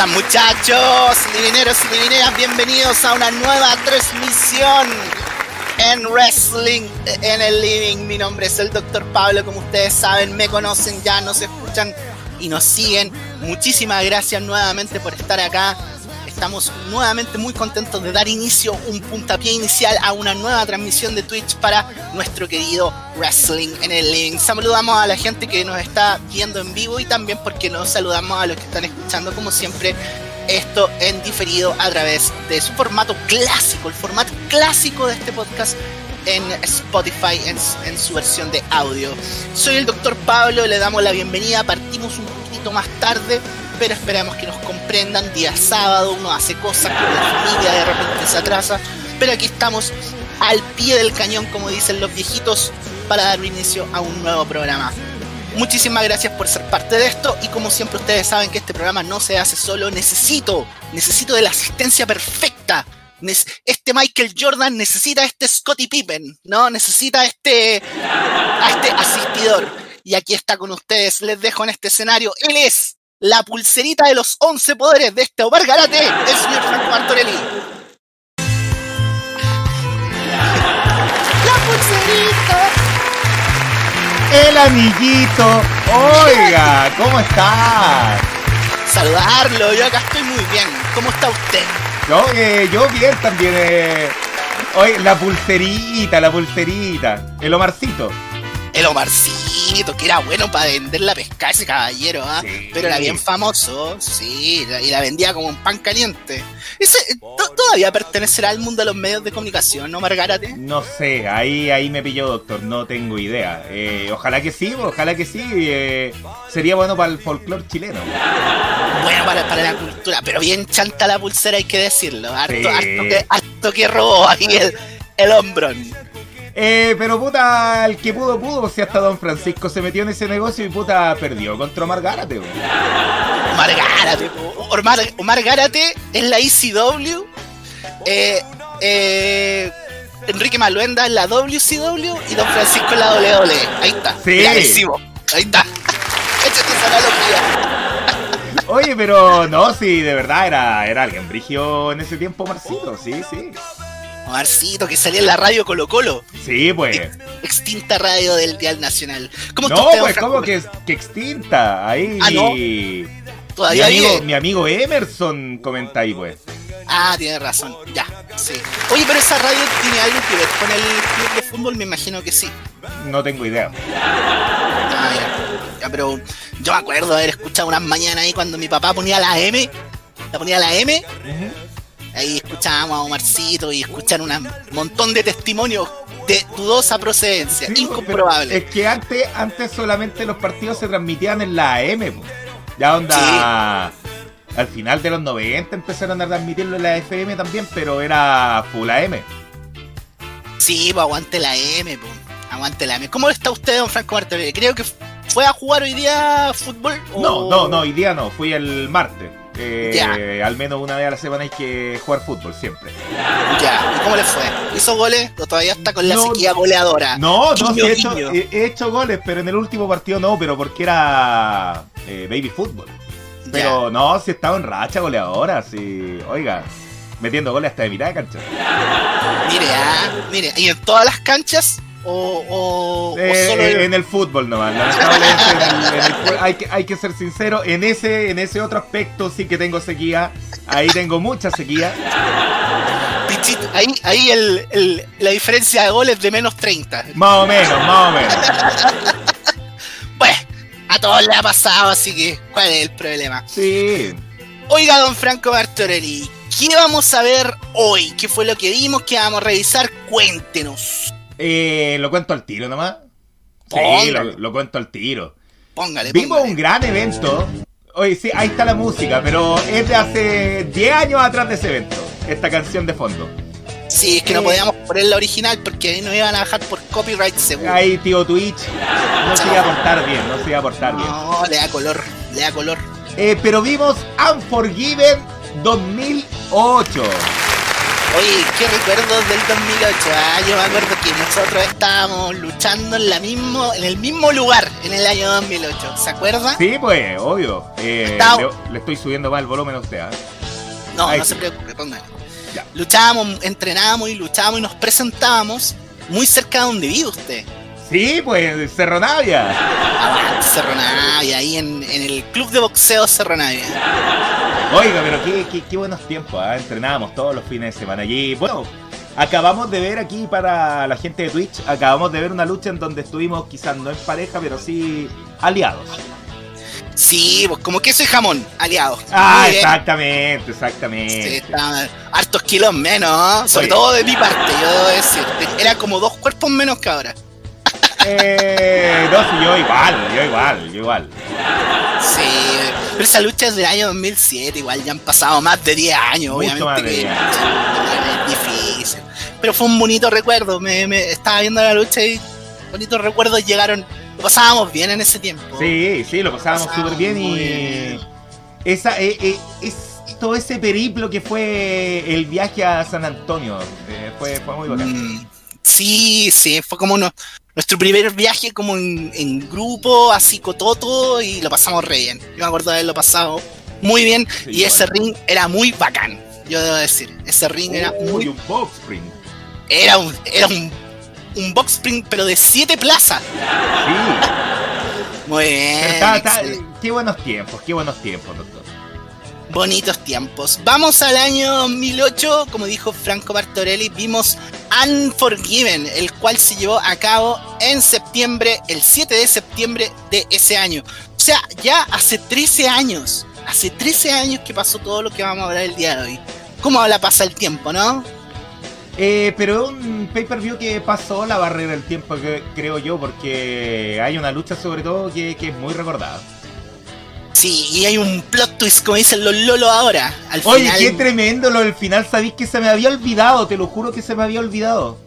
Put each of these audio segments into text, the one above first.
¿Cómo están muchachos? Divineros y divineras, bienvenidos a una nueva transmisión en Wrestling en el Living. Mi nombre es el Dr. Pablo, como ustedes saben, me conocen ya, nos escuchan y nos siguen. Muchísimas gracias nuevamente por estar acá estamos nuevamente muy contentos de dar inicio, un puntapié inicial a una nueva transmisión de Twitch para nuestro querido Wrestling en el Living. Saludamos a la gente que nos está viendo en vivo y también porque nos saludamos a los que están escuchando como siempre esto en diferido a través de su formato clásico, el formato clásico de este podcast en Spotify en, en, su versión de audio. Soy el doctor Pablo, le damos la bienvenida, partimos un poquito más tarde pero esperamos que nos comprendan. Día sábado, uno hace cosas con la familia, de repente se atrasa, pero aquí estamos al pie del cañón, como dicen los viejitos, para dar inicio a un nuevo programa. Muchísimas gracias por ser parte de esto y como siempre ustedes saben que este programa no se hace solo, necesito, necesito de la asistencia perfecta. Este Michael Jordan necesita este Scottie Pippen, ¿no? Necesita este, a este asistidor. Y aquí está con ustedes, les dejo en este escenario. Él es la pulserita de los 11 poderes de este Omar Garate, el señor Franco Martorelli. La pulserita. El amiguito. Oiga, ¿cómo está? Saludarlo, yo acá estoy muy bien. ¿Cómo está usted? Yo, eh, yo bien también. Eh. Oye, la pulserita, la pulserita. El Omarcito el Omarcito, que era bueno para vender la pesca ese caballero, ¿ah? pero era bien famoso, sí, y la vendía como un pan caliente. Ese, ¿Todavía pertenecerá al mundo de los medios de comunicación, no, Margarate? No sé, ahí, ahí me pilló, doctor, no tengo idea. Eh, ojalá que sí, ojalá que sí. Eh, sería bueno para el folclore chileno. Bueno, para, para, la cultura, pero bien chanta la pulsera, hay que decirlo. Harto, que, harto que robó ahí el, el hombrón. Eh, pero puta, el que pudo, pudo. Si hasta Don Francisco se metió en ese negocio y puta perdió contra Omar Gárate, Omar Gárate, Omar, Gárate es la ECW. Eh, eh, Enrique Maluenda en la WCW y Don Francisco en la WWE. Ahí está. Sí. Ahí está. Échate esa analogía. Oye, pero no, sí, de verdad era, era alguien brigio en ese tiempo, Marcito, sí, sí. Marcito, que salía en la radio Colo Colo. Sí, pues. extinta radio del Dial Nacional. ¿Cómo no, pues, ¿cómo que, que, extinta? Ahí. Ah, no. Todavía mi amigo, mi amigo Emerson comenta ahí, pues. Ah, tiene razón, ya, sí. Oye, pero esa radio tiene algo que ver con el club de fútbol, me imagino que sí. No tengo idea. Ah, ya. pero yo me acuerdo haber escuchado unas mañanas ahí cuando mi papá ponía la M, la ponía la M, Ahí escuchábamos a Omarcito y escuchar un montón de testimonios de dudosa procedencia, incomprobable. Es que antes, antes solamente los partidos se transmitían en la AM, ya onda. Al final de los 90 empezaron a transmitirlo en la FM también, pero era full AM. Sí, pues aguante la M, pues. Aguante la M. ¿Cómo está usted, don Franco Martel? Creo que fue a jugar hoy día fútbol. No, no, no, hoy día no, fui el martes. Eh, al menos una vez a la semana hay que jugar fútbol siempre. Ya, ¿y cómo le fue? ¿Hizo goles o todavía está con la sequía goleadora? No, no, he, hecho, he, hecho, goles, pero en el último partido no, pero porque era eh, baby fútbol. Pero no, si estaba en racha goleadora, sí. Oiga, metiendo goles hasta de mitad de cancha. Mire, ah, mire, y en todas las canchas o, eh, solo en el fútbol nomás. hay, que, hay que ser sincero, en ese, en ese otro aspecto sí que tengo sequía. Ahí tengo mucha sequía. ahí, ahí el, la diferencia de goles de menos 30. Más o menos, más o menos. bueno, a todos le ha pasado, así que ¿cuál es el problema? Sí. Oiga, don Franco Bartorelli, ¿qué vamos a ver hoy? ¿Qué fue lo que vimos? ¿Qué vamos a revisar? Cuéntenos. Eh, lo cuento al tiro nomás. Sí, lo, cuento al tiro. Póngale. Vimos un gran evento. Oye, sí, ahí está la música, pero es de hace 10 años atrás de ese evento. Esta canción de fondo. Sí, es que no eh, podíamos poner la original porque ahí nos iban a bajar por copyright seguro. Ahí, tío Twitch. No se iba a portar bien, no se iba a portar bien. No, le da color, le da color. Eh, pero vimos Unforgiven 2008. Oye, qué recuerdos del 2008. Ah, yo me acuerdo que nosotros estábamos luchando en, la mismo, en el mismo lugar en el año 2008. ¿Se acuerda? Sí, pues, obvio. Eh, le, estoy subiendo más el volumen a usted. ¿ah? No, no se preocupe, póngale. Luchábamos, entrenábamos y luchábamos y nos presentábamos muy cerca de donde vive usted. Sí, pues, Cerro Navia. Ah, Cerro Navia, ahí en, el club de boxeo Cerro Navia. Oiga, pero qué, buenos tiempos, ¿eh? entrenábamos todos los fines de semana allí. Bueno, acabamos de ver aquí para la gente de Twitch, acabamos de ver una lucha en donde estuvimos quizás no en pareja, pero sí aliados. Sí, pues como queso y jamón, aliados. Ah, exactamente, exactamente. Sí, hartos kilos menos, sobre todo de mi parte, yo debo decir. Era como dos cuerpos menos que ahora. Eh, no, sí, yo igual, yo igual, yo igual. Sí, pero esa lucha es del año 2007, igual ya han pasado más de 10 años, obviamente. es difícil. Pero fue un bonito recuerdo, me, estaba viendo la lucha y bonitos recuerdos llegaron. Lo pasábamos bien en ese tiempo. Sí, sí, lo pasábamos súper bien y. Esa, eh, eh, es todo ese periplo que fue el viaje a San Antonio. Eh, fue, fue muy bacán. Mm, sí, sí, fue como uno, nuestro primer viaje como en, grupo, así cototo, y lo pasamos re bien. Yo me acuerdo de haberlo pasado muy bien, y ese ring era muy bacán, yo debo decir. Ese ring era muy... un box spring. Era un, era un, un box spring, pero de siete plazas. Sí. Muy bien. qué buenos tiempos, qué buenos tiempos, doctor bonitos tiempos. Vamos al año 2008, como dijo Franco Bartorelli, vimos Unforgiven, el cual se llevó a cabo en septiembre, el 7 de septiembre de ese año. O sea, ya hace 13 años, hace 13 años que pasó todo lo que vamos a hablar el día de hoy. ¿Cómo habla pasa el tiempo, no? Eh, pero un pay-per-view que pasó la barrera del tiempo, creo yo, porque hay una lucha sobre todo que, que es muy recordada. Sí, y hay un plot twist, como dicen los lolos ahora. Al Oye, qué tremendo lo del final. Sabéis que se me había olvidado, te lo juro que se me había olvidado.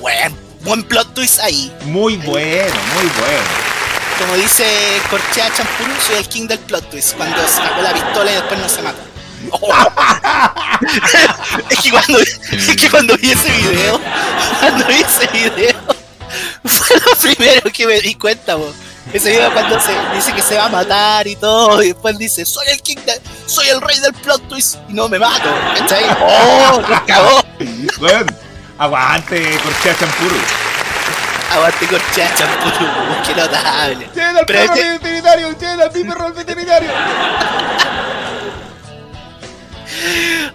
Buen, buen plot twist ahí. Muy bueno, muy bueno. Como dice Corchea Champurú, soy el king del plot twist. Cuando sacó la pistola y después no se mata. es, que cuando, es que cuando vi ese video, cuando vi ese video, fue lo primero que me di cuenta, vos. Ese video cuando se dice que se va a matar y todo, y después dice, soy el king, soy el rey del plot twist y no me mato. ¿Cachai? ¡Oh! ¡Nos cagó! Bueno, aguante, Corchea Champuru. Aguante Corchea Champuru, qué notable. ¡Llena al perro este... veterinario! ¡Llena al perro veterinario!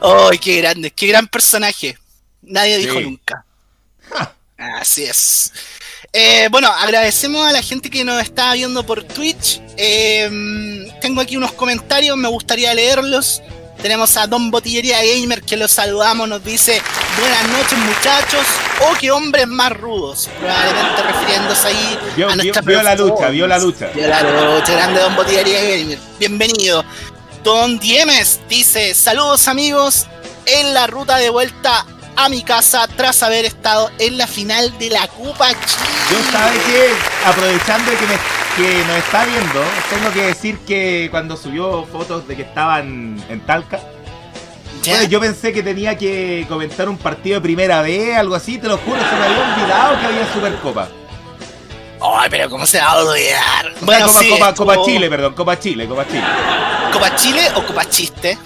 ¡Ay, qué grande! ¡Qué gran personaje! Nadie dijo nunca. Así es. Eh, bueno, agradecemos a la gente que nos está viendo por Twitch. Em, tengo aquí unos comentarios, me gustaría leerlos. Tenemos a Don Botillería Gamer que los saludamos, nos dice buenas noches muchachos, oh qué hombres más rudos, probablemente refiriéndose ahí a nuestra vio, vio la lucha, vio la lucha. Vio la lucha, grande Don Botillería Gamer, bienvenido. Don Diemes dice saludos amigos, en la ruta de vuelta a mi casa tras haber estado en la final de la Copa Chile. Yo sabe que, aprovechando que, me, que nos está viendo, tengo que decir que cuando subió fotos de que estaban en Talca, yo pensé que tenía que comentar un partido de primera vez, algo así, te lo juro, se me había olvidado que había Supercopa. Ay, pero ¿cómo se va a olvidar? Bueno, Copa, Copa Chile, perdón, Copa Chile, Copa Chile. ¿Copa Chile o Copa Chiste?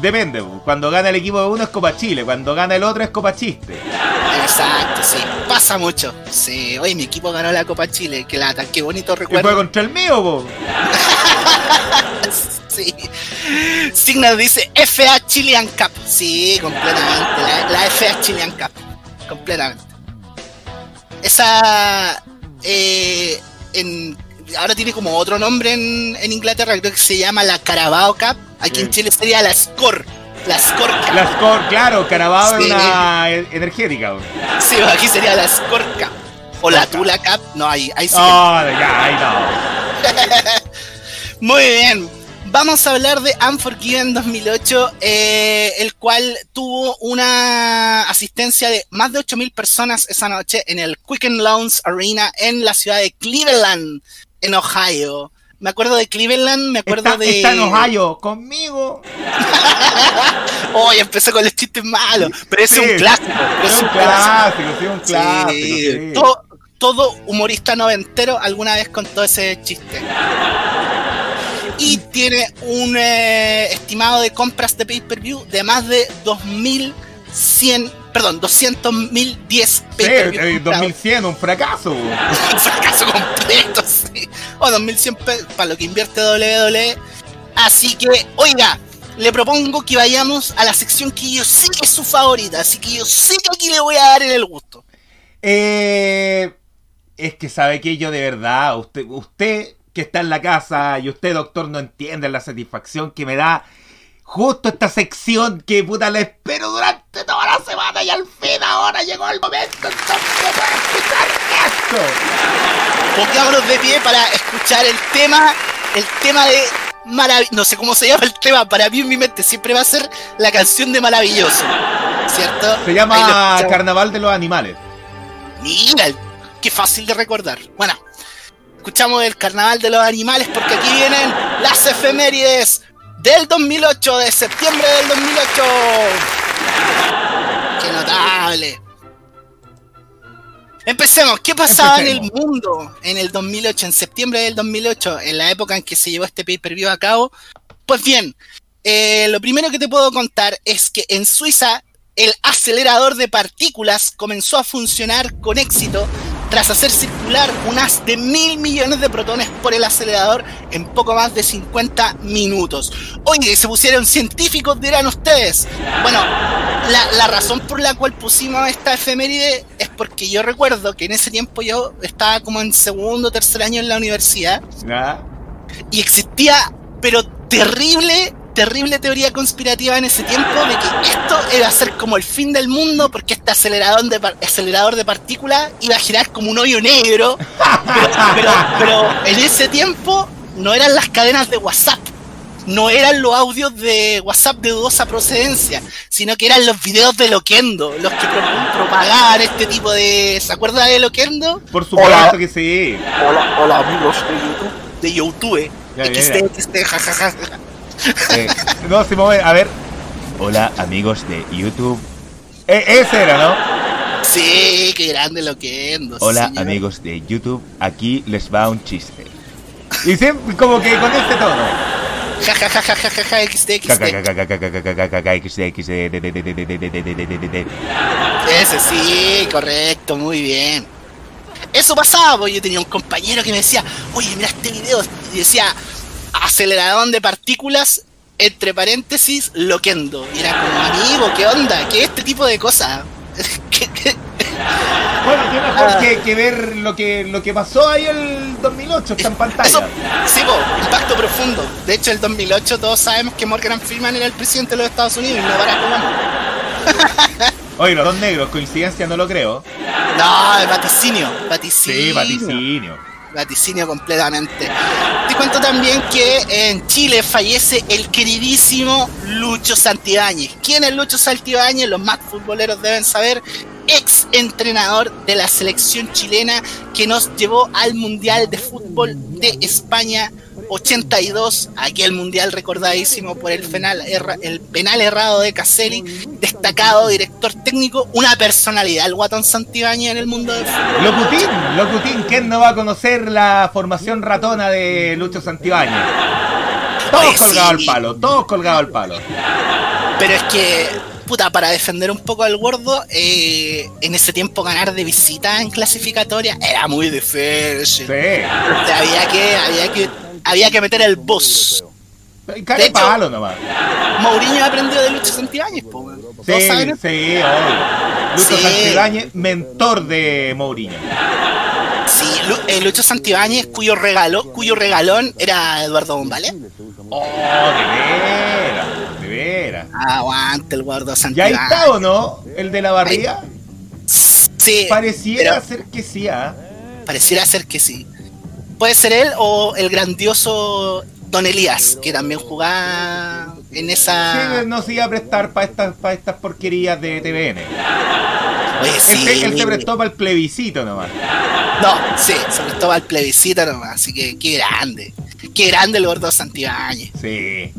Depende, cuando gana el equipo de uno es Copa Chile, cuando gana el otro es Copa Chiste. Exacto, sí, pasa mucho. Sí, oye, mi equipo ganó la Copa Chile, qué lata, qué bonito recuerdo. fue contra el mío, po? sí. Signal dice FA Chilean Cup. Sí, completamente, la, FA Chilean Cup. Completamente. Esa. Eh, en, ahora tiene como otro nombre en, en Inglaterra, creo que se llama la Carabao Cup Aquí en Chile sería la Score. La Score La Score, claro, Carabao es una e-, energética. Sí, aquí sería la Score O la Tula Cup. No, ahí, ahí sí. Oh, ya, ahí no. Muy bien. Vamos a hablar de Unforgiven 2008, eh, el cual tuvo una asistencia de más de 8.000 personas esa noche en el Quicken Lounge Arena en la ciudad de Cleveland, en Ohio. me acuerdo de Cleveland, me acuerdo de. Está en Ohio, conmigo. Oye, empezó con los chistes malos, pero es un clásico. Es un clásico, sí, un clásico. Todo, todo humorista noventero alguna vez contó ese chiste y tiene un eh, estimado de compras de pay-per-view de más de 2100, perdón, 200.010 pay-per-view. Sí, 2100, un fracaso. un fracaso completo, sí. O 2100 para lo que invierte WWE. Así que, oiga, le propongo que vayamos a la sección que yo sé que es su favorita, así que yo sé que aquí le voy a dar en el gusto. Eh, es que sabe que yo de verdad, usted, usted que está en la casa y usted, doctor, no entiende la satisfacción que me da justo esta sección que puta la espero durante toda la semana y al fin ahora llegó el momento entonces para escuchar esto. Pongámonos de pie para escuchar el tema, el tema de maravilloso, no sé cómo se llama el tema, para mí en mi mente siempre va a ser la canción de maravilloso, ¿cierto? Se llama Carnaval de los Animales. Mira, qué fácil de recordar. Bueno, escuchamos el Carnaval de los Animales porque aquí vienen las efemérides del 2008, de septiembre del 2008. ¡Qué notable! Empecemos. ¿Qué pasaba en el mundo en el 2008, en septiembre del 2008, en la época en que se llevó este pay-per-view a cabo? Pues bien, eh, lo primero que te puedo contar es que en Suiza el acelerador de partículas comenzó a funcionar con éxito tras hacer circular unas de mil millones de protones por el acelerador en poco más de 50 minutos. Oye, se pusieron científicos, dirán ustedes. Bueno, la, razón por la cual pusimos esta efeméride es porque yo recuerdo que en ese tiempo yo estaba como en segundo o tercer año en la universidad. Y existía, pero terrible terrible teoría conspirativa en ese tiempo de que esto iba a ser como el fin del mundo porque este acelerador de, acelerador de partículas iba a girar como un hoyo negro. Pero, en ese tiempo no eran las cadenas de WhatsApp, no eran los audios de WhatsApp de dudosa procedencia, sino que eran los videos de Loquendo, los que propagaban este tipo de... ¿Se acuerda de Loquendo? Por supuesto que sí. Hola, hola amigos de YouTube. De YouTube. XD, XD, jajaja. Eh, no, se mueve. A ver. Hola, amigos de YouTube. Eh, ese era, ¿no? Sí, qué grande lo que endo. Hola, amigos de YouTube. Aquí les va un chiste. Y siempre, como que con este tono. Ese sí, correcto, muy bien. Eso pasaba, porque yo tenía un compañero que me decía, oye, mira este video. Y decía, acelerador de partículas, entre paréntesis, loquendo. Y era como, amigo, ¿qué onda? ¿Qué es este tipo de cosas? Bueno, qué mejor ah. que, ver lo que, lo que pasó ahí el 2008, está en pantalla. sí, impacto profundo. De hecho, el 2008 todos sabemos que Morgan Freeman era el presidente de los Estados Unidos y no Barack Obama. Oye, los dos negros, coincidencia no lo creo. No, es vaticinio, vaticinio. Sí, vaticinio vaticinio completamente. Te cuento también que en Chile fallece el queridísimo Lucho Santibáñez. ¿Quién es Lucho Santibáñez? Los más futboleros deben saber. Ex entrenador de la selección chilena que nos llevó al Mundial de Fútbol de España 82, aquel mundial recordadísimo por el penal, el penal errado de Caselli, destacado director técnico, una personalidad, el Guatón Santibáñez en el mundo del fútbol. Locutín, Locutín, ¿quién no va a conocer la formación ratona de Lucho Santibáñez? Todos colgados al palo, todos colgados al palo. Pero es que, puta, para defender un poco al gordo, eh, en ese tiempo ganar de visita en clasificatoria era muy difícil. Sí. había que, había que había que meter el boss. De hecho, palo nomás. Mourinho aprendió de Lucho Santibáñez, po, Sí, sí, obvio. Lucho Santibáñez, mentor de Mourinho. Sí, eh, Lucho Santibáñez, cuyo regalo, cuyo regalón era Eduardo Bombale. Oh, de veras, de veras. Aguante el Eduardo Santibáñez. ¿Y ahí está o no? El de la barriga. Sí. Pareciera ser que sí, ¿ah? Pareciera ser que sí. Puede ser él o el grandioso Don Elías, que también jugaba en esa. Sí, no se iba a prestar para estas, para estas porquerías de TVN. Oye, sí. él, se prestó para el plebiscito nomás. No, sí, se prestó para el plebiscito nomás, así que qué grande. Qué grande el gordo Santibáñez. Sí.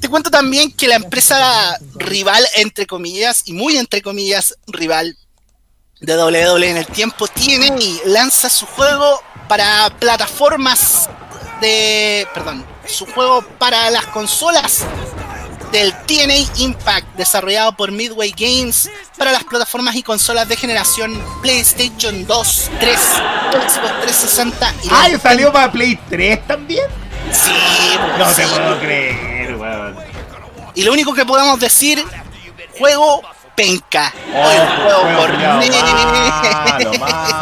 Te cuento también que la empresa rival, entre comillas, y muy entre comillas, rival de WWE en el tiempo, tiene y lanza su juego para plataformas de. Perdón, su juego para las consolas del TNA Impact, desarrollado por Midway Games para las plataformas y consolas de generación PlayStation 2, 3, Xbox 360 y. ¡Ay, salió para Play 3 también! Sí, no te puedo creer, weón. Y lo único que podemos decir, juego penca. Oh, juego por malo,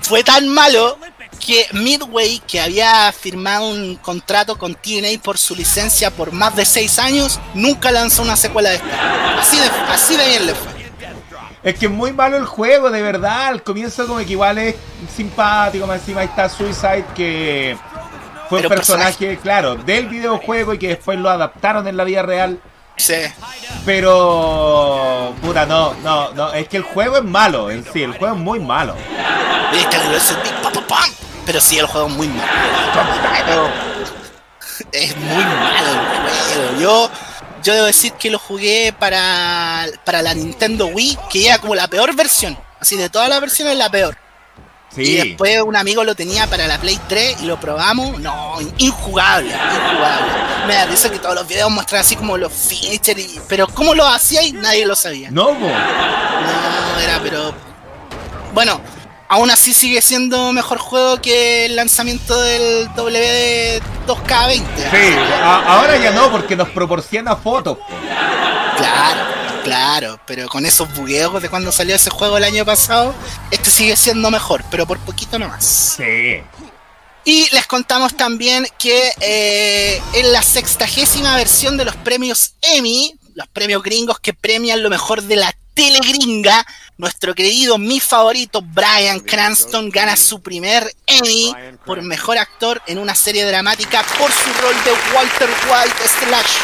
Fue tan malo que Midway, que había firmado un contrato con TNA por su licencia por más de 6 años, nunca lanzó una secuela de esta. Así de, así de bien le fue. Es que es muy malo el juego, de verdad. Al comienzo como que igual es simpático, más encima está Suicide que fue un personaje, claro, del videojuego y que después lo adaptaron en la vida real. Sí. Pero. Puta, no, no, no. Es que el juego es malo en sí, el juego es muy malo. Pero sí, el juego es muy malo. Es muy malo el juego. Yo, yo debo decir que lo jugué para, para la Nintendo Wii, que era como la peor versión. Así de todas las versiones, la peor. Sí. Y después un amigo lo tenía para la Play 3 y lo probamos. No, injugable, injugable. Me da risa que todos los videos muestran así como los features, pero cómo lo hacía y nadie lo sabía. No, no, era, pero. Bueno, aún así sigue siendo mejor juego que el lanzamiento del WD2K20. Sí, ahora ya no, porque nos proporciona fotos. Claro, claro, pero con esos bugueos de cuando salió ese juego el año pasado, este sigue siendo mejor, pero por poquito nomás. Sí. Y les contamos también que eh, en la sextagésima versión de los premios Emmy, los premios gringos que premian lo mejor de la tele gringa, nuestro querido, mi favorito, Brian Cranston gana su primer Emmy por mejor actor en una serie dramática por su rol de Walter White slash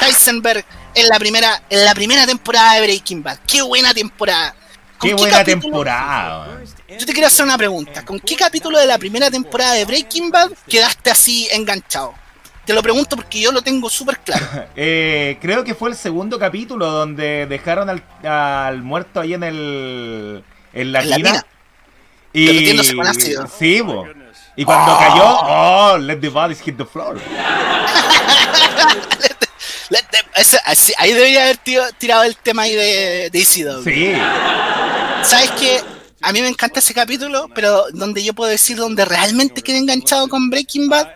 Heisenberg en la primera, en la primera temporada de Breaking Bad. ¡Qué buena temporada! ¡Qué, buena temporada! Yo te quiero hacer una pregunta. ¿Con qué capítulo de la primera temporada de Breaking Bad quedaste así enganchado? Te lo pregunto porque yo lo tengo súper claro. Eh, creo que fue el segundo capítulo donde dejaron al, muerto ahí en el. en la, mina. Y. con ácido. Sí, bo. Y cuando cayó, oh, let the bodies hit the floor. ahí debería haber tirado el tema ahí de, de Sí. ¿Sabes qué? a mí me encanta ese capítulo, pero donde yo puedo decir donde realmente quedé enganchado con Breaking Bad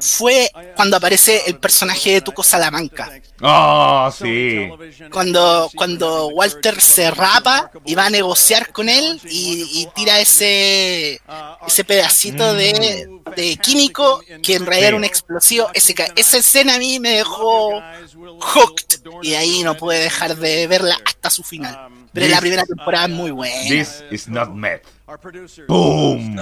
fue cuando aparece el personaje de Tuco Salamanca. Oh, sí. Cuando, cuando Walter se rapa y va a negociar con él y, tira ese, ese pedacito de, de, químico que en realidad era un explosivo. Ese, esa escena a mí me dejó hooked y ahí no pude dejar de verla hasta su final. Pero la primera temporada es muy buena. This is not meth. ¡Boom!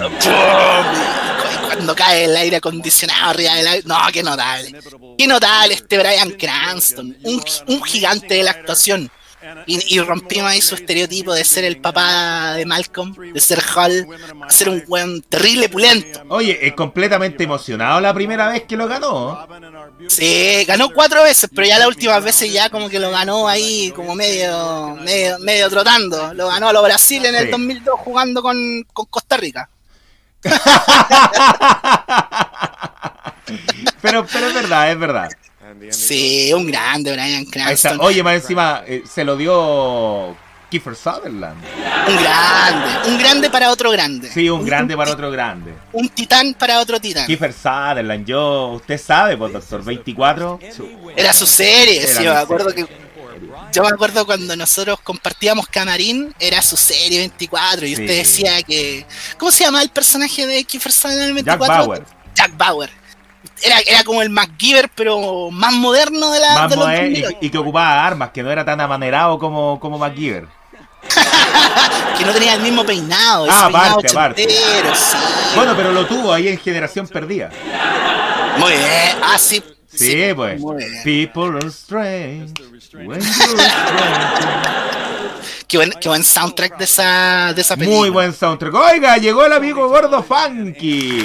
Cuando cae el aire acondicionado arriba del aire. No, qué notable. Qué notable este Brian Cranston. Un, un gigante de la actuación. Y, rompimos ahí su estereotipo de ser el papá de Malcolm, de ser Hall, de ser un buen terrible pulento. Oye, es completamente emocionado la primera vez que lo ganó. Sí, ganó cuatro veces, pero ya las últimas veces ya como que lo ganó ahí como medio, medio, medio trotando. Lo ganó a los Brasil en el 2002 jugando con, con Costa Rica. pero, pero es verdad, es verdad. Sí, un grande Brian Cranston. Oye, más encima eh, se lo dio Kiefer Sutherland. Un grande, un grande para otro grande. Sí, un, grande para otro grande. Un titán para otro titán. Kiefer Sutherland, yo, usted sabe, pues Doctor 24. Era su serie, sí, me acuerdo que yo me acuerdo cuando nosotros compartíamos camarín, era su serie 24 y usted decía que ¿cómo se llama el personaje de Kiefer Sutherland 24? Jack Bauer. Jack Bauer era, era como el MacGyver, pero más moderno de la de y, que ocupaba armas, que no era tan amanerado como, como MacGyver. que no tenía el mismo peinado. Ah, aparte, aparte. Bueno, pero lo tuvo ahí en Generación Perdida. Muy bien. Ah, sí. Sí, pues. People are strange. Qué buen, qué buen soundtrack de esa, de esa película. Muy buen soundtrack. Oiga, llegó el amigo Gordo Funky.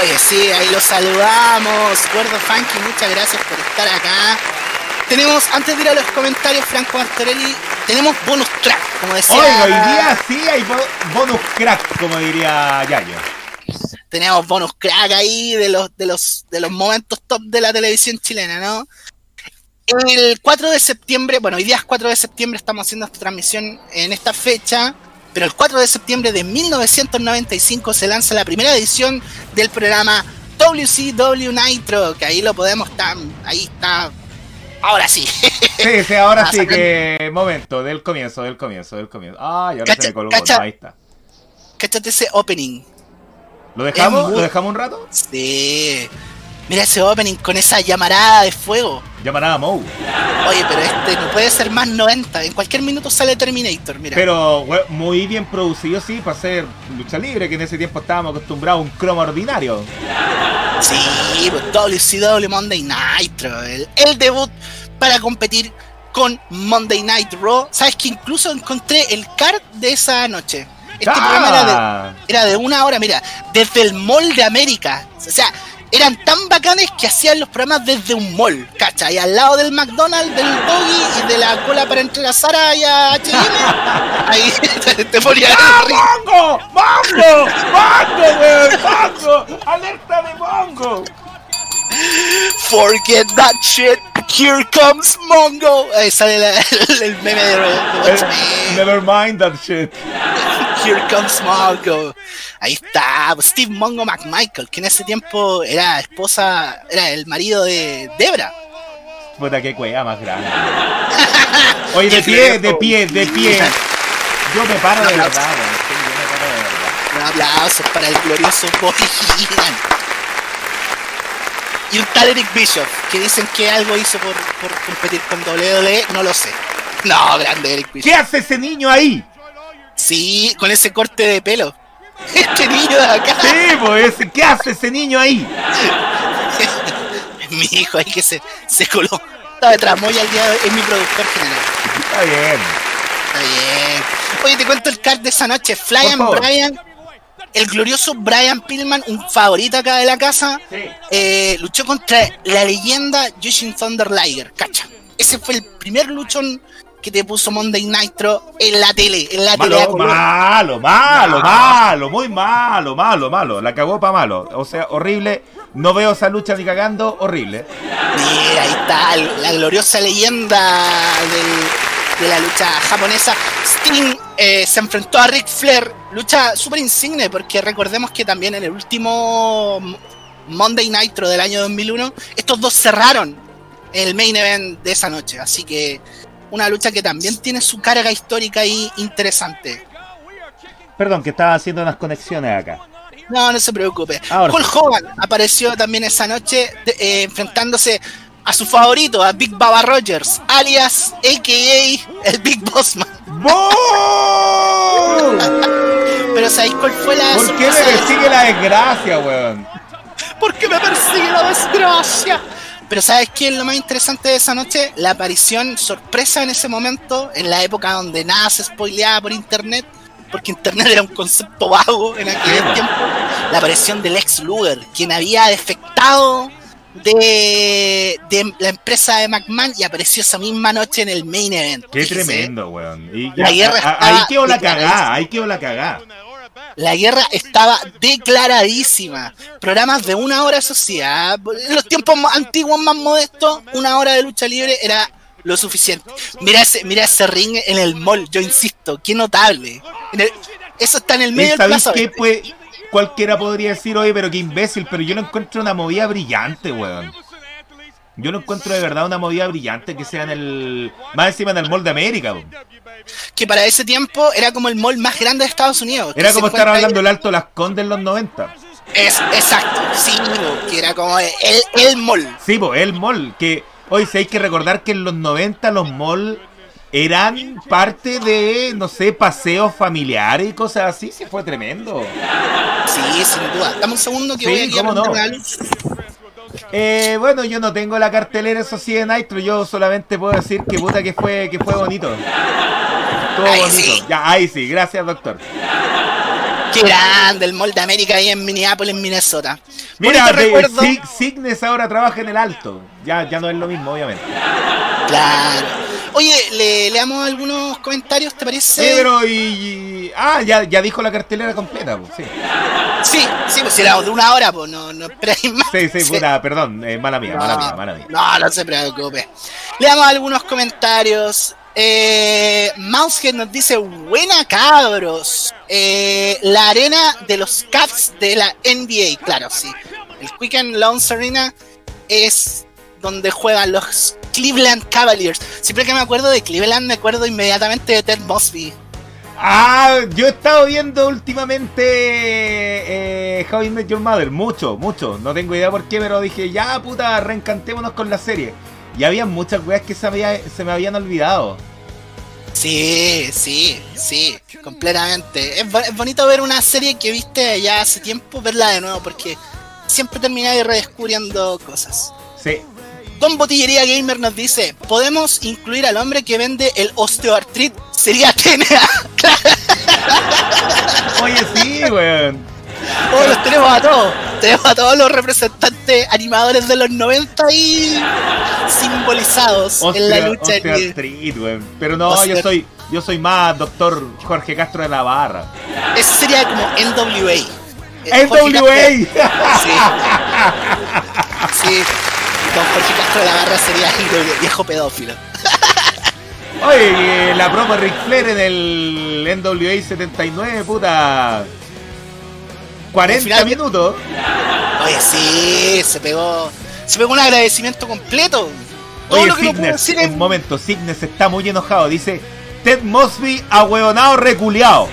Oye, sí, ahí lo saludamos. Gordo Funky, muchas gracias por estar acá. Tenemos, antes de ir a los comentarios, Franco Martorelli, tenemos bonus track, como decía. Oiga, hoy día sí hay bonus crack, como diría Yayo. Tenemos bonus crack ahí de los, de los, de los momentos top de la televisión chilena, ¿no? El 4 de septiembre, bueno, hoy día es 4 de septiembre, estamos haciendo esta transmisión en esta fecha, pero el 4 de septiembre de 1995 se lanza la primera edición del programa WCW Nitro, que ahí lo podemos estar, ahí está Ahora sí. Sí, sí, ahora sí, que momento, del comienzo, del comienzo, del comienzo. Ah, ya se me colocó, ahí está. Cáchate ese opening. ¿Lo dejamos? ¿Lo dejamos un rato? Sí. Mira ese opening con esa llamarada de fuego. Llamarada Moe. Oye, pero este no puede ser más 90. En cualquier minuto sale Terminator, mira. Pero muy bien producido, sí, para ser lucha libre, que en ese tiempo estábamos acostumbrados a un cromo ordinario. Sí, pues WCW Monday Nitro. El, el debut para competir con Monday Night Raw. Sabes que incluso encontré el card de esa noche. Este programa era de, era de, una hora, mira, desde el Mall de América. O sea, eran tan bacanes que hacían los programas desde un mall, ¿cachai? Al lado del McDonald's, del Doggy y de la cola para entre la Sara y a H&M. Ahí te, ponían ¡Ah, mongo! ¡Mongo! ¡Mongo, weón! ¡Mongo! ¡Alerta de mongo! Forget that shit. Here comes Mongo. Ahí sale el, meme de, de Never mind that shit. Here comes Mongo. Ahí está, Steve Mongo McMichael, que en ese tiempo era esposa, era el marido de Debra. Puta, qué cueva más grande. Oye, de pie, de pie, de pie. Yo me paro de verdad, Un aplauso para el glorioso Bobby Y un tal Eric Bishop, que dicen que algo hizo por, por competir con WWE, no lo sé. No, grande Eric Bishop. ¿Qué hace ese niño ahí? Sí, con ese corte de pelo. Este niño de acá. Sí, pues, ¿qué hace ese niño ahí? mi hijo ahí que se, se coló. Estaba detrás hoy, es mi productor general. Está bien. Está bien. Oye, te cuento el card de esa noche. Fly Brian, el glorioso Brian Pillman, un favorito acá de la casa, eh, luchó contra la leyenda Jushin Thunder Liger. Cacha. Ese fue el primer luchón que te puso Monday Nitro en la tele, en la malo, tele. Malo, malo, malo, muy malo, malo, malo. La cagó para malo. O sea, horrible. No veo esa lucha ni cagando, horrible. Mira, ahí está la gloriosa leyenda de la lucha japonesa. Sting eh, se enfrentó a Ric Flair. Lucha súper insigne porque recordemos que también en el último Monday Nitro del año 2001, estos dos cerraron el main event de esa noche. Así que una lucha que también tiene su carga histórica y interesante. Perdón, que estaba haciendo unas conexiones acá. No, no se preocupe. Ahora. Hogan apareció también esa noche eh, enfrentándose a su favorito, a Big Baba Rogers, alias AKA el Big Bossman. Pero ¿sabéis cuál fue la ¿Por qué me persigue la desgracia, weón? ¿Por qué me persigue la desgracia? Pero ¿sabes qué es lo más interesante de esa noche? La aparición sorpresa en ese momento, en la época donde nada se spoileaba por internet, porque internet era un concepto vago en aquel tiempo. La aparición del ex Luger, quien había defectado de, de, la empresa de McMahon y apareció esa misma noche en el main event. Qué tremendo, weón. Y ahí quedó la cagada, ahí quedó la cagada. La guerra estaba declaradísima. Programas de una hora, eso sí. ¿ah? En los tiempos antiguos más modestos, una hora de lucha libre era lo suficiente. Mira ese, mira ese ring en el mall, yo insisto, qué notable. eso está en el medio del plazo. Qué, pues, cualquiera podría decir, oye, pero qué imbécil, pero yo no encuentro una movida brillante, weón. Yo no encuentro de verdad una movida brillante que sea en el. Más encima en el Mall de América. Que para ese tiempo era como el mall más grande de Estados Unidos. Era como estar hablando el Alto Las Condes en los 90. Es, exacto, sí, que era como el, el mall. Sí, el mall. Que hoy sí hay que recordar que en los 90 los malls eran parte de, no sé, paseos familiares y cosas así. Sí, fue tremendo. Sí, sin duda. Dame un segundo que voy a, no? Eh, bueno, yo no tengo la cartelera, eso sí, de Nitro. Yo solamente puedo decir que puta que fue, que fue bonito. ahí Sí. Ya, ahí sí, gracias, doctor. Qué grande el Mall de América ahí en Minneapolis, Minnesota. Mira, recuerdo... Signes ahora trabaja en el alto. Ya, ya no es lo mismo, obviamente. Claro. Oye, ¿le, leamos algunos comentarios, ¿te parece? Sí, pero y, Ah, ya, ya dijo la cartelera completa, pues, sí. Sí, sí, pues si era de una hora, pues no, no esperéis más. Sí, sí, puta, perdón, eh, mala mía, mala mía, mala mía. No, no se preocupe. Leamos algunos comentarios. Eh, Mousehead nos dice, buena cabros. Eh, la arena de los Cavs de la NBA, claro, sí. El Quicken Loans Arena es donde juegan los Cleveland Cavaliers. Siempre que me acuerdo de Cleveland me acuerdo inmediatamente de Ted Mosby. Ah, yo he estado viendo últimamente eh, How I Met Your Mother, mucho, mucho. No tengo idea por qué, pero dije, ya puta, reencantémonos con la serie. Y había muchas weas que se, se me habían olvidado. Sí, sí, sí, completamente. Es, bonito ver una serie que viste ya hace tiempo, verla de nuevo, porque siempre termináis redescubriendo cosas. Sí. Don Botillería Gamer nos dice, ¿podemos incluir al hombre que vende el osteoartrit? Sería TNA. Oye, sí, weón. Oh, los tenemos a todos. Tenemos a todos los representantes animadores de los 90 y simbolizados en la lucha. Street, Pero no, yo soy, yo soy más doctor Jorge Castro de la Barra. Ese sería como NWA. NWA. Sí. sí. Don Jorge Castro de la Barra sería el viejo pedófilo. Oye, la promo Ric Flair en el NWA 79, puta. 40 minutos. Oye, sí, se pegó. Se pegó un agradecimiento completo. Oye, Signes, un momento, Signes está muy enojado. Dice: Ted Mosby, ahueonado reculeado.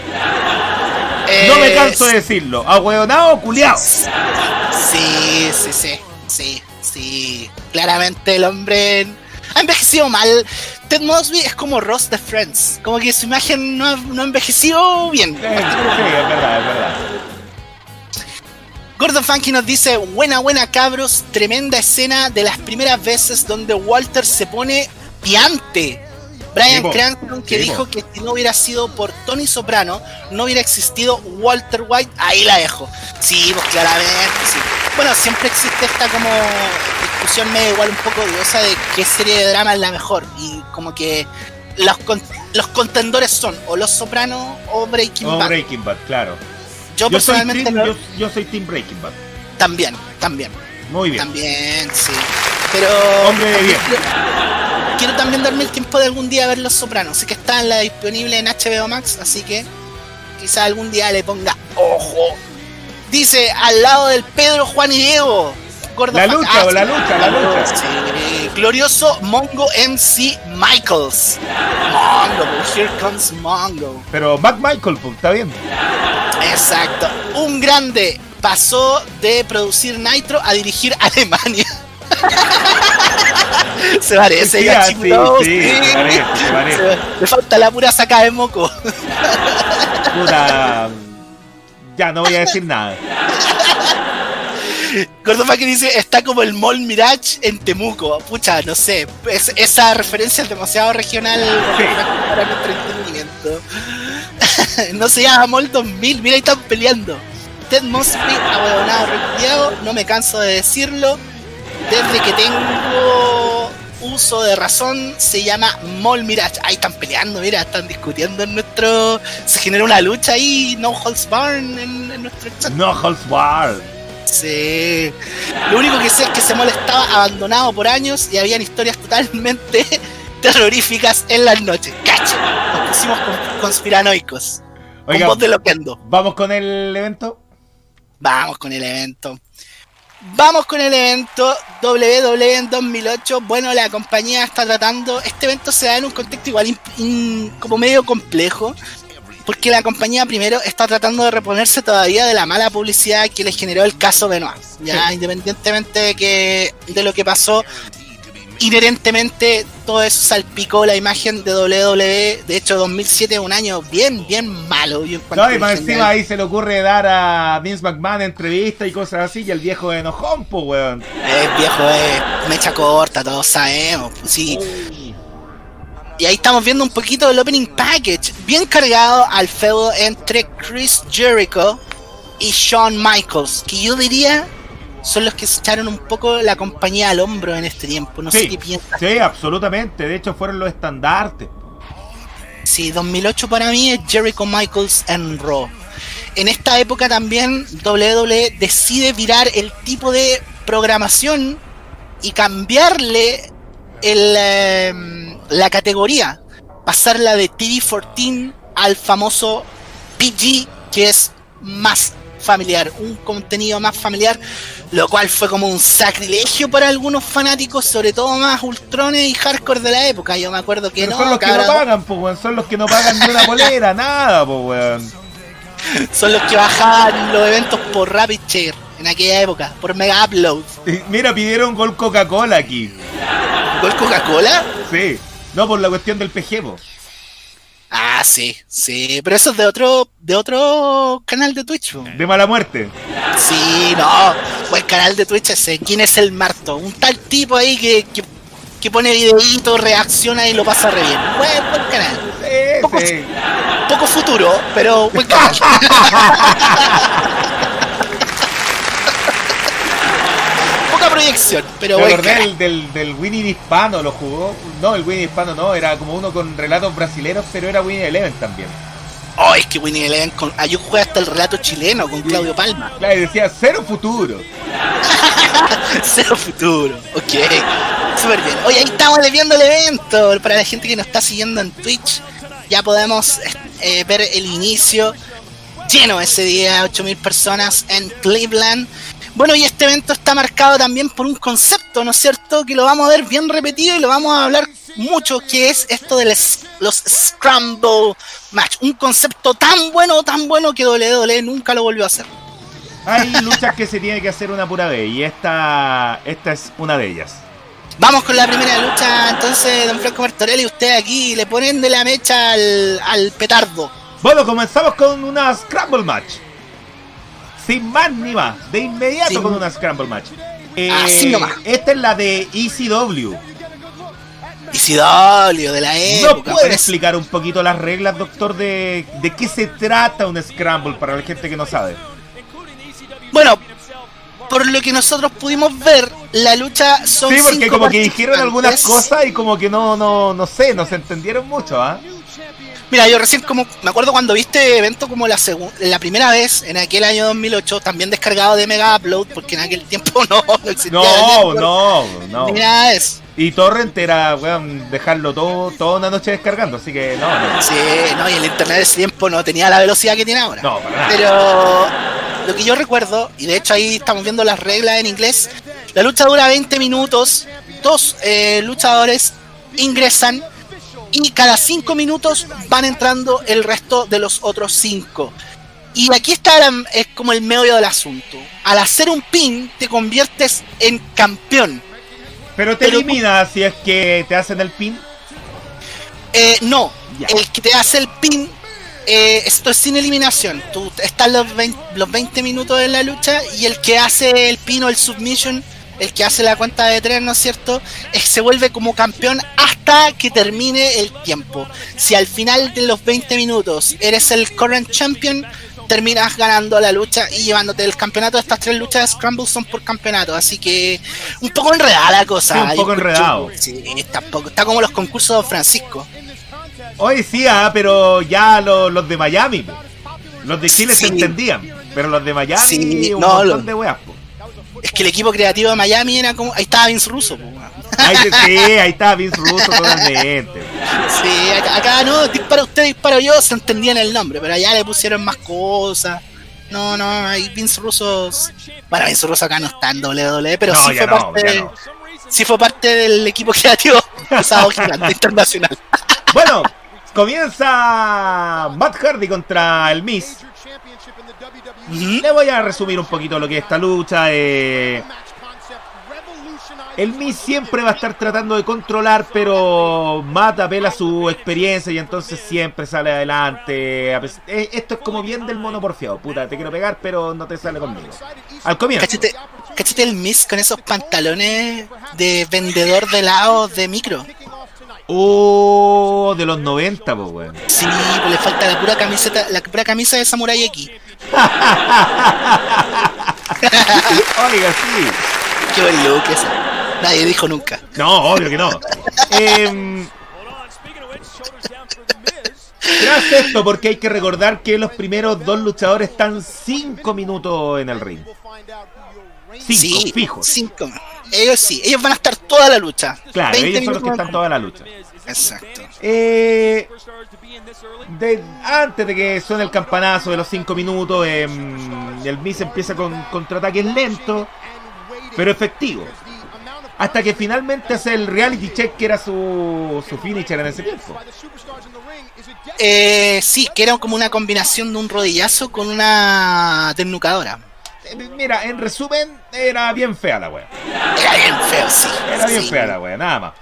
no me canso de decirlo. Ahueonado culiao. Sí, sí, sí. Sí, sí. Claramente el hombre ha envejecido mal. Ted Mosby es como Ross de Friends. Como que su imagen no ha, no envejecido bien. sí, es verdad, es verdad. Gordon Funky nos dice, buena, buena cabros, tremenda escena de las primeras veces donde Walter se pone piante. Brian Cranston que dijo que si no hubiera sido por Tony Soprano, no hubiera existido Walter White, ahí la dejo. Sí, pues claramente, sí. Bueno, siempre existe esta como discusión medio igual un poco odiosa de qué serie de drama es la mejor. Y como que los, los contendores son o Los Sopranos o Breaking Bad. O Breaking Bad, claro. Yo, personalmente. Soy yo, soy Team Breaking Bad. También, también. Muy bien. También, sí. Pero. Hombre bien. Quiero, también darme el tiempo de algún día ver Los Sopranos. Sé que está en la disponible en HBO Max, así que quizá algún día le ponga ojo. Dice al lado del Pedro, Juan y Diego. la lucha, o la lucha, la lucha. Sí. Glorioso Mongo MC Michaels. Mongo, here comes Mongo. Pero Mac Michael, pues, está bien. Exacto. Un grande pasó de producir Nitro a dirigir Alemania. se parece, ya sí, sí, se parece, Le falta la pura saca de moco. Puta. Ya, no voy a decir nada. Gordon que dice, está como el Mall Mirage en Temuco. Pucha, no sé. esa referencia es demasiado regional para nuestro entendimiento. no se llama Mol 2000, mira, ahí están peleando. Ted Mosby, ahuevonado, repudiado, no me canso de decirlo. Desde que tengo uso de razón, se llama Mol Mirage. Ahí están peleando, mira, están discutiendo en nuestro. Se genera una lucha ahí, No Holds Barn en, nuestro chat. No Holds Barn. Sí. Lo único que sé es que se molestaba abandonado por años y habían historias totalmente terroríficas en las noches. ¡Cacha! Nos pusimos conspiranoicos. Oiga, con voz de loquendo. ¿Vamos con el evento? Vamos con el evento. Vamos con el evento WWE en 2008. Bueno, la compañía está tratando. Este evento se da en un contexto igual como medio complejo. Porque la compañía primero está tratando de reponerse todavía de la mala publicidad que le generó el caso Benoit. Ya, independientemente de, que, de lo que pasó, inherentemente todo eso salpicó la imagen de WWE. De hecho, 2007 es un año bien, bien malo. no, y más encima ahí se le ocurre dar a Vince McMahon entrevistas y cosas así, y el viejo de enojón, pues, weón. El viejo es mecha corta, todos sabemos. Pues, sí. Y ahí estamos viendo un poquito del opening package, bien cargado al feudo entre Chris Jericho y Shawn Michaels, que yo diría son los que se echaron un poco la compañía al hombro en este tiempo. No sé qué piensas. Sí, absolutamente. De hecho, fueron los estandartes. Sí, 2008 para mí es Jericho Michaels en Raw. En esta época también WWE decide virar el tipo de programación y cambiarle el, em, la categoría, pasarla de TV14 al famoso PG, que es más familiar, un contenido más familiar, lo cual fue como un sacrilegio para algunos fanáticos, sobre todo más ultrones y hardcore de la época. Yo me acuerdo que no. Son los que no pagan, pues, son los que no pagan ni una bolera, nada, pues, weón. Son los que bajaban los eventos por Rapid Share en aquella época, por Mega Upload. Mira, pidieron gol Coca-Cola aquí. ¿Gol Coca-Cola? Sí. No, por la cuestión del PG, Ah, sí, sí, pero eso es de otro, de otro canal de Twitch. De mala muerte. Sí, no, pues el canal de Twitch ese, ¿quién es el Marto? Un tal tipo ahí que, que, pone videitos, reacciona y lo pasa re bien. Buen, buen canal. Sí, poco, sí. poco futuro, pero buen canal. proyección, pero Me acordé del, del, Winnie Hispano, lo jugó. No, el Winnie Hispano no, era como uno con relatos brasileños, pero era Winnie Eleven también. Oh, es que Winnie Eleven, con, ah, yo jugué hasta el relato chileno con Claudio Palma. Claro, y decía cero futuro. cero futuro, ok. Súper bien. Oye, ahí estamos viendo el evento. Para la gente que nos está siguiendo en Twitch, ya podemos eh, ver el inicio lleno ese día, 8.000 personas en Cleveland. Bueno, y este evento está marcado también por un concepto, ¿no es cierto? Que lo vamos a ver bien repetido y lo vamos a hablar mucho, que es esto de los Scramble Match. Un concepto tan bueno, tan bueno que WWE nunca lo volvió a hacer. Hay luchas que se tiene que hacer una pura vez y esta, esta es una de ellas. Vamos con la primera lucha, entonces, don Franco Martorelli, usted aquí le ponen de la mecha al, al petardo. Bueno, comenzamos con una Scramble Match sin más ni más, de inmediato con una Scramble Match. Así nomás. Esta es la de ECW. ECW de la época. ¿No puede explicar un poquito las reglas, doctor, de, de qué se trata un Scramble para la gente que no sabe? Bueno, por lo que nosotros pudimos ver, la lucha son Sí, porque como que dijeron algunas cosas y como que no, no, no sé, no se entendieron mucho, ¿ah? Mira, yo recién como me acuerdo cuando viste evento como la la primera vez en aquel año 2008, también descargado de Mega Upload, porque en aquel tiempo no, no existía. No, no, no. Mira eso. Y Torrent era, weón, dejarlo todo, toda una noche descargando, así que no, no. Sí, no, y el internet de ese tiempo no tenía la velocidad que tiene ahora. No, para nada. Pero lo que yo recuerdo, y de hecho ahí estamos viendo las reglas en inglés, la lucha dura 20 minutos, dos eh, luchadores ingresan y cada cinco minutos van entrando el resto de los otros cinco. Y aquí está es como el medio del asunto. Al hacer un pin te conviertes en campeón. Pero te elimina si es que te hacen el pin. Eh, no, el que te hace el pin, eh, esto es sin eliminación. Tú estás los 20, los 20 minutos de la lucha y el que hace el pin o el submission el que hace la cuenta de tres, ¿no es cierto? se vuelve como campeón hasta que termine el tiempo. Si al final de los 20 minutos eres el current champion, terminas ganando la lucha y llevándote el campeonato. Estas tres luchas de Scramble son por campeonato, así que un poco enredada la cosa. un poco enredado. Sí, tampoco. Está como los concursos de Francisco. Hoy sí, ah, pero ya los, de Miami, los de Chile se entendían, pero los de Miami, un montón de weas. Es que el equipo creativo de Miami era como. Ahí estaba Vince Russo, ahí, Sí, ahí estaba Vince Russo totalmente. Sí, acá, no, dispara usted, disparo yo, se entendían el nombre, pero allá le pusieron más cosas. No, no, ahí Vince Russo. Bueno, Vince Russo acá no está en WWE, pero sí fue parte. Sí fue parte del equipo creativo pesado gigante internacional. Bueno, comienza Matt Hardy contra el Miss. Le voy a resumir un poquito lo que es esta lucha. Eh. El Miz siempre va a estar tratando de controlar, pero Matt apela su experiencia y entonces siempre sale adelante. Eh, esto es como bien del mono porfiado. Puta, te quiero pegar, pero no te sale conmigo. Al comienzo. Cachete, el Miz con esos pantalones de vendedor de helados de micro. Oh, de los 90, pues, weón. Sí, pues le falta la pura camiseta, la pura camisa de Samurai X. Oiga, sí. Qué buen look ese. Nadie dijo nunca. No, obvio que no. eh, tras esto, porque hay que recordar que los primeros dos luchadores están 5 minutos en el ring. 5, fijos. Cinco. Ellos sí, ellos van a estar toda la lucha. Claro, ellos son los que están toda la lucha. Exacto. Eh, de, antes de que suene el campanazo de los 5 minutos, eh, el Miz empieza con contraataques lentos, pero efectivos. Hasta que finalmente hace el reality check que era su, su finisher en ese tiempo. Eh, sí, que era como una combinación de un rodillazo con una desnucadora. Mira, en resumen, era bien fea la wea. Era bien fea, sí. Era bien fea la wea, nada más.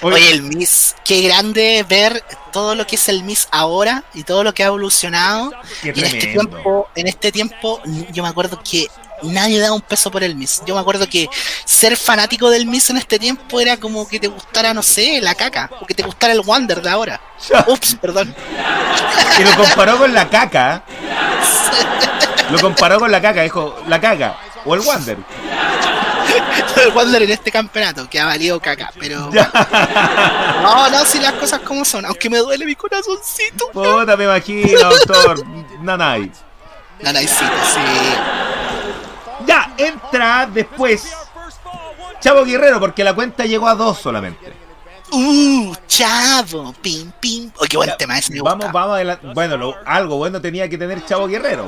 Oye, el Miss, qué grande ver todo lo que es el Miss ahora y todo lo que ha evolucionado. Qué en este tiempo, en este tiempo, yo me acuerdo que nadie daba un peso por el Miss. Yo me acuerdo que ser fanático del Miss en este tiempo era como que te gustara, no sé, la caca, o que te gustara el Wonder de ahora. Ups, perdón. Y lo comparó con la caca. Lo comparó con la caca, dijo, la caca, o el Wonder. el Wander en este campeonato, que ha valido caca, pero. no, no, si las cosas como son, aunque me duele mi corazoncito. Puta, me imagino, doctor. Nanay. Nanaycito, sí. Ya, entra después Chavo Guerrero, porque la cuenta llegó a dos solamente. Uh, Chavo, pim, pim. Oh, qué buen tema ese, Vamos, vamos adelante. Bueno, lo, algo bueno tenía que tener Chavo Guerrero.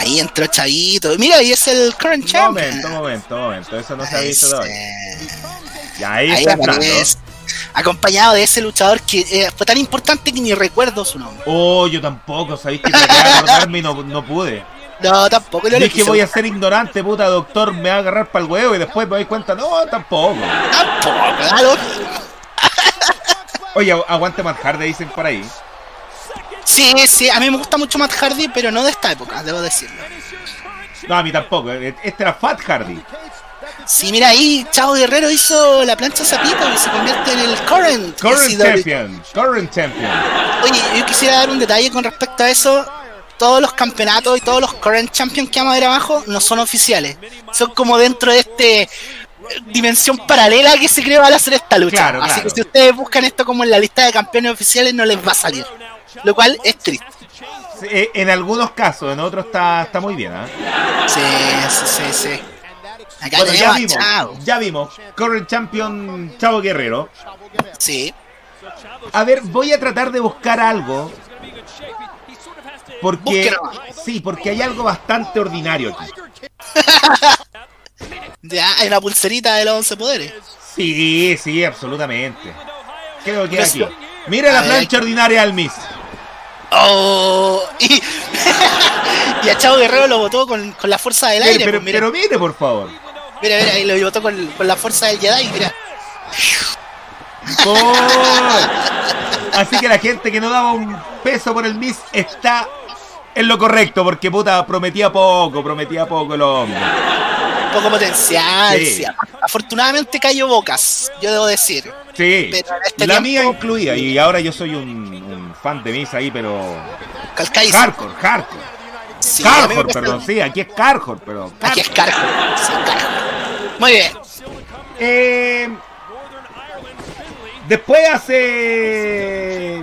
Ahí entró Chavito. Mira, ahí es el current champion. Momento, momento, momento. Eso no se ha visto todavía. Ya ahí, ahí está. Acompañado de ese luchador que eh, fue tan importante que ni recuerdo su nombre. Oh, yo tampoco. Sabéis que traté de acordarme y no, no pude. No, tampoco. No es que voy a ser ignorante, puta doctor, me va a agarrar para el huevo y después me doy cuenta, no, tampoco. Tampoco, claro. Oye, aguante Matt Hardy, dicen por ahí. Sí, sí, a mí me gusta mucho Matt Hardy, pero no de esta época, debo decirlo. No, a mí tampoco. Este era Fat Hardy. Sí, mira ahí, Chavo Guerrero hizo la plancha zapito y se convierte en el current. Current champion. Current champion. Oye, yo quisiera dar un detalle con respecto a eso. Todos los campeonatos y todos los current champions que vamos a ver abajo no son oficiales. Son como dentro de este dimensión paralela que se creó al hacer esta lucha. Así que si ustedes buscan esto como en la lista de campeones oficiales no les va a salir. Lo cual es triste. Eh, en algunos casos, en otros está, está muy bien. ¿eh? Sí, sí, sí, sí. bueno, ya vimos, ya vimos. Current Champion Chavo Guerrero. Sí. A ver, voy a tratar de buscar algo. Porque. Sí, porque hay algo bastante ordinario aquí. ya, hay una pulserita de los 11 poderes. Sí, sí, absolutamente. Creo que aquí. Mira la plancha ordinaria al Miss. Oh, y, y a Chavo Guerrero lo botó con, con la fuerza del aire. Pero, pues, pero mire, por favor. Mira, mira, ahí lo botó con, con la fuerza del Jedi, mira. Oh. Así que la gente que no daba un peso por el Miss está en lo correcto, porque puta, prometía poco, prometía poco el hombre. Poco potencial. Sí. Afortunadamente cayó bocas, yo debo decir. Sí, este la mía incluida, y ahora yo soy un, un fan de Miss ahí, pero. Calcáis. Hardcore, hardcore. Sí, Carhor, perdón, sí, aquí es Carhor, pero. Aquí es Carhor, sí. Muy bien. Eh, después hace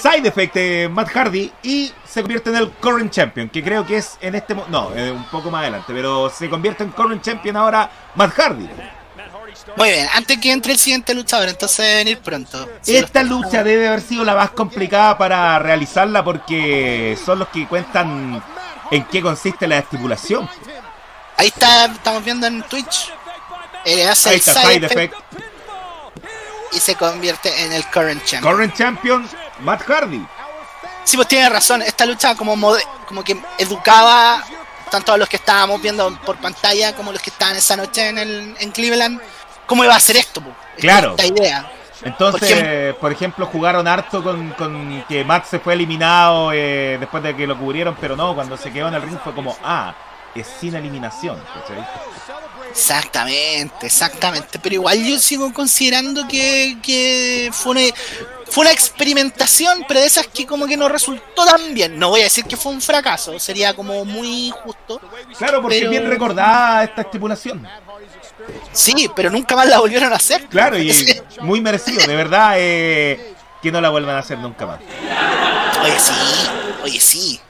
side effect de Matt Hardy y se convierte en el current champion, que creo que es en este no, eh, un poco más adelante, pero se convierte en current champion ahora Matt Hardy. Muy bien, antes que entre el siguiente luchador, entonces debe venir pronto. Esta lucha debe haber sido la más complicada para realizarla porque son los que cuentan en qué consiste la estipulación. Ahí está, estamos viendo en Twitch. Eh, hace Ahí está, side, effect. Y se convierte en el current champion. Current champion, Matt Hardy. Sí, pues tiene razón. Esta lucha como, como que educaba tanto a los que estábamos viendo por pantalla como los que estaban esa noche en, el, en Cleveland. ¿Cómo iba a ser esto? Po? Claro. Esta idea. Entonces, por ejemplo, jugaron harto con, con que Matt se fue eliminado eh, después de que lo cubrieron, pero no, cuando se quedó en el ring fue como, ah, es sin eliminación. Exactamente, exactamente. Pero igual yo sigo considerando que, que fue, una, fue una experimentación, pero de esas que como que no resultó tan bien. No voy a decir que fue un fracaso, sería como muy justo. Claro, porque bien recordada esta estipulación. Sí, pero nunca más la volvieron a hacer. Claro, y muy merecido, de verdad, eh, que no la vuelvan a hacer nunca más. Oye, sí, oye, sí.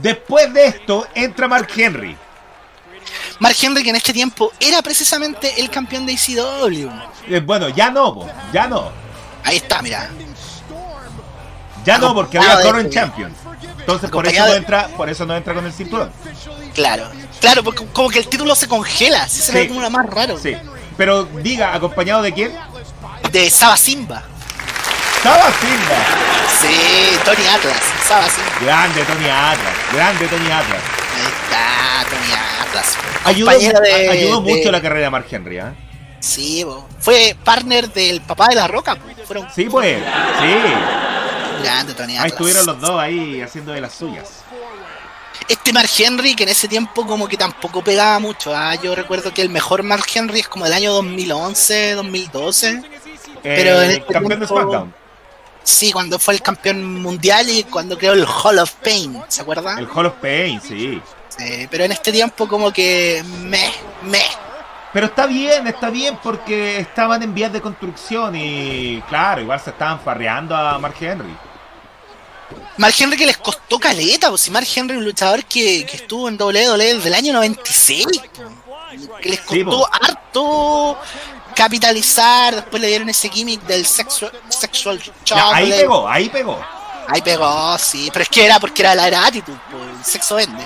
Después de esto entra Mark Henry. Mark Henry que en este tiempo era precisamente el campeón de ICW. Eh, bueno, ya no, ya no. Ahí está, mira. Ya no, porque había Current Champion. Entonces por eso no entra, por eso no entra con el cinturón. Claro, claro, porque como que el título se congela, se ve lo más raro. Sí. Pero diga, ¿acompañado de quién? De Saba Simba. Saba Simba. Sí, Tony Atlas, Saba Simba. Grande Tony Atlas, grande Tony Atlas. Ayudó, mucho la carrera de Mark Henry, ¿eh? Sí, fue partner del papá de la Roca. Fueron sí, pues, sí. Grande Tony. Ahí estuvieron los dos ahí haciendo de las suyas. Este Mark Henry, que en ese tiempo como que tampoco pegaba mucho. ¿ah? Yo recuerdo que el mejor Mark Henry es como del año 2011, 2012. pero en este campeón de SmackDown. Sí, cuando fue el campeón mundial y cuando creó el Hall of Pain, ¿se acuerda? El Hall of Pain, sí. Sí, pero en este tiempo como que me, me. Pero está bien, está bien porque estaban en vías de construcción y claro, igual se estaban farreando a Mark Henry. Mark Henry que les costó caleta, pues si Mark Henry un luchador que, que estuvo en WWE desde el año 96, que les costó harto capitalizar, después le dieron ese gimmick del sexual, sexual ahí pegó, ahí pegó. Ahí pegó, sí, pero es que era porque era la era actitud, pues, sexo vende.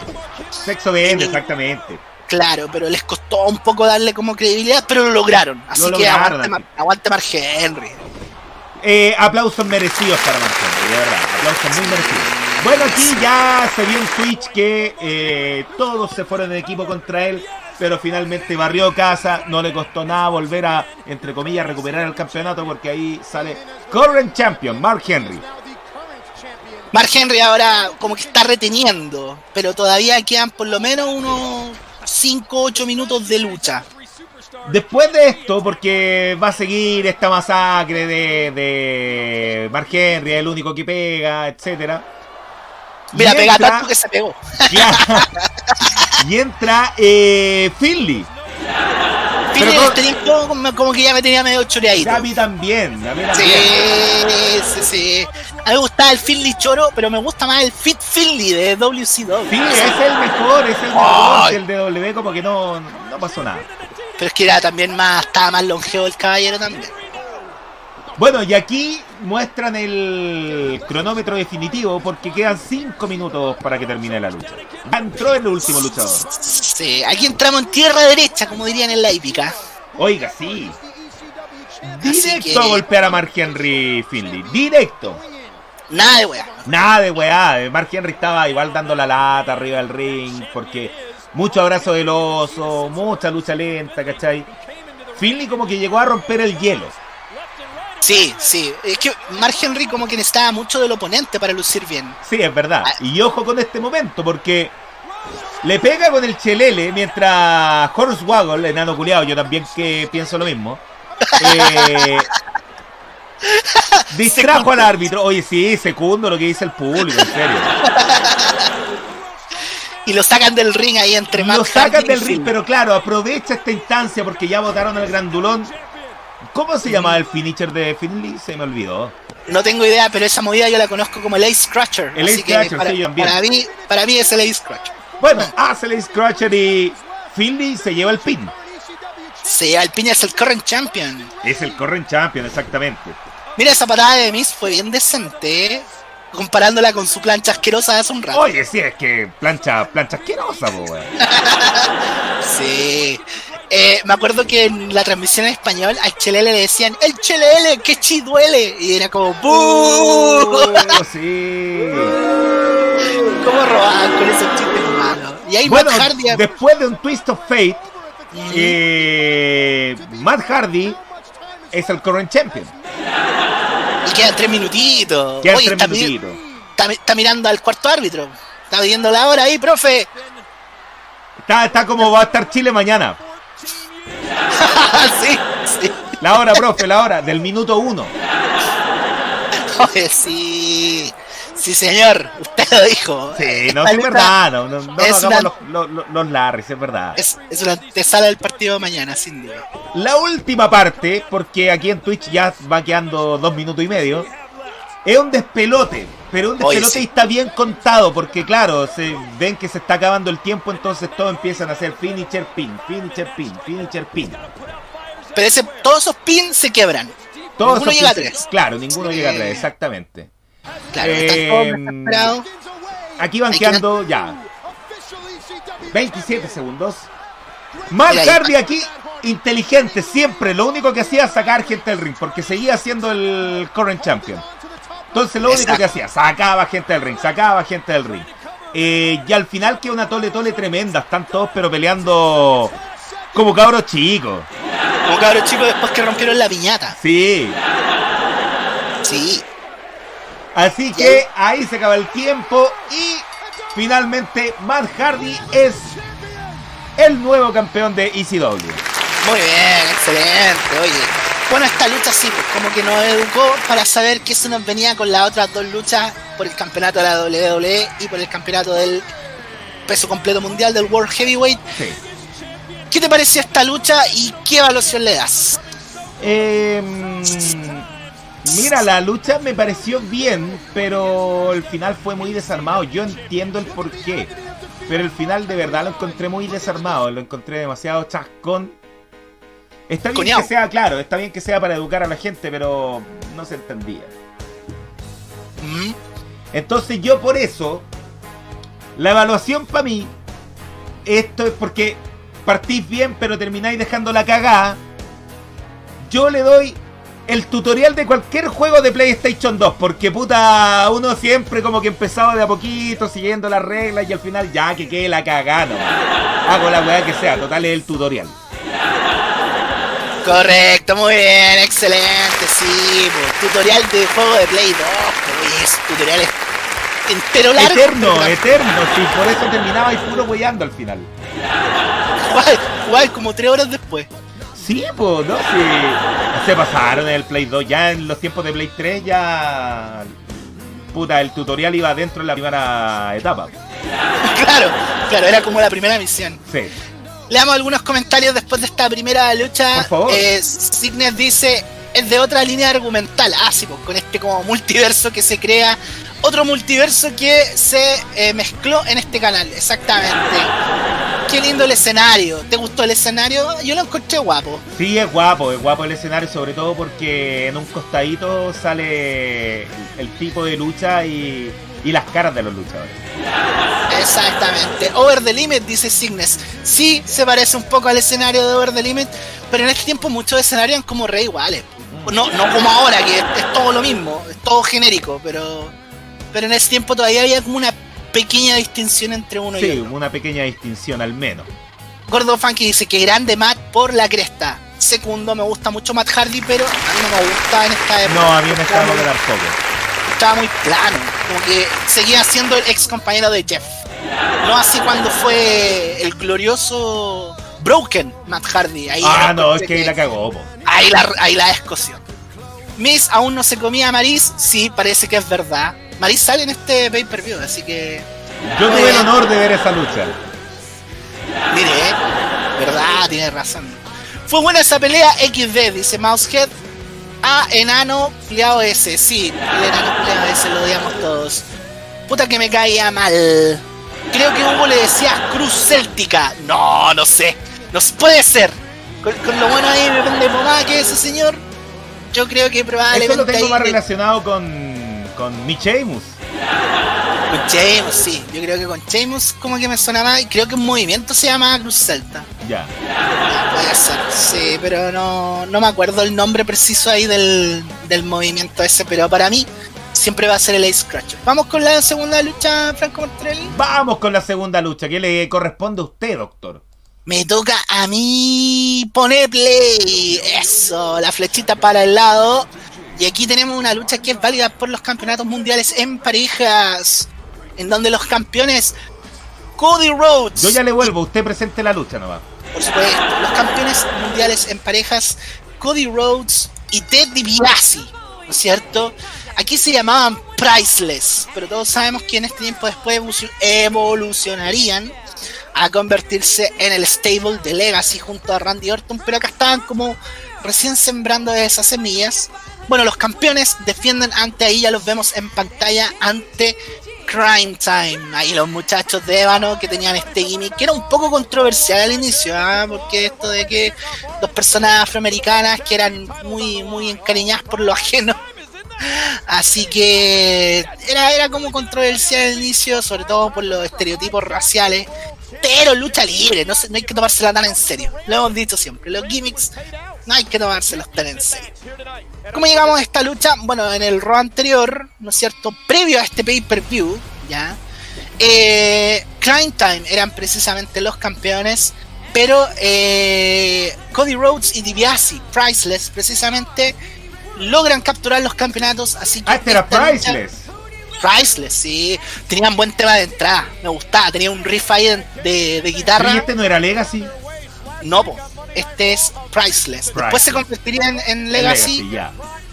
Sexo vende, exactamente. Claro, pero les costó un poco darle como credibilidad, pero lo lograron. Así que aguante, aguante Mark Henry. Eh, aplausos merecidos para Mark Henry, de verdad. Aplausos muy merecidos. Bueno, aquí ya se vio un Twitch que eh, todos se fueron de equipo contra él pero finalmente barrió casa, no le costó nada volver a, entre comillas, recuperar el campeonato porque ahí sale Current Champion, Mark Henry. Mark Henry ahora como que está reteniendo, pero todavía quedan por lo menos unos 5 8 minutos de lucha. Después de esto, porque va a seguir esta masacre de, de Mark Henry, el único que pega, etcétera. Mira, pega tanto que se pegó. y entra eh, Finley. Finley este tiempo como, que ya me tenía medio choreadito. A mí también, a mí también. Sí, sí, sí. A mí me gustaba el Finley choro, pero me gusta más el Fit Finley de WCW. Finley es el mejor, es el mejor. El de W como que no, no pasó nada. Pero es que era también más, estaba más longevo el caballero también. Bueno, y aquí muestran el cronómetro definitivo porque quedan 5 minutos para que termine la lucha. Entró el último luchador. Sí, aquí entramos en tierra derecha, como dirían en la hípica. Oiga, sí. Directo a golpear a Mark Henry Finley. Directo. Nada de weá. Nada de weá. Mark Henry estaba igual dando la lata arriba del ring porque mucho abrazo del oso, mucha lucha lenta, ¿cachai? Finley como que llegó a romper el hielo. Sí, sí. Es que Mark Henry como que necesitaba mucho del oponente para lucir bien. Sí, es verdad. Ah. Y ojo con este momento, porque le pega con el chelele mientras Horse Waggle, enano culiado, yo también que pienso lo mismo. Eh, distrajo al árbitro. Oye, sí, segundo lo que dice el público, en serio. y lo sacan del ring ahí entre más. Lo sacan del ring, pero claro, aprovecha esta instancia porque ya votaron al grandulón ¿Cómo se llamaba el finisher de Finley? Se me olvidó. No tengo idea, pero esa movida yo la conozco como el Ace Scratcher. El Ace Scratcher, para, sí, para, mí, para mí es el Ace Scratcher. Bueno, hace el Ace Scratcher y Finley se lleva el pin. Se lleva el pin es el Current Champion. Es el Current Champion, exactamente. Mira, esa patada de Miss fue bien decente, ¿eh? comparándola con su plancha asquerosa de hace un rato. Oye, sí, es que plancha, plancha asquerosa, boy. sí. Eh, me acuerdo que en la transmisión en español al Chelele le decían, el Chelele, que chi duele. Y era como, ¡Buu! Oh, sí. ¿Cómo robaban con esos chistes malos? Y ahí bueno, Matt Hardy. Después de un twist of fate, eh, Matt Hardy es el current champion. Y quedan tres minutitos. Quedan tres está minutitos. está, mirando al cuarto árbitro. Está viendo la hora ahí, profe. Está, está como va a estar Chile mañana. sí, sí. La hora, profe, la hora, del minuto uno. Oye, sí. Sí, señor, usted lo dijo. Sí, no, es verdad, no, no, no es los, los, los, Larrys, es verdad. Es, es una antesala del partido de mañana, sin duda. La última parte, porque aquí en Twitch ya va quedando dos minutos y medio, es un despelote, pero un despelote y está bien contado, porque claro, se ven que se está acabando el tiempo, entonces todos empiezan a hacer finisher pin, finisher pin, finisher pin. Pero ese, todos esos pins se quebran. Todos ninguno llega a tres. Claro, ninguno llega a tres, exactamente. Claro, eh, aquí van quedando ya 27 segundos. Matt Hardy aquí, inteligente, siempre. Lo único que hacía es sacar gente del ring, porque seguía siendo el current champion. Entonces lo único que hacía, sacaba gente del ring, sacaba gente del ring. Eh, y al final queda una tole tole tremenda. Están todos pero peleando como cabros chicos. Como cabros chicos después que rompieron la piñata. Sí. Sí. Así que ahí se acaba el tiempo y finalmente Matt Hardy es el nuevo campeón de ECW. Muy bien, excelente, oye. Bueno, esta lucha sí, pues como que nos educó para saber que se nos venía con las otras dos luchas por el campeonato de la WWE y por el campeonato del peso completo mundial del World Heavyweight. Sí. ¿Qué te pareció esta lucha y qué evaluación le das? Eh, Mira, la lucha me pareció bien, pero el final fue muy desarmado. Yo entiendo el porqué, pero el final de verdad lo encontré muy desarmado. Lo encontré demasiado chascón. Está bien que sea, claro, está bien que sea para educar a la gente, pero no se entendía. Mm. Entonces yo por eso, la evaluación para mí, esto es porque partís bien, pero termináis dejando la cagada. Yo le doy el tutorial de cualquier juego de PlayStation 2, porque puta, uno siempre como que empezaba de a poquito, siguiendo las reglas y al final ya que quede la cagada. Hago la weá que sea, total es el tutorial. Correcto, muy bien, excelente, sí, tutorial de juego de Play 2, pues, tutoriales entero largo. Eterno, eterno, sí, por eso terminaba y puro weyando al final. Igual, igual, como tres horas después. Sí, pues, ¿no? Sí. Se pasaron en el Play 2. Ya en los tiempos de Play 3 ya... Puta, el tutorial iba dentro en la primera etapa. claro, claro, era como la primera misión. Sí. Leamos algunos comentarios después de esta primera lucha. Por favor. Eh, Signet dice, es de otra línea argumental. Ah, sí, pues, con este como multiverso que se crea. Otro multiverso que se eh, mezcló en este canal, exactamente. Qué lindo el escenario. ¿Te gustó el escenario? Yo lo encontré guapo. Sí, es guapo, es guapo el escenario, sobre todo porque en un costadito sale el, tipo de lucha y, las caras de los luchadores. Exactamente. Over the Limit, dice Signes. Sí, se parece un poco al escenario de Over the Limit, pero en este tiempo muchos escenarios eran como re iguales. No, no como ahora, que es, todo lo mismo, es todo genérico, pero, pero en ese tiempo todavía había como una pequeña distinción entre uno y otro. Sí, una pequeña distinción al menos. Gordo Funky dice que grande Matt por la cresta. Segundo, me gusta mucho Matt Hardy, pero a mí no me gusta en esta época. No, a mí me estaba muy. Estaba muy plano, como que seguía siendo el ex compañero de Jeff. No así cuando fue el glorioso Broken Matt Hardy. Ahí ah, no, es que ahí la cagó. Ahí la, ahí la escoció. Miss aún no se comía a Maris, sí, parece que es verdad. Maris sale en este pay-per-view, así que. Yo tuve el honor de ver esa lucha. Mire, verdad, tiene razón. Fue buena esa pelea XD, dice Mousehead. A enano pliado ese, sí, el enano pliado ese lo odiamos todos. Puta que me caía mal. Creo que Hugo le decía Cruz Céltica. No, no sé. No puede ser. Con, lo bueno ahí de mamá que ese señor. Yo creo que probablemente. Eso lo tengo más relacionado con con Mitch Amos. Con James, sí. Yo creo que con James como que me suena más. Creo que un movimiento se llama Cruz Celta. Ya. Puede ser, sí, pero no, no me acuerdo el nombre preciso ahí del, del movimiento ese, pero para mí siempre va a ser el Ace Scratcher. Vamos con la segunda lucha, Franco Martorelli. Vamos con la segunda lucha. ¿Qué le corresponde a usted, doctor? Me toca a mí poner play. Eso, la flechita para el lado. Y aquí tenemos una lucha que es válida por los campeonatos mundiales en parejas, en donde los campeones Cody Rhodes. Yo ya le vuelvo, usted presente la lucha nomás. Por supuesto, los campeones mundiales en parejas, Cody Rhodes y Ted DiBiase, ¿no es cierto? Aquí se llamaban Priceless, pero todos sabemos que en este tiempo después evolucionarían a convertirse en el stable de Legacy junto a Randy Orton, pero acá estaban como recién sembrando esas semillas. Bueno, los campeones defienden ante ahí, ya los vemos en pantalla, ante Crime Time. Ahí los muchachos de Ébano que tenían este gimmick, que era un poco controversial al inicio, ¿ah? porque esto de que dos personas afroamericanas que eran muy, muy encariñadas por lo ajeno. Así que era, era como controversial al inicio, sobre todo por los estereotipos raciales. Pero lucha libre, no, no hay que tomársela tan en serio. Lo hemos dicho siempre, los gimmicks no hay que tomárselos tan en serio. ¿Cómo llegamos a esta lucha? Bueno, en el Raw anterior, ¿no es cierto? Previo a este pay-per-view, ¿ya? Eh, Crime Time eran precisamente los campeones, pero eh, Cody Rhodes y DiBiase, Priceless, precisamente logran capturar los campeonatos. Así que ah, este era Priceless. Priceless, sí. Tenían buen tema de entrada, me gustaba. Tenía un riff ahí de, de, guitarra. ¿Y este no era Legacy? No, po. Este es Priceless. Después se convertiría en, Legacy.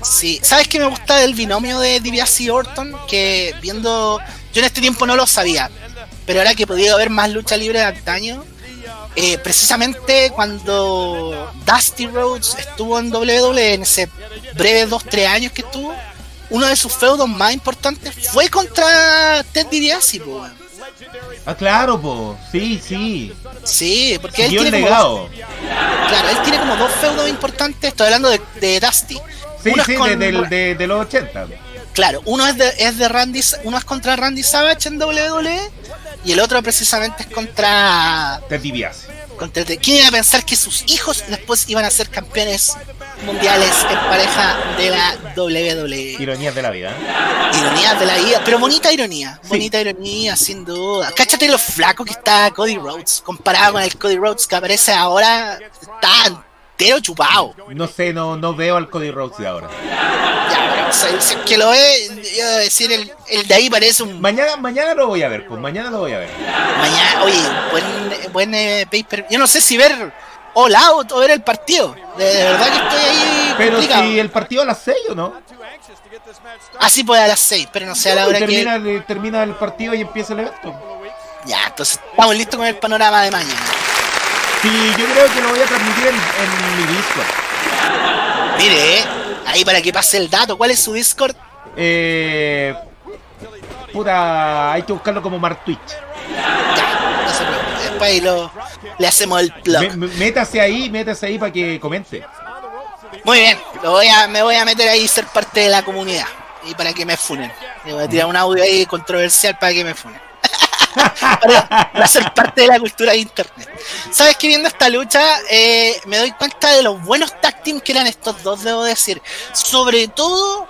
Sí. ¿Sabes qué me gusta del binomio de DiBiase y Orton? Que viendo. Yo en este tiempo no lo sabía. Pero ahora que he podido ver más lucha libre de antaño. Eh, precisamente cuando Dusty Rhodes estuvo en WWE en ese breve 2-3 años que estuvo, uno de sus feudos más importantes fue contra Ted DiBiase, Ah, claro, po. Sí, sí. Sí, porque él tiene legado. claro, él tiene como dos feudos importantes. Estoy hablando de, de Dusty. Sí, uno sí, de, de, los 80. Claro, uno es de, es de Randy, uno es contra Randy Savage en WWE y el otro precisamente es contra Ted DiBiase. ¿Quién iba a pensar que sus hijos después iban a ser campeones mundiales en pareja de la WWE? Ironías de la vida. ¿eh? Ironías de la vida, pero bonita ironía. Bonita ironía, sin duda. Cáchate lo flaco que está Cody Rhodes comparado con el Cody Rhodes que aparece ahora. Está entero chupado. No sé, no, no veo al Cody Rhodes de ahora. Ya, si, que lo ve, yo decir, el, el, de ahí parece un. Mañana, mañana lo voy a ver, pues mañana lo voy a ver. Mañana, oye, buen, buen eh, paper. Yo no sé si ver All Out o ver el partido. De, verdad que estoy ahí. Pero si el partido a las 6 o no. Así ah, puede a las 6, pero no sé a la hora termina, que. Termina el partido y empieza el evento. Ya, entonces estamos listos con el panorama de mañana. Sí, yo creo que lo voy a transmitir en, en mi Discord. Mire, eh, ahí para que pase el dato, ¿cuál es su Discord? Eh. Puta, hay que buscarlo como Mark Twitch. Ya, no se preocupe. Después ahí lo, le hacemos el plug. métase ahí, métase ahí para que comente. Muy bien, lo voy a, me voy a meter ahí y ser parte de la comunidad. Y para que me funen. Le voy a tirar un audio ahí controversial para que me funen. Para, ser parte de la cultura de internet. Sabes que viendo esta lucha eh, me doy cuenta de los buenos tag teams que eran estos dos, debo decir. Sobre todo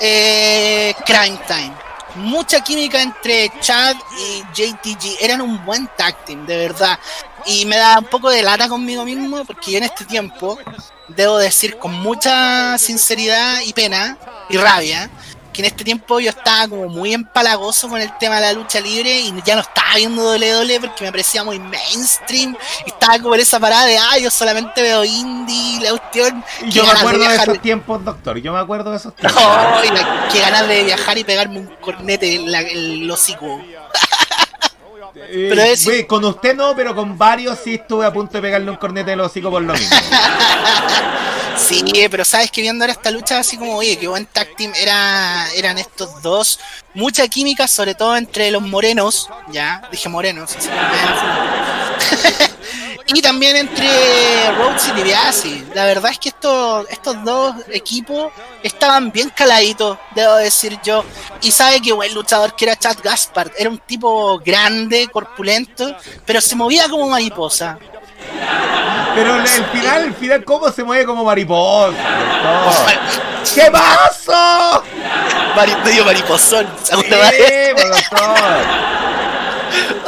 eh, Crime Time. Mucha química entre Chad y JTG. Eran un buen tag team, de verdad. Y me da un poco de lata conmigo mismo porque yo en este tiempo, debo decir con mucha sinceridad y pena y rabia, que en este tiempo yo estaba como muy empalagoso con el tema de la lucha libre y ya no estaba viendo WWE porque me parecía muy mainstream y estaba como en esa parada de, ah, yo solamente veo indie, la cuestión. Yo me acuerdo de, esos tiempos, doctor, yo me acuerdo de esos tiempos. No, y qué ganas de viajar y pegarme un cornete en el hocico. Eh, con usted no, pero con varios sí estuve a punto de pegarle un cornete en el hocico por lo mismo. sí, pero sabes que viendo ahora esta lucha así como, oye, qué buen tag team era, eran estos dos. Mucha química, sobre todo entre los morenos, ya, dije morenos, y también entre Rhodes y DiBiase. La verdad es que estos, estos dos equipos estaban bien caladitos, debo decir yo. Y sabe que buen luchador que era Chad Gaspard. Era un tipo grande, corpulento, pero se movía como mariposa. Pero el final, el final, ¿cómo se mueve como mariposa? ¿Qué pasó? medio mariposón. Sí,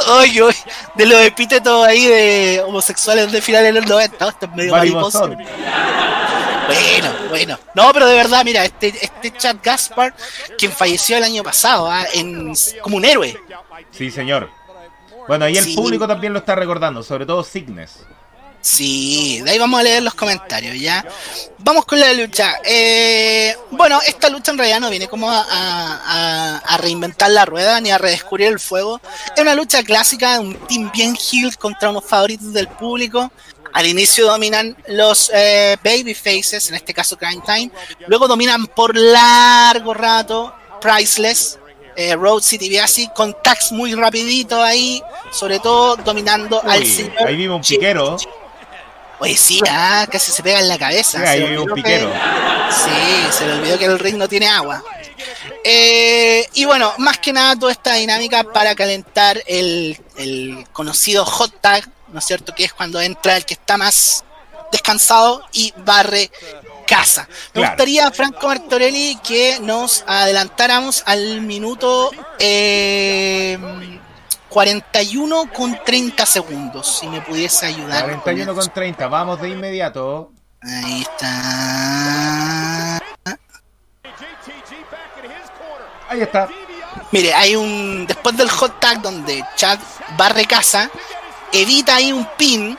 Oye, oye, de los epítetos ahí de homosexuales de finales de los 90, esto es medio mariposo. Bueno, bueno. No, pero de verdad, mira, este, este Chad Gaspar, quien falleció el año pasado, ¿ah? en, como un héroe. Sí, señor. Bueno, ahí el público también lo está recordando, sobre todo Signes. Sí, de ahí vamos a leer los comentarios, ¿ya? Vamos con la lucha. Eh, bueno, esta lucha en realidad no viene como a, reinventar la rueda ni a redescubrir el fuego. Es una lucha clásica, un team bien heel contra unos favoritos del público. Al inicio dominan los eh, baby faces, en este caso Crime Time. Luego dominan por largo rato Priceless, eh, Road City Biasi, con tags muy rapidito ahí, sobre todo dominando al señor. Ahí vive un piquero. Oye, sí, ah, casi se pega en la cabeza. Sí, ahí un piquero. sí, se le olvidó que el ring no tiene agua. Eh, y bueno, más que nada toda esta dinámica para calentar el, el, conocido hot tag, ¿no es cierto? Que es cuando entra el que está más descansado y barre casa. Me gustaría, Franco Martorelli, que nos adelantáramos al minuto eh, 41 con 30 segundos, si me pudiese ayudar. 41 con, 30, vamos de inmediato. Ahí está. Ahí está. Mire, hay un. Después del hot tag donde Chad barre casa, evita ahí un pin.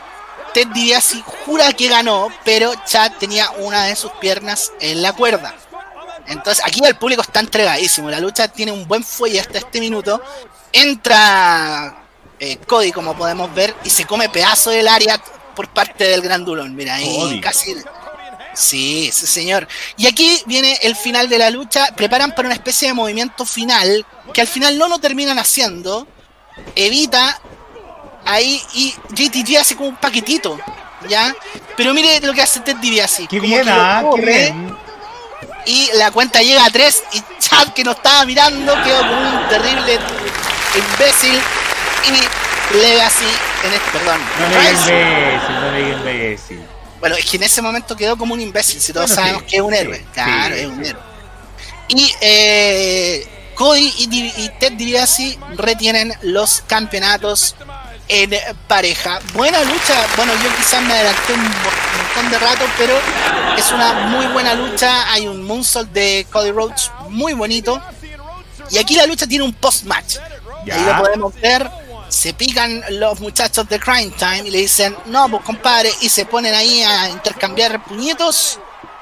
Ted DiBiase jura que ganó, pero Chad tenía una de sus piernas en la cuerda. Entonces aquí el público está entregadísimo. La lucha tiene un buen fuelle hasta este minuto. Entra eh, Cody, como podemos ver, y se come pedazo del área por parte del grandulón. Mira, ahí casi. Sí, sí, señor. Y aquí viene el final de la lucha. Preparan para una especie de movimiento final que al final no lo terminan haciendo. Evita ahí y JTG hace como un paquetito, ¿ya? Pero mire lo que hace Ted DiBiase. Qué bien, ah, qué bien y la cuenta llega a 3 y Chad que no estaba mirando quedó como un terrible imbécil y Legacy en este, perdón. No le imbécil, no le imbécil. Bueno, es que en ese momento quedó como un imbécil, si todos sabemos que es un héroe. claro, es un héroe. Y eh, Cody y, y Ted DiBiase retienen los campeonatos en pareja. Buena lucha, bueno, yo quizás me adelanté un montón de rato, pero es una muy buena lucha. Hay un moonsault de Cody Rhodes muy bonito. Y aquí la lucha tiene un post-match. Ahí lo podemos ver. Se pican los muchachos de Crime Time y le dicen, no, pues compadre, y se ponen ahí a intercambiar puñetos.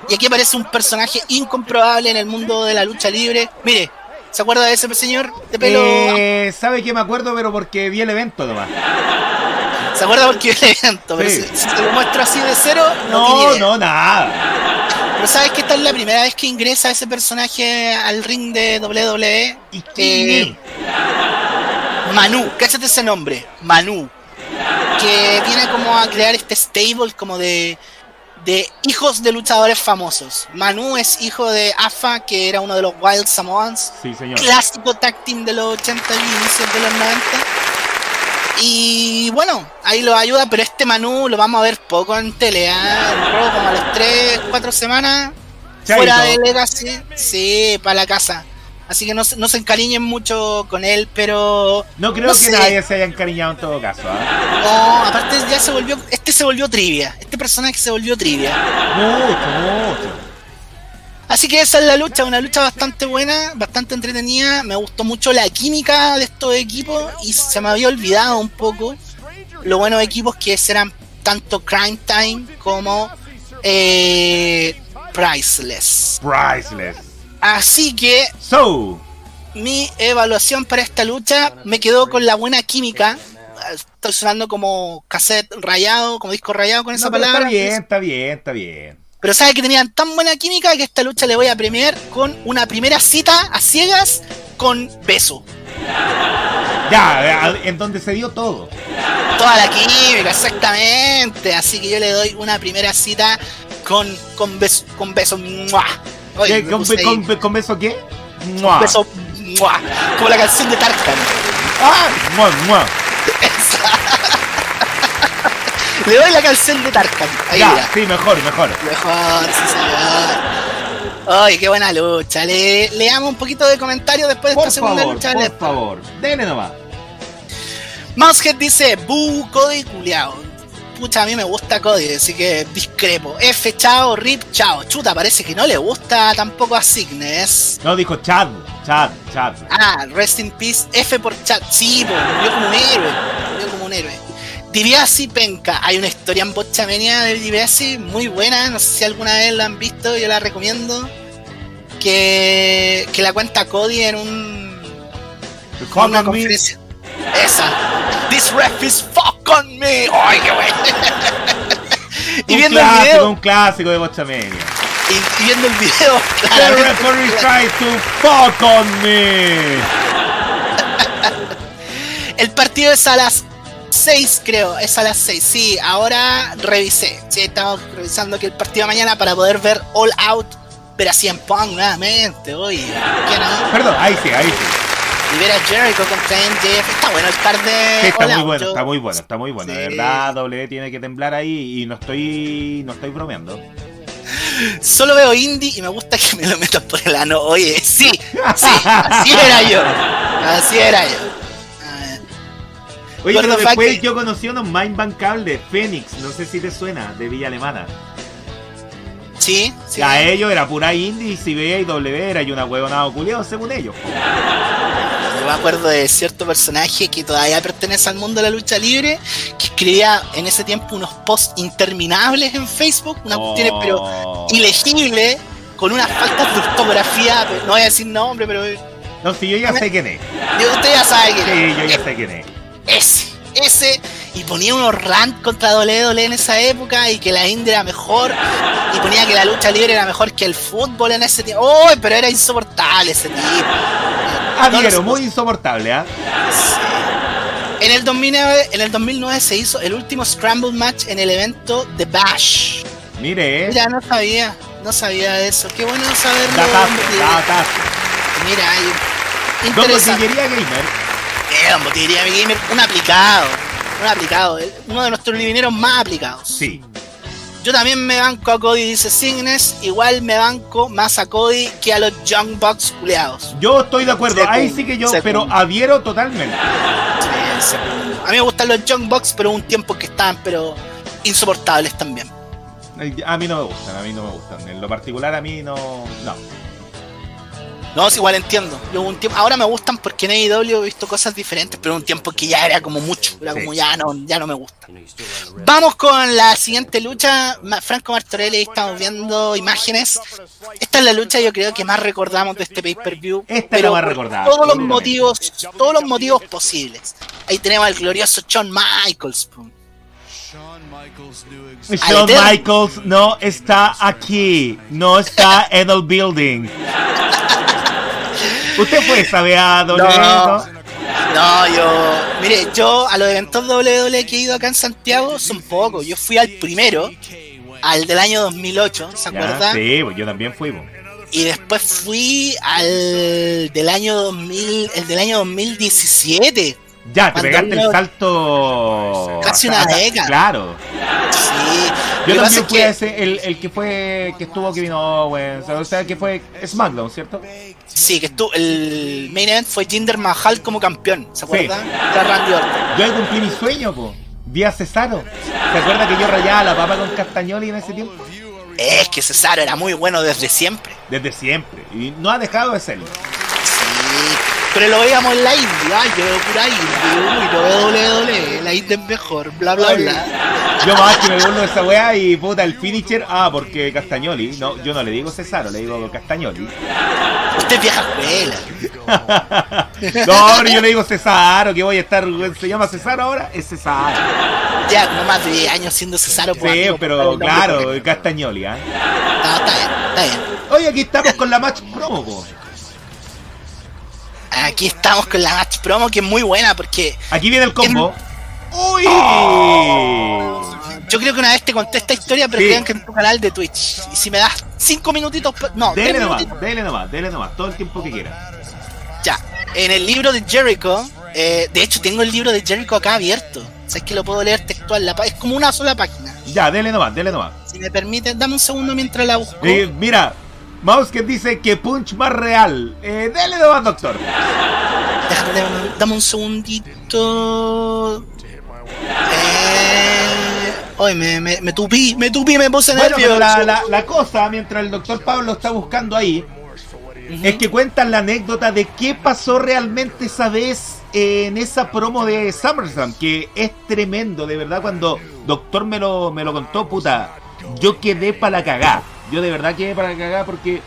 Y aquí aparece un personaje incomprobable en el mundo de la lucha libre. Mire, ¿Se acuerda de ese señor de pelo? Eh, ¿Sabe que me acuerdo? Pero porque vi el evento nomás. ¿Se acuerda porque vi el evento? Pero si, te lo muestro así de cero, no, no, no, nada. Pero sabes que esta es la primera vez que ingresa ese personaje al ring de WWE. ¿Y eh, Manu, cállate ese nombre, Manu. Que viene como a crear este stable como de de hijos de luchadores famosos. Manu es hijo de Afa, que era uno de los Wild Samoans. Sí, señor. Clásico tag team de los 80 y inicios de los 90. Y bueno, ahí lo ayuda, pero este Manu lo vamos a ver poco en tele, ¿eh? como a las 3, 4 semanas. Fuera de Legacy, sí, para la casa. Así que no, no, se encariñen mucho con él, pero. No creo que nadie se haya encariñado en todo caso. ¿ah? No, aparte ya se volvió. Este se volvió trivia. Este personaje se volvió trivia. Mucho, mucho. Así que esa es la lucha, una lucha bastante buena, bastante entretenida. Me gustó mucho la química de estos equipos y se me había olvidado un poco los buenos equipos que serán tanto Crime Time como eh, Priceless. Priceless. Así que. So. Mi evaluación para esta lucha me quedó con la buena química. Estoy sonando como cassette rayado, como disco rayado con esa palabra. Está bien, está bien, está bien. Pero sabe que tenían tan buena química que esta lucha le voy a premiar con una primera cita a ciegas con beso. Ya, en donde se dio todo. Toda la química, exactamente. Así que yo le doy una primera cita con, con beso. Con beso. Con, beso qué? Beso. Como la canción de Tarkan. ¡Ah! ¡Mua, mua! Le doy la canción de Tarkan. Ahí ya, sí, mejor, mejor. Mejor, sí, señor. Ay, qué buena lucha. Le, leamos un poquito de comentarios después de esta segunda lucha. Por favor, denle nomás. Mousehead dice, bu, Cody culiao. Pucha, a mí me gusta Cody, así que discrepo. F, chao, rip, chao. Chuta, parece que no le gusta tampoco a Signes. No, dijo Chad, Chad, Chad. Ah, rest in peace, F por Chad. Sí, pues, murió como un héroe, murió como un héroe. Diviasi Penca, hay una historia en Bochamenia de Diviasi muy buena, no sé si alguna vez la han visto, yo la recomiendo. Que, que la cuenta Cody en un... una conferencia. Esa. This ref is fuck on me. ¡Ay, qué bueno! y un viendo clásico, el video. Un clásico de Bochamania. Y, y, viendo el video. The referee tried to fuck on me. el partido es a las 6, creo. Es a las 6. Sí, ahora revisé. Sí, estamos revisando que el partido de mañana para poder ver All Out. Pero así en Pong nuevamente. ¿qué no? Perdón, ahí sí, ahí sí. Libera Jericho contra MJF. Está bueno el card de. Sí, está muy bueno, está muy bueno, está muy bueno. De verdad, W tiene que temblar ahí y no estoy. no estoy bromeando. Solo veo indie y me gusta que me lo metan por el ano. Oye, sí, sí, así era yo. Así era yo. Oye, pero después yo conocí unos Mindbank de Phoenix, no sé si te suena, de Villa Alemana. Sí, sí. A ellos era pura indie y si veía y W era y una huevonada culiado según ellos me acuerdo de cierto personaje que todavía pertenece al mundo de la lucha libre, que escribía en ese tiempo unos posts interminables en Facebook, una cuestiones pero oh. ilegible, con unas faltas de ortografía, no voy a decir nombre, pero... No, si yo ya sé quién es. Usted ya sabe quién es. Sí, yo ya sé quién es. Ese, ese, y ponía unos rant contra WWE en esa época y que la India era mejor y ponía que la lucha libre era mejor que el fútbol en ese tiempo. ¡Oh! Pero era insoportable ese tipo. Ah, no muy insoportable, ¿ah? En el, 2009, en el 2009 se hizo el último Scramble Match en el evento The Bash. Mire, Mira, no sabía, no sabía eso. Qué bueno saberlo. Mira, hay interesante. Gamer. Eh, botillería gamer, un aplicado. Un aplicado. Uno de nuestros divineros más aplicados. Sí. Yo también me banco a Cody, dice Signes. Igual me banco más a Cody que a los Young Bucks culeados. Yo estoy de acuerdo, ahí sí que yo, pero adhiero totalmente. Sí, a mí me gustan los Young Bucks, pero un tiempo que estaban, pero insoportables también. A mí no me gustan, a mí no me gustan. En lo particular, a mí no. No. No, igual entiendo. Yo un tiempo, ahora me gustan porque en AEW he visto cosas diferentes, pero un tiempo que ya era como mucho, era como ya no, ya no me gusta. Vamos con la siguiente lucha. Franco Martorelli, estamos viendo imágenes. Esta es la lucha yo creo que más recordamos de este pay-per-view. Esta pero la Todos los motivos, todos los motivos posibles. Ahí tenemos al glorioso Shawn Michaels. Shawn Michaels no está aquí, no está en el building. ¿Usted fue sabe a no, no, yo. Mire, yo a los eventos WWE que he ido acá en Santiago son pocos. Yo fui al primero, al del año 2008, ¿se acuerda? Sí, pues yo también fui. Y después fui al del año 2000, el del año 2017. Ya, te pegaste el salto. Casi una década. Claro. Sí. Yo también fui a ese, el, el que fue, que estuvo Kevin Owens, o sea, que fue SmackDown, ¿cierto? Sí, que estuvo, el main event fue Jinder Mahal como campeón, ¿se acuerdan? Sí. Yo cumplí mi sueño, po. Vi a Cesaro. ¿Se acuerda que yo rayaba la papa con Castagnoli en ese tiempo? Es que Cesaro era muy bueno desde siempre. Desde siempre. Y no ha dejado de serlo. Pero lo veíamos en la India, ay, yo veo pura India, uy, lo veo WWE, la India es mejor, bla bla bla. Yo más que me burlo de esa weá y puta el finisher, ah, porque Castagnoli, no, yo no le digo Cesaro, le digo Castagnoli. Usted es vieja escuela. no, yo le digo Cesaro, que voy a estar, se llama Cesaro ahora, es Cesaro. Ya, no más de 10 años siendo Cesaro. Pues, sí, pero claro, Castagnoli, ¿ah? No, está bien, está bien. Oye, aquí estamos con la match promo, po. Aquí estamos con la match promo que es muy buena porque. Aquí viene el combo. ¡Uy! Yo creo que una vez te conté esta historia, pero sí. que en tu canal de Twitch. Y si me das cinco minutitos. No, dele nomás, dele nomás, dele nomás, todo el tiempo que quieras. Ya, en el libro de Jericho, eh, de hecho tengo el libro de Jericho acá abierto. Sabes que lo puedo leer textual, es como una sola página. Ya, dele nomás, dele nomás. Si me permite, dame un segundo mientras la busco. Eh, mira, Mouse que dice que punch más real. Eh, dele nomás, doctor. Déjame, dame un segundito. Eh, Hoy me, me, me, tupí, me tupí, me puse nervioso. La, la, cosa, mientras el doctor Pablo está buscando ahí, es que cuentan la anécdota de qué pasó realmente esa vez en esa promo de SummerSlam, que es tremendo, de verdad, cuando Doctor me lo, me lo contó, puta, yo quedé para la cagá. Yo de verdad quedé para cagá porque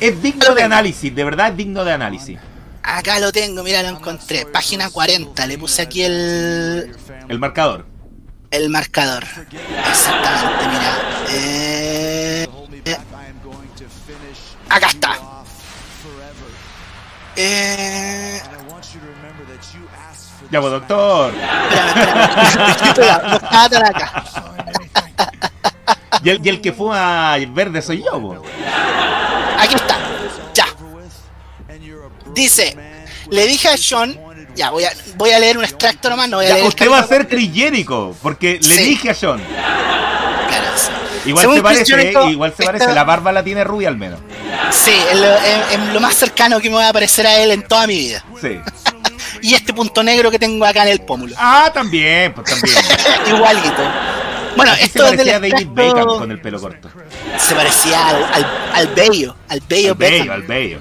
es digno de análisis, de verdad es digno de análisis. Acá lo tengo, mira, lo encontré. Página 40, le puse aquí el. El marcador. El marcador. Exactamente, mira. Eh, eh. Acá está. Eh. Ya, pues, doctor. acá. y, el, y el que fuma verde soy yo, Aquí está. Ya. Dice, le dije a Sean, ya voy a, voy a leer un extracto nomás, no voy a leer Usted va a ser crigénico, porque le dije a Sean. Igual se parece, igual se parece, la barba la tiene rubia al menos. Sí, es lo, más cercano que me va a parecer a él en toda mi vida. Sí. y este punto negro que tengo acá en el pómulo. Ah, también, pues también. Igualito. Bueno, esto se parecía a David Beckham con el pelo corto. Se parecía al, al, al bello, al bello al bello, al bello.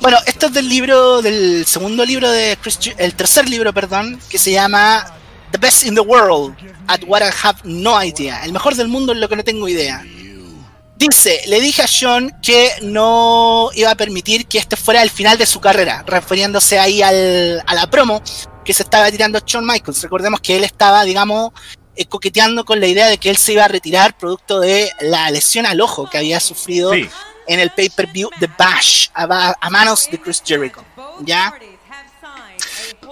Bueno, esto es del libro, del segundo libro de Chris, el tercer libro, perdón, que se llama The Best in the World, at What I Have No Idea. El mejor del mundo en lo que no tengo idea. Dice, le dije a Sean que no iba a permitir que este fuera el final de su carrera, refiriéndose ahí al, a la promo que se estaba tirando Shawn Michaels. Recordemos que él estaba, digamos, eh, coqueteando con la idea de que él se iba a retirar producto de la lesión al ojo que había sufrido en el pay-per-view de Bash a, manos de Chris Jericho. ¿Ya?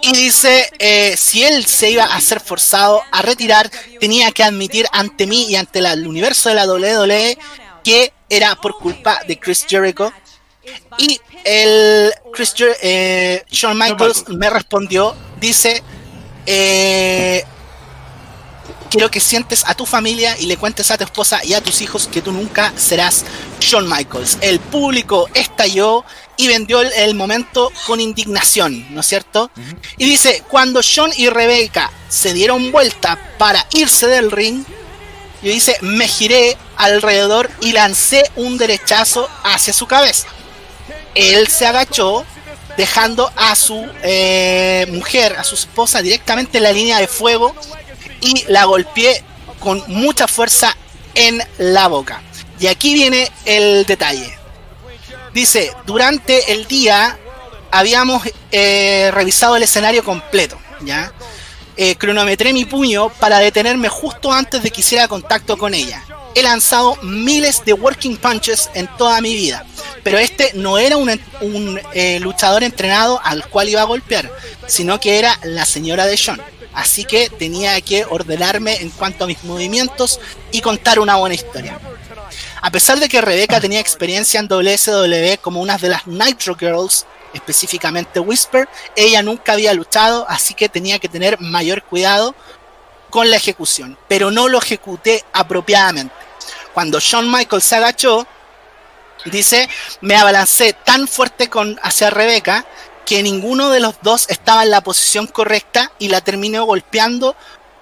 Y dice, eh, si él se iba a ser forzado a retirar, tenía que admitir ante mí y ante el universo de la WWE que era por culpa de Chris Jericho. Y el Chris eh, Shawn Michaels me respondió, dice, eh, quiero que sientes a tu familia y le cuentes a tu esposa y a tus hijos que tú nunca serás Shawn Michaels. El público estalló y vendió el, momento con indignación, ¿no es cierto? Y dice, cuando Shawn y Rebecca se dieron vuelta para irse del ring, y dice, me giré alrededor y lancé un derechazo hacia su cabeza. Él se agachó, dejando a su eh, mujer, a su esposa, directamente en la línea de fuego y la golpeé con mucha fuerza en la boca. Y aquí viene el detalle. Dice, durante el día habíamos eh, revisado el escenario completo, ¿ya? Eh, cronometré mi puño para detenerme justo antes de que hiciera contacto con ella. He lanzado miles de working punches en toda mi vida, pero este no era un, eh, luchador entrenado al cual iba a golpear, sino que era la señora de John así que tenía que ordenarme en cuanto a mis movimientos y contar una buena historia. A pesar de que Rebecca tenía experiencia en WSW como una de las Nitro Girls, específicamente Whisper, ella nunca había luchado, así que tenía que tener mayor cuidado con la ejecución, pero no lo ejecuté apropiadamente. Cuando Shawn Michaels se agachó, dice, me abalancé tan fuerte con, hacia Rebecca que ninguno de los dos estaba en la posición correcta y la terminé golpeando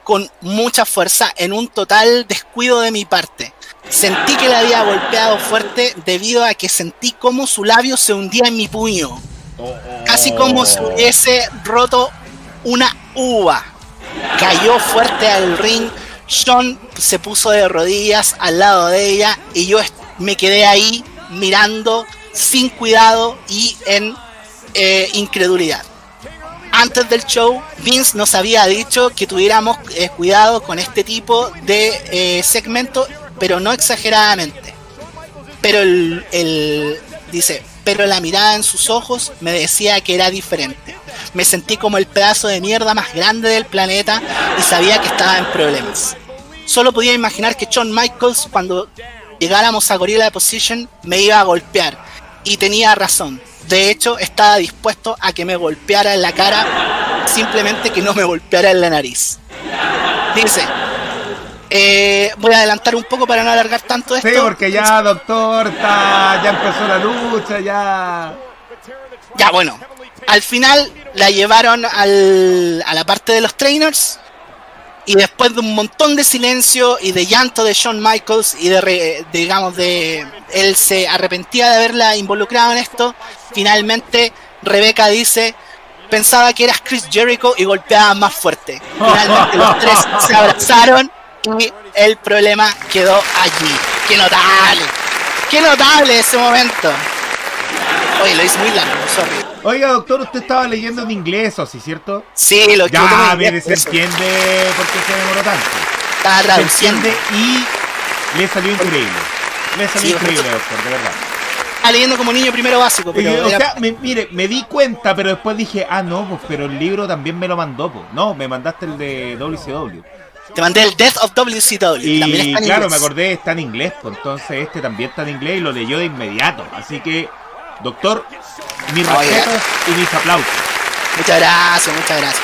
con mucha fuerza en un total descuido de mi parte. Sentí que la había golpeado fuerte debido a que sentí como su labio se hundía en mi puño. Casi como si hubiese roto una uva. Cayó fuerte al ring. Sean se puso de rodillas al lado de ella y yo me quedé ahí mirando sin cuidado y en eh, incredulidad. Antes del show, Vince nos había dicho que tuviéramos eh, cuidado con este tipo de eh, segmento, pero no exageradamente. Pero el, dice, pero la mirada en sus ojos me decía que era diferente. Me sentí como el pedazo de mierda más grande del planeta y sabía que estaba en problemas. Solo podía imaginar que John Michaels, cuando llegáramos a Gorilla Position, me iba a golpear. Y tenía razón. De hecho, estaba dispuesto a que me golpeara en la cara, simplemente que no me golpeara en la nariz. Dice, eh, voy a adelantar un poco para no alargar tanto esto. Sí, porque ya, doctor, ya empezó la lucha, ya. Ya, bueno. Al final la llevaron al, a la parte de los trainers Y después de un montón de silencio y de llanto de Shawn Michaels y de, digamos, de él se arrepentía de haberla involucrado en esto, finalmente Rebeca dice, pensaba que eras Chris Jericho y golpeaba más fuerte. Finalmente los tres se abrazaron y el problema quedó allí. ¡Qué notable! ¡Qué notable ese momento! Oye, lo hice muy largo, sorry. Oiga, doctor, usted estaba leyendo en inglés, ¿o sí, cierto? Sí, lo que Ya, mire, se entiende por qué se demoró tanto. Estaba traduciendo. Se entiende y le salió increíble. Le salió increíble, doctor, de verdad. Estaba leyendo como niño primero básico, pero... o sea, mire, me di cuenta, pero después dije, ah, no, pues, pero el libro también me lo mandó, pues. No, me mandaste el de WCW. Te mandé el Death of WCW. Y también está claro, me acordé, está en inglés, pues entonces este también está en inglés y lo leyó de inmediato. Así que, doctor, mis respetos y mis aplausos. Muchas gracias, muchas gracias.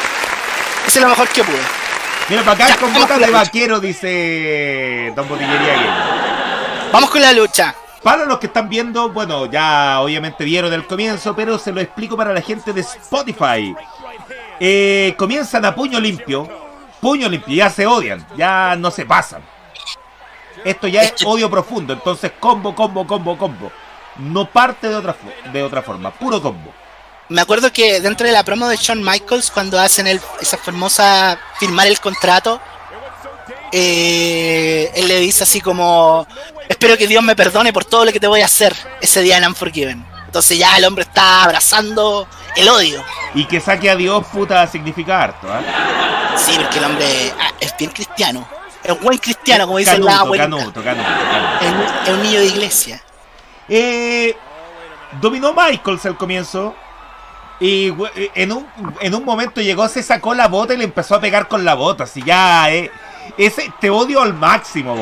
Ese es lo mejor que pude. Mira, para acá con botas de vaquero, dice Don Botillería Vamos con la lucha. Para los que están viendo, bueno, ya obviamente vieron el comienzo, pero se lo explico para la gente de Spotify. Eh, comienzan a puño limpio, puño limpio, ya se odian, ya no se pasan. Esto ya es odio profundo, entonces combo, combo, combo, combo. No parte de otra, de otra forma, puro combo. Me acuerdo que dentro de la promo de Shawn Michaels, cuando hacen el, esa famosa firmar el contrato, eh, él le dice así como, espero que Dios me perdone por todo lo que te voy a hacer ese día en Unforgiven. Entonces ya el hombre está abrazando el odio. Y que saque a Dios, puta, significa harto, ¿eh? Sí, porque el hombre ah, es bien cristiano. Es buen cristiano, como dice la abuela. Es, un niño de iglesia. Eh, dominó Michaels al comienzo. Y en un, en un momento llegó, se sacó la bota y le empezó a pegar con la bota. Así ya, eh, ese te odio al máximo,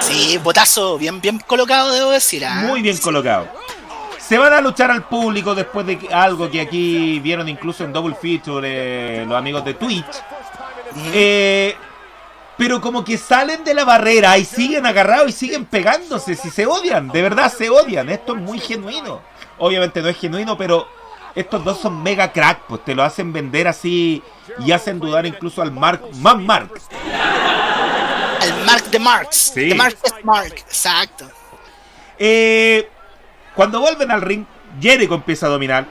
Sí, botazo, bien, bien colocado, debo decir. ¿ah? Muy bien colocado. Se van a luchar al público después de algo que aquí vieron incluso en Double Feature eh, los amigos de Twitch. Eh, pero como que salen de la barrera y siguen agarrados y siguen pegándose. Si se odian, de verdad se odian. Esto es muy genuino. Obviamente no es genuino, pero estos dos son mega crack, pues te lo hacen vender así y hacen dudar incluso al Mark, más Mark. El Mark de Marks. Sí. Mark es Mark, exacto. Eh, cuando vuelven al ring, Jericho empieza a dominar.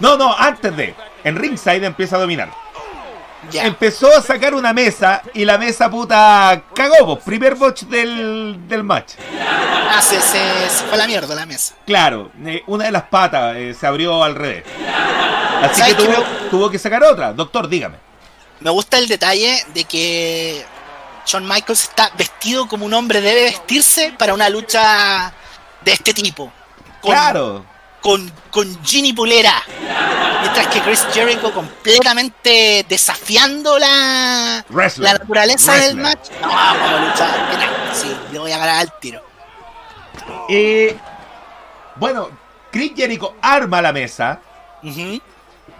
No, no, antes de. En ringside empieza a dominar. Empezó a sacar una mesa y la mesa puta cagó, primer botch del, del match. Ah, se, fue a la mierda la mesa. Claro, eh, una de las patas eh, se abrió al revés. Así que tuvo, tuvo que sacar otra. Doctor, dígame. Me gusta el detalle de que Shawn Michaels está vestido como un hombre debe vestirse para una lucha de este tipo. claro. Con, con Ginny Pulera. Mientras que Chris Jericho completamente desafiando la, la naturaleza del match. No, vamos a luchar. Sí, le voy a ganar al tiro. Eh, bueno, Chris Jericho arma la mesa.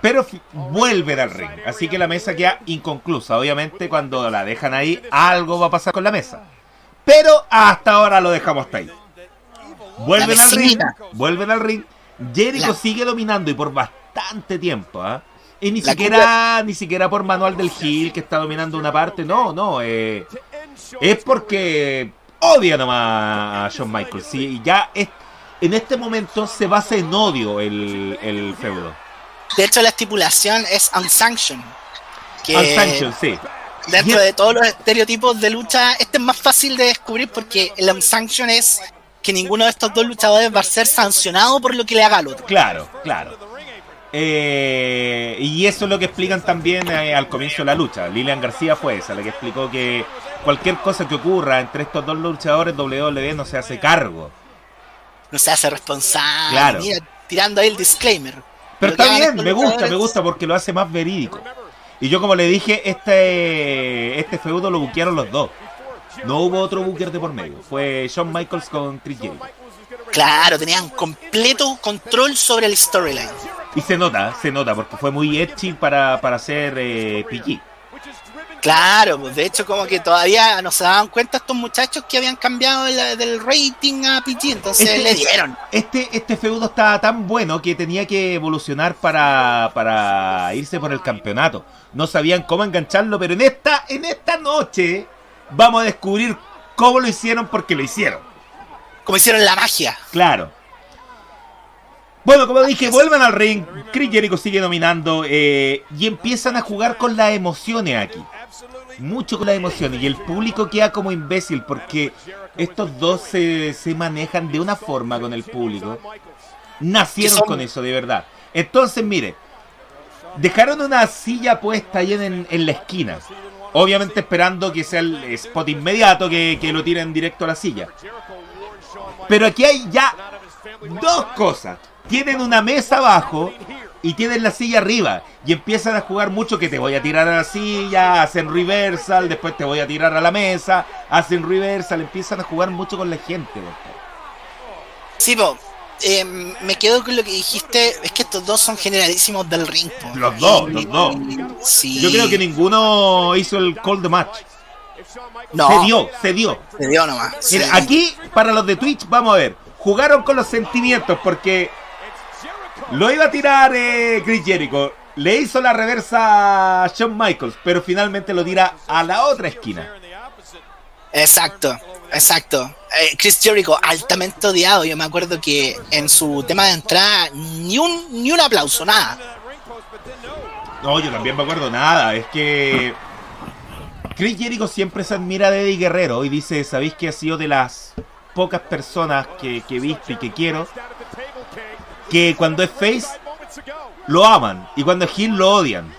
Pero vuelve al ring. Así que la mesa queda inconclusa. Obviamente, cuando la dejan ahí, algo va a pasar con la mesa. Pero hasta ahora lo dejamos hasta ahí. Vuelven al ring. Vuelven al ring. Jericho sigue dominando y por bastante tiempo. ¿ah? Y ni siquiera, ni siquiera por manual del Hill que está dominando una parte. No, no. Eh, es porque odia nomás a Shawn Michaels. Y ya es, en este momento se basa en odio el, el feudo. De hecho, la estipulación es unsanctioned. Que unsanctioned, sí. Dentro de todos los estereotipos de lucha, este es más fácil de descubrir porque el unsanctioned es que ninguno de estos dos luchadores va a ser sancionado por lo que le haga al otro. Claro, claro. Eh, y eso es lo que explican también eh, al comienzo de la lucha. Lilian García fue esa, la que explicó que cualquier cosa que ocurra entre estos dos luchadores, WWE no se hace cargo. No se hace responsable. Claro. Mira, tirando ahí el disclaimer. Pero está bien, me gusta, me gusta porque lo hace más verídico. Y yo como le dije, este, este feudo lo buquearon los dos. No hubo otro booker de por medio. Fue Shawn Michaels con Chris Jericho. Claro, tenían completo control sobre el storyline. Y se nota, se nota, porque fue muy edgy para, para ser eh, PG. Claro, pues de hecho como que todavía no se daban cuenta estos muchachos que habían cambiado del rating a PG, entonces este le dieron. Este, este feudo estaba tan bueno que tenía que evolucionar para, para irse por el campeonato. No sabían cómo engancharlo, pero en esta, en esta noche vamos a descubrir cómo lo hicieron porque lo hicieron. Como hicieron la magia. Claro. Bueno, como dije, vuelvan al ring. Chris Jericho sigue dominando eh, y empiezan a jugar con las emociones aquí. Mucho con las emociones. Y el público queda como imbécil porque estos dos se, manejan de una forma con el público. Nacieron con eso, de verdad. Entonces, mire, dejaron una silla puesta ahí en, en la esquina. Obviamente esperando que sea el spot inmediato, que, lo tiren directo a la silla. Pero aquí hay ya dos cosas tienen una mesa abajo y tienen la silla arriba y empiezan a jugar mucho que te voy a tirar a la silla, hacen reversal, después te voy a tirar a la mesa, hacen reversal, empiezan a jugar mucho con la gente. Sí, eh, me quedo con lo que dijiste, es que estos dos son generalísimos del ring. Los dos, los dos. Yo creo que ninguno hizo el call de match. No. Se dio, se dio. Se dio nomás. aquí, para los de Twitch, vamos a ver. Jugaron con los sentimientos porque lo iba a tirar eh, Chris Jericho. Le hizo la reversa a Shawn Michaels, pero finalmente lo tira a la otra esquina. Exacto, exacto. Eh, Chris Jericho, altamente odiado. Yo me acuerdo que en su tema de entrada, ni un, ni un aplauso, nada. No, yo también me acuerdo nada. Es que Chris Jericho siempre se admira de Eddie Guerrero y dice, ¿sabéis que ha sido de las pocas personas que, que he visto y que quiero que cuando es face lo aman y cuando es heel lo odian.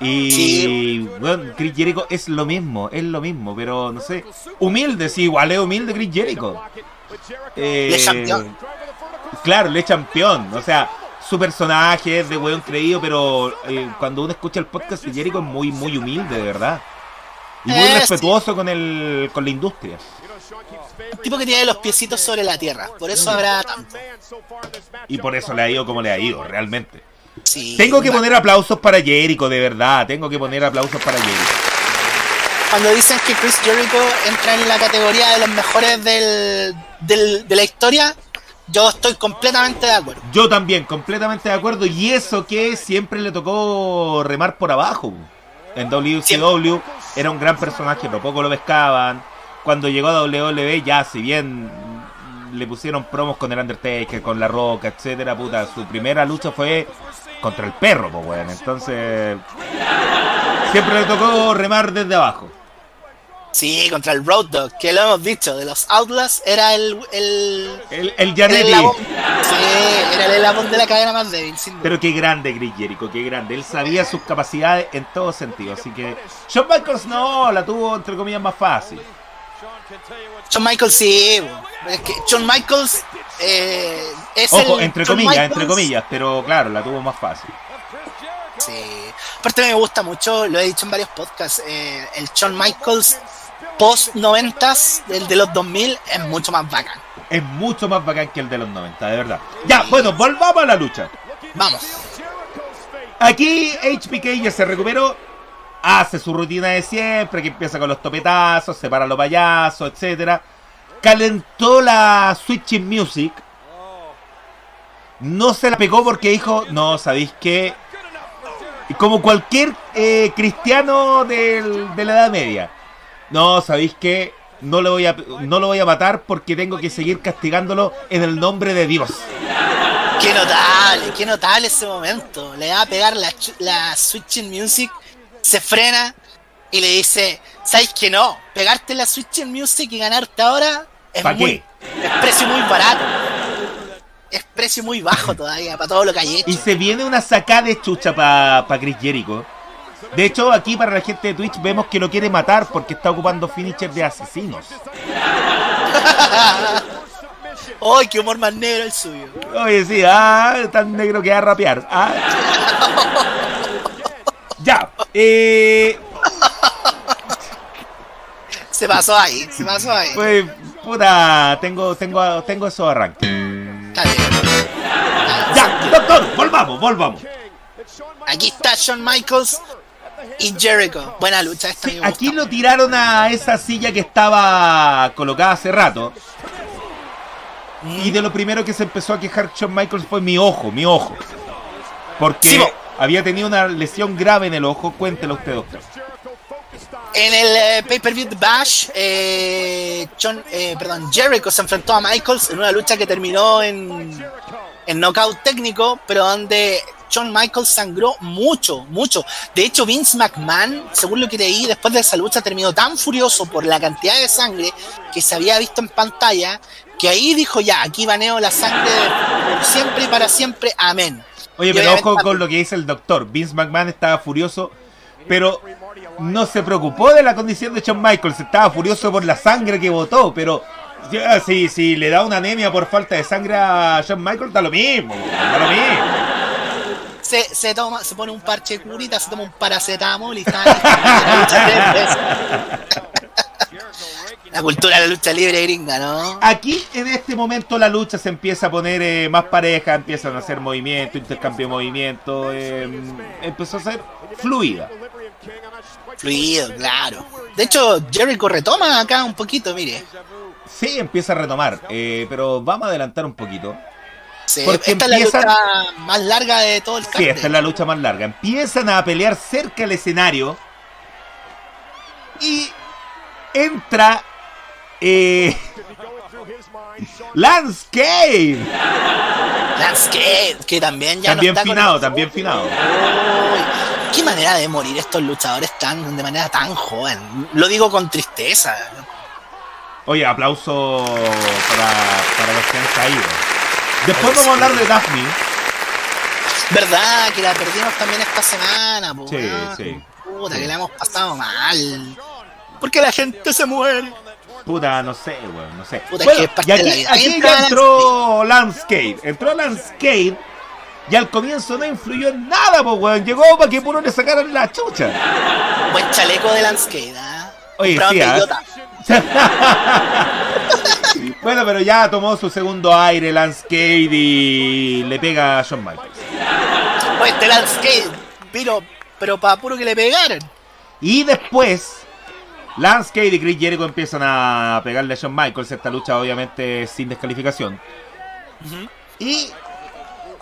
Y bueno, Chris Jericho es lo mismo, es lo mismo, pero no sé, humilde, sí, igual es humilde Chris Jericho. Eh, le campeón. Claro, le campeón, o sea, su personaje es de weón creído, pero eh, cuando uno escucha el podcast de Jericho es muy, muy humilde, de verdad. Y muy respetuoso con, el, con la industria. Un tipo que tiene los piecitos sobre la tierra, por eso habrá tanto. Y por eso le ha ido como le ha ido, realmente. Tengo que poner aplausos para Jericho, de verdad. Tengo que poner aplausos para Jericho. Cuando dicen que Chris Jericho entra en la categoría de los mejores del, de la historia, yo estoy completamente de acuerdo. Yo también, completamente de acuerdo. Y eso que siempre le tocó remar por abajo. En WCW era un gran personaje, pero poco lo pescaban cuando llegó a WWE, ya si bien le pusieron promos con el Undertaker, con La Roca, etcétera, puta, su primera lucha fue contra el perro, pues bueno, entonces siempre le tocó remar desde abajo. Sí, contra el Road Dog, que lo hemos dicho, de los Outlaws era el... El, el, el Janetti. Sí, era el eslabón de la cadena más débil, Pero qué grande Chris Jericho, qué grande. Él sabía sus capacidades en todo sentido, así que... Shawn Michaels no, la tuvo entre comillas más fácil. John Michaels sí, es que John Michaels eh, es Ojo, entre comillas, entre comillas, pero claro, la tuvo más fácil. Sí, aparte me gusta mucho, lo he dicho en varios podcasts, eh, el John Michaels post 90 el de los 2000 es mucho más bacán. Es mucho más bacán que el de los 90, de verdad. Ya, bueno, volvamos a la lucha. Vamos. Aquí HPK ya se recuperó hace su rutina de siempre, que empieza con los topetazos, separa los payasos, etcétera. Calentó la Switching Music. No se la pegó porque dijo, no, ¿sabéis qué? Como cualquier eh, cristiano de la Edad Media. No, ¿sabéis qué? No lo, voy a, no voy a matar porque tengo que seguir castigándolo en el nombre de Dios. Qué notable, qué notable ese momento. Le va a pegar la, la Switching Music se frena y le dice, ¿sabes que no? Pegarte la Switch en Music y ganarte ahora es, muy, es precio muy barato. Es precio muy bajo todavía para todo lo que hay hecho. Y se viene una sacada de chucha para pa Chris Jericho. De hecho, aquí para la gente de Twitch vemos que lo quiere matar porque está ocupando finishers de asesinos. ¡Ay, qué humor más negro el suyo! Oye, sí, ah, tan negro que va a rapear. Ah. Ya. Eh... Se pasó ahí, se pasó ahí. Pues, puta, tengo, tengo, tengo esos arranques. Ya, doctor, volvamos, volvamos. Aquí está Shawn Michaels y Jericho. Buena lucha esta. aquí lo tiraron a esa silla que estaba colocada hace rato. Y de lo primero que se empezó a quejar Shawn Michaels fue mi ojo, mi ojo. Porque había tenido una lesión grave en el ojo. Cuéntelo usted, doctor. En el eh, pay-per-view Bash, eh, eh, perdón, Jericho se enfrentó a Michaels en una lucha que terminó en, en knockout técnico, pero donde John Michaels sangró mucho, mucho. De hecho, Vince McMahon, según lo que leí, después de esa lucha terminó tan furioso por la cantidad de sangre que se había visto en pantalla, que ahí dijo ya, aquí baneo la sangre siempre y para siempre, amén. Oye, pero ojo con lo que dice el doctor. Vince McMahon estaba furioso, pero no se preocupó de la condición de John Michaels. Estaba furioso por la sangre que botó, pero si, si le da una anemia por falta de sangre a John Michaels, da lo mismo. Da lo mismo se, se, toma, se pone un parche curita, se toma un paracetamol y está La cultura de la lucha libre gringa, ¿no? Aquí, en este momento, la lucha se empieza a poner eh, más pareja, empiezan a hacer movimiento, intercambio de movimiento, eh, empezó a ser fluida. Fluido, claro. De hecho, Jericho retoma acá un poquito, mire. Sí, empieza a retomar, eh, pero vamos a adelantar un poquito. Porque esta es la lucha más larga de todo el campo. Sí, esta es la lucha más larga. Empiezan a pelear cerca del escenario. Y entra eh, Landscape. Landscape, que también ya también finado, también finado. qué manera de morir estos luchadores tan de manera tan joven. Lo digo con tristeza. Oye, aplauso para, para los que han caído. Después vamos a hablar de Daphne. Verdad, que la perdimos también esta semana, Sí, sí. Puta, que la hemos pasado mal. Porque la gente se muere. Puta, no sé, weón, no sé. Puta, bueno, y aquí, aquí ya entró Landscape. Entró Landscape. Y al comienzo no influyó en nada, pues, weón. Llegó para que puro le sacaran la chucha. Buen chaleco de Landscape, ¿ah? Oye, sí, bueno, pero ya tomó su segundo aire Landscape y le pega a Shawn Michaels. Pues este Landscape pero, pero para puro que le pegaran. Y después, Landscape y Chris Jericho empiezan a pegarle a Shawn Michaels. Esta lucha, obviamente, sin descalificación. Y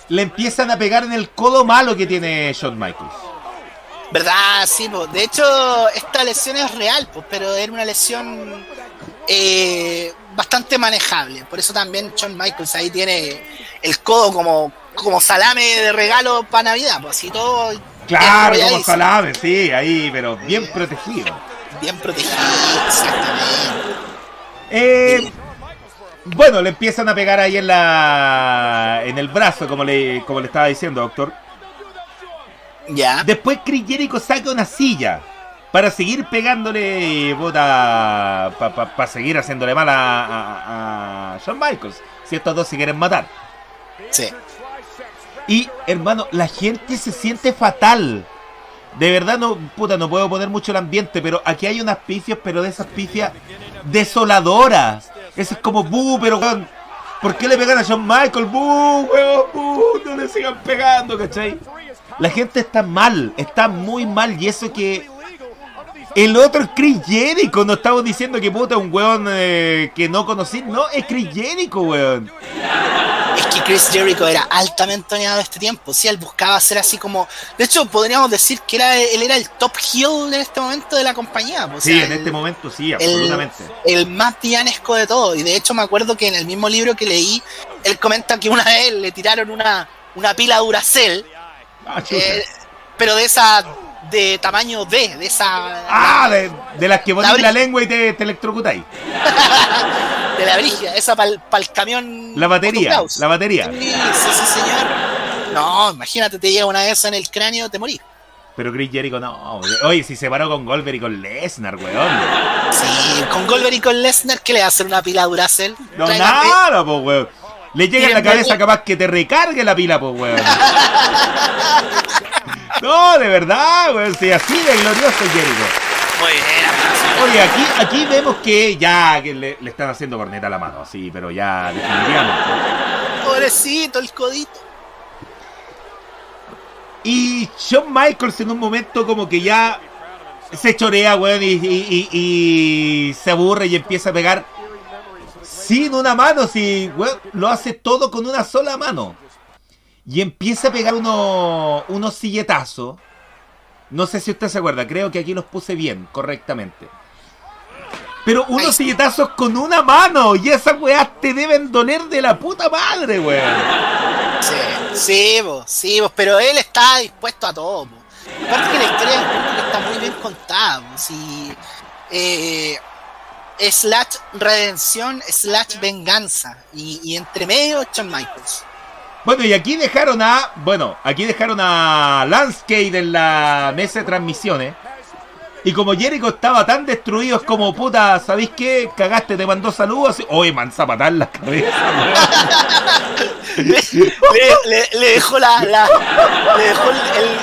le empiezan a pegar en el codo malo que tiene Shawn Michaels. ¿Verdad? Sí, de hecho, esta lesión es real, pues, pero era una lesión eh, bastante manejable. Por eso también Shawn Michaels ahí tiene el codo como, como salame de regalo para Navidad, pues así todo. Claro, como salame, sí, ahí, pero bien protegido. Bien protegido, exactamente. Eh, bueno, le empiezan a pegar ahí en la en el brazo, como le, como le estaba diciendo, doctor. Ya. Después Chris Jericho saca una silla para seguir pegándole bota para seguir haciéndole mal a, a, Shawn Michaels si estos dos se quieren matar sí y hermano la gente se siente fatal de verdad no puta no puedo poner mucho el ambiente pero aquí hay unas pifias pero de esas pifias desoladoras eso es como buh pero ¿por qué le pegan a Shawn Michaels? buh weón no le sigan pegando ¿cachai? la gente está mal está muy mal y eso que el otro es Chris Jericho. No estamos diciendo que puta un weón eh, que no conocí. No, es Chris Jericho, weón. Es que Chris Jericho era altamente oniado este tiempo. Sí, él buscaba ser así como. De hecho, podríamos decir que era, él era el top heel en este momento de la compañía. sí, en este momento sí, absolutamente. El, más pianesco de todo. Y de hecho, me acuerdo que en el mismo libro que leí, él comenta que una vez le tiraron una, una pila Duracell. Ah, eh, pero de esa de tamaño D, de esa. Ah, de, las que pones la, lengua y te, te electrocutáis. de la brigia, esa para el camión. La batería, la batería. Sí, sí, señor. No, imagínate, te llega una vez en el cráneo, te morís. Pero Chris Jericho no. Oye, si se paró con Goldberg y con Lesnar, weón. Sí, con Goldberg y con Lesnar, ¿qué le va a hacer una pila Duracell? No, nada, pues, weón. Le llega en la cabeza capaz que te recargue la pila, pues, weón. No, de verdad, güey. Sí, así de glorioso Jericho. Muy bien. Oye, aquí, aquí vemos que ya que le, están haciendo corneta a la mano, sí, pero ya definitivamente. Pobrecito, el codito. Y Shawn Michaels en un momento como que ya se chorea, weón, y, se aburre y empieza a pegar sin una mano, si weón, lo hace todo con una sola mano. Y empieza a pegar unos, unos silletazos. No sé si usted se acuerda, creo que aquí los puse bien, correctamente. Pero unos silletazos con una mano. Y esas weas te deben doler de la puta madre, weón. Sí, sí, vos, sí, vos, pero él está dispuesto a todo. Aparte que la historia está muy bien contada. Si, eh, slash redención, slash venganza. Y, y entre medio, Shawn Michaels. Bueno, y aquí dejaron a. Bueno, aquí dejaron a Landscape en la mesa de transmisiones. Y como Jericho estaba tan destruido, es como puta, ¿sabéis qué? Cagaste, te mandó saludos. Oye, man, zapatar la cabeza. le, le, dejó la, la le dejó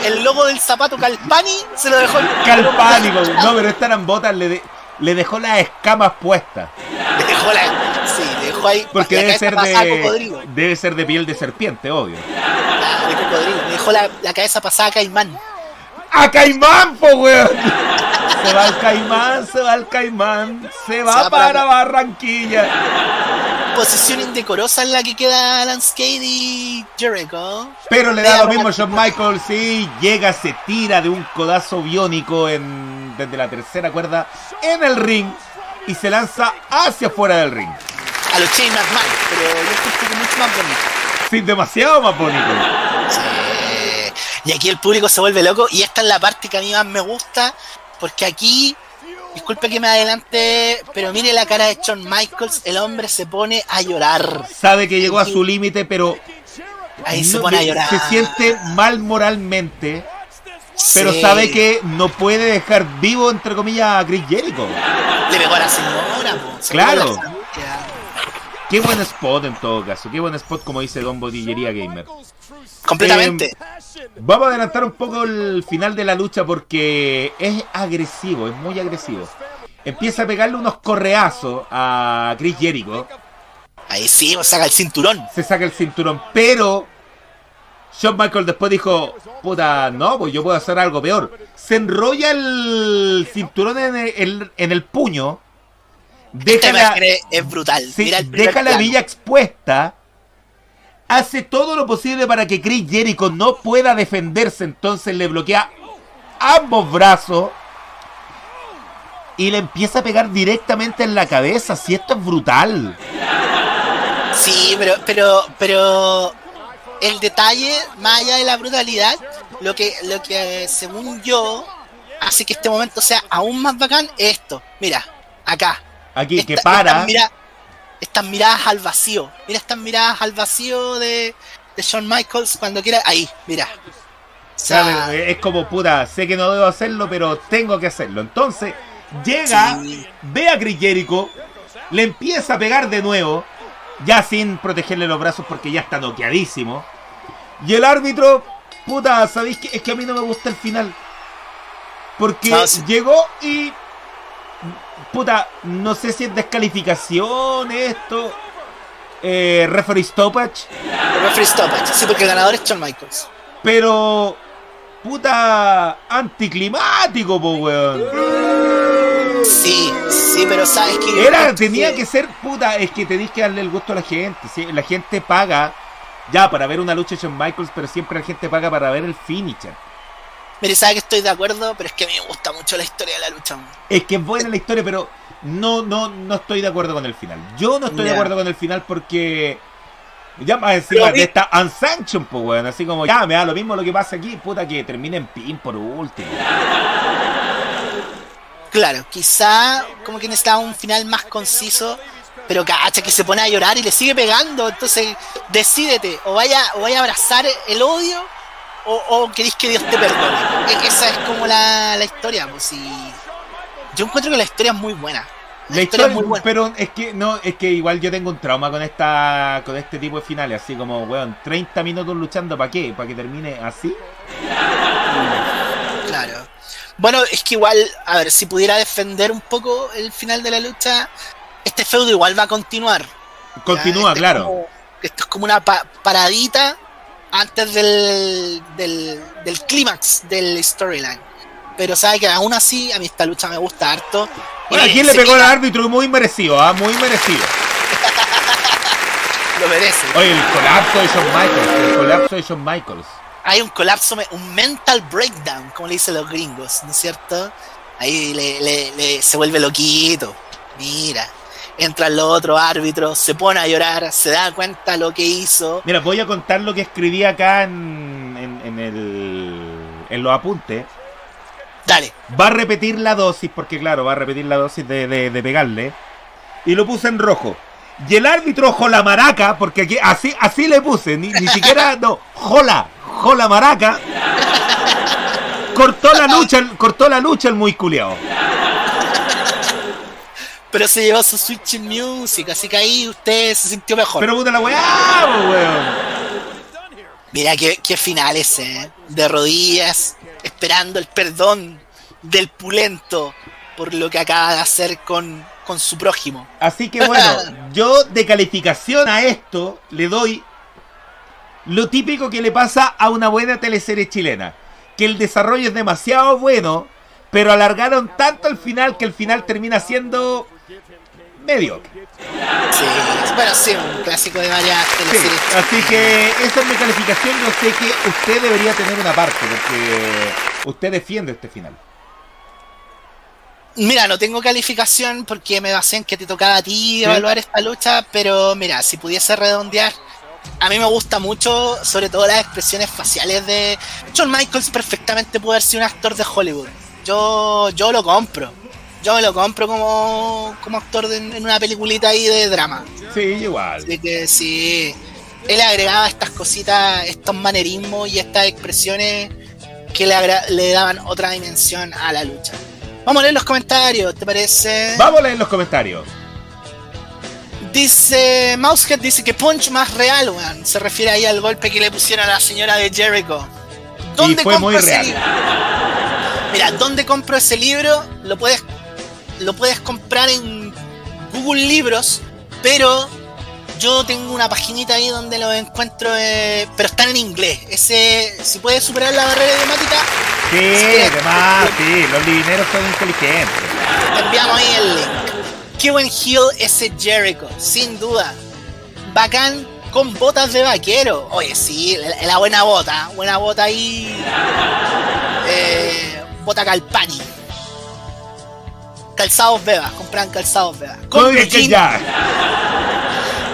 el, el, logo del zapato Calpani, se lo dejó. Calpani, no, pero estas eran botas, le, le dejó las escamas puestas. Le dejó la, sí, ahí. Porque debe ser de, debe ser de piel de serpiente, obvio. De cocodrilo, le dejó la, la cabeza pasada a Caimán. ¡A Caimán, po, weón! Se va al Caimán, se va al Caimán, se va, para, Barranquilla. Posición indecorosa en la que queda Landscape y Jericho. Pero le da lo mismo a Shawn Michaels y llega, se tira de un codazo biónico en, desde la tercera cuerda en el ring y se lanza hacia afuera del ring. A los Shane McMahon, pero yo que mucho más bonito. Sí, demasiado más bonito. Sí. Y aquí el público se vuelve loco y esta es la parte que a mí más me gusta porque aquí, disculpe que me adelante, pero mire la cara de Shawn Michaels, el hombre se pone a llorar. Sabe que llegó a su límite, pero Ahí se pone a llorar. Se siente mal moralmente, pero sabe que no puede dejar vivo, entre comillas, a Chris Jericho. Le pegó a la señora, Claro. Qué buen spot en todo caso, qué buen spot como dice Don Bodillería Gamer. Completamente. Eh, vamos a adelantar un poco el final de la lucha porque es agresivo, es muy agresivo. Empieza a pegarle unos correazos a Chris Jericho. Ahí sí, saca el cinturón. Se saca el cinturón, pero Shawn Michael después dijo, puta, no, pues yo puedo hacer algo peor. Se enrolla el cinturón en el, en el puño Deja la, es brutal. deja la villa expuesta. Hace todo lo posible para que Chris Jericho no pueda defenderse. Entonces le bloquea ambos brazos. Y le empieza a pegar directamente en la cabeza. Si esto es brutal. Sí, pero, pero, pero el detalle, más allá de la brutalidad, lo que, lo que según yo hace que este momento sea aún más bacán es esto. Mira, acá, Aquí, que para. Estas, miradas al vacío. Mira estas miradas al vacío de, de Shawn Michaels cuando quiera. Ahí, mira. es como puta, sé que no debo hacerlo, pero tengo que hacerlo. Entonces, llega, ve a Chris Jericho, le empieza a pegar de nuevo, ya sin protegerle los brazos porque ya está noqueadísimo. Y el árbitro, puta, ¿sabéis qué? Es que a mí no me gusta el final. Porque llegó y puta, no sé si es descalificación esto. Eh, referee stoppage. Referee stoppage, sí, porque el ganador es Shawn Michaels. Pero, puta, anticlimático, po, weón. Sí, sí, pero sabes que. Era, tenía que ser, puta, es que tenéis que darle el gusto a la gente. ¿sí? La gente paga ya para ver una lucha de Shawn Michaels, pero siempre la gente paga para ver el finisher. Mire, sabe que estoy de acuerdo, pero es que a mí me gusta mucho la historia de la lucha. Es que es buena la historia, pero no, no, no estoy de acuerdo con el final. Yo no estoy de acuerdo con el final porque. Ya más encima de esta Unsanctioned, pues, weón. Así como, ya, me da lo mismo lo que pasa aquí, puta, que termine en pin por último. Claro, quizá como que necesitaba un final más conciso, pero cacha que se pone a llorar y le sigue pegando. Entonces, decídete, o vaya, o vaya a abrazar el odio o, o queréis que Dios te perdone. Esa es como la, la historia, pues Yo encuentro que la historia es muy buena. La, historia, es muy buena. Pero es que no, es que igual yo tengo un trauma con esta con este tipo de finales, así como, weón, 30 minutos luchando para qué? ¿Para que termine así? Claro. Bueno, es que igual, a ver, si pudiera defender un poco el final de la lucha, este feudo igual va a continuar. Continúa, este claro. esto es como una paradita antes del, del, del clímax del storyline. pero sabe que aún así a mí esta lucha me gusta harto. Bueno, ¿a quién le pegó el árbitro? Muy merecido, ¿ah? Muy merecido. Lo merece. Oye, el colapso de Shawn Michaels. El colapso de Shawn Michaels. Hay un colapso, un mental breakdown, como le dicen los gringos, ¿no es cierto? Ahí le, se vuelve loquito. Mira, entran los otros árbitros, se pone a llorar, se da cuenta lo que hizo. Mira, voy a contar lo que escribí acá en, en, el, en los apuntes. Dale. Va a repetir la dosis, porque claro, va a repetir la dosis de, de, pegarle. Y lo puse en rojo. Y el árbitro jola maraca, porque aquí, así, así le puse, ni, ni siquiera, no, jola, jola maraca. cortó la lucha, cortó la lucha el muy culiao. Pero se llevó su Switch Music, así que ahí usted se sintió mejor. Pero puta la weá, weón. Mira qué, qué final ese, ¿eh? de rodillas, esperando el perdón del pulento por lo que acaba de hacer con, con su prójimo. Así que bueno, yo de calificación a esto le doy lo típico que le pasa a una buena teleserie chilena. Que el desarrollo es demasiado bueno, pero alargaron tanto el final que el final termina siendo mediocre. Sí, bueno, sí, un clásico de varias teleseries. así que esa es mi calificación. Yo sé que usted debería tener una parte, porque usted defiende este final. Mira, no tengo calificación porque me basé en que te tocaba a ti evaluar esta lucha, pero mira, si pudiese redondear, a mí me gusta mucho, sobre todo las expresiones faciales de John Michaels. Perfectamente puede ser un actor de Hollywood. Yo, yo lo compro. Yo me lo compro como, como actor en una peliculita ahí de drama. Sí, igual. Así que sí. Él agregaba estas cositas, estos manerismos y estas expresiones que le, le daban otra dimensión a la lucha. Vamos a leer los comentarios, ¿te parece? Vamos a leer los comentarios. Dice Mousehead dice que punch más real, weón. Se refiere ahí al golpe que le pusieron a la señora de Jericho. ¿Dónde compro ese libro? Mira, ¿dónde compro ese libro? Lo puedes, lo puedes comprar en Google Libros, pero yo tengo una paginita ahí donde lo encuentro, eh, pero están en inglés. Ese, si puedes superar la barrera idiomática. Sí, además, sí, los dineros son inteligentes. Te enviamos ahí el link. Buen heel ese Jericho, sin duda. Bacán con botas de vaquero. Oye, sí, la, buena bota, buena bota ahí. Eh, bota Calpani. Calzados Bebas, compran calzados Bebas. Con.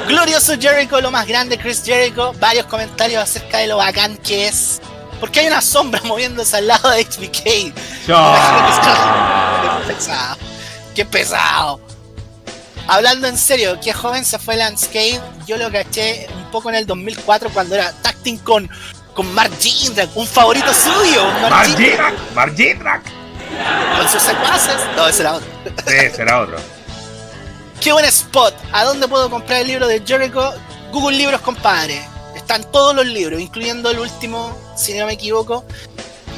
Glorioso Jericho, lo más grande, Chris Jericho. Varios comentarios acerca de lo bacán que es. Porque hay una sombra moviéndose al lado de HBK. Qué pesado. Qué pesado. Hablando en serio, qué joven se fue Landscape. Yo lo caché un poco en el 2004 cuando era tacting con, con Mark Jindrak, un favorito suyo. Mark Jindrak. Mark Jindrak. Con sus secuaces. No, ese era otro. Sí, será otro. qué buen spot. ¿A dónde puedo comprar el libro de Jericho? Google Libros, compadre. Están todos los libros, incluyendo el último, si no me equivoco.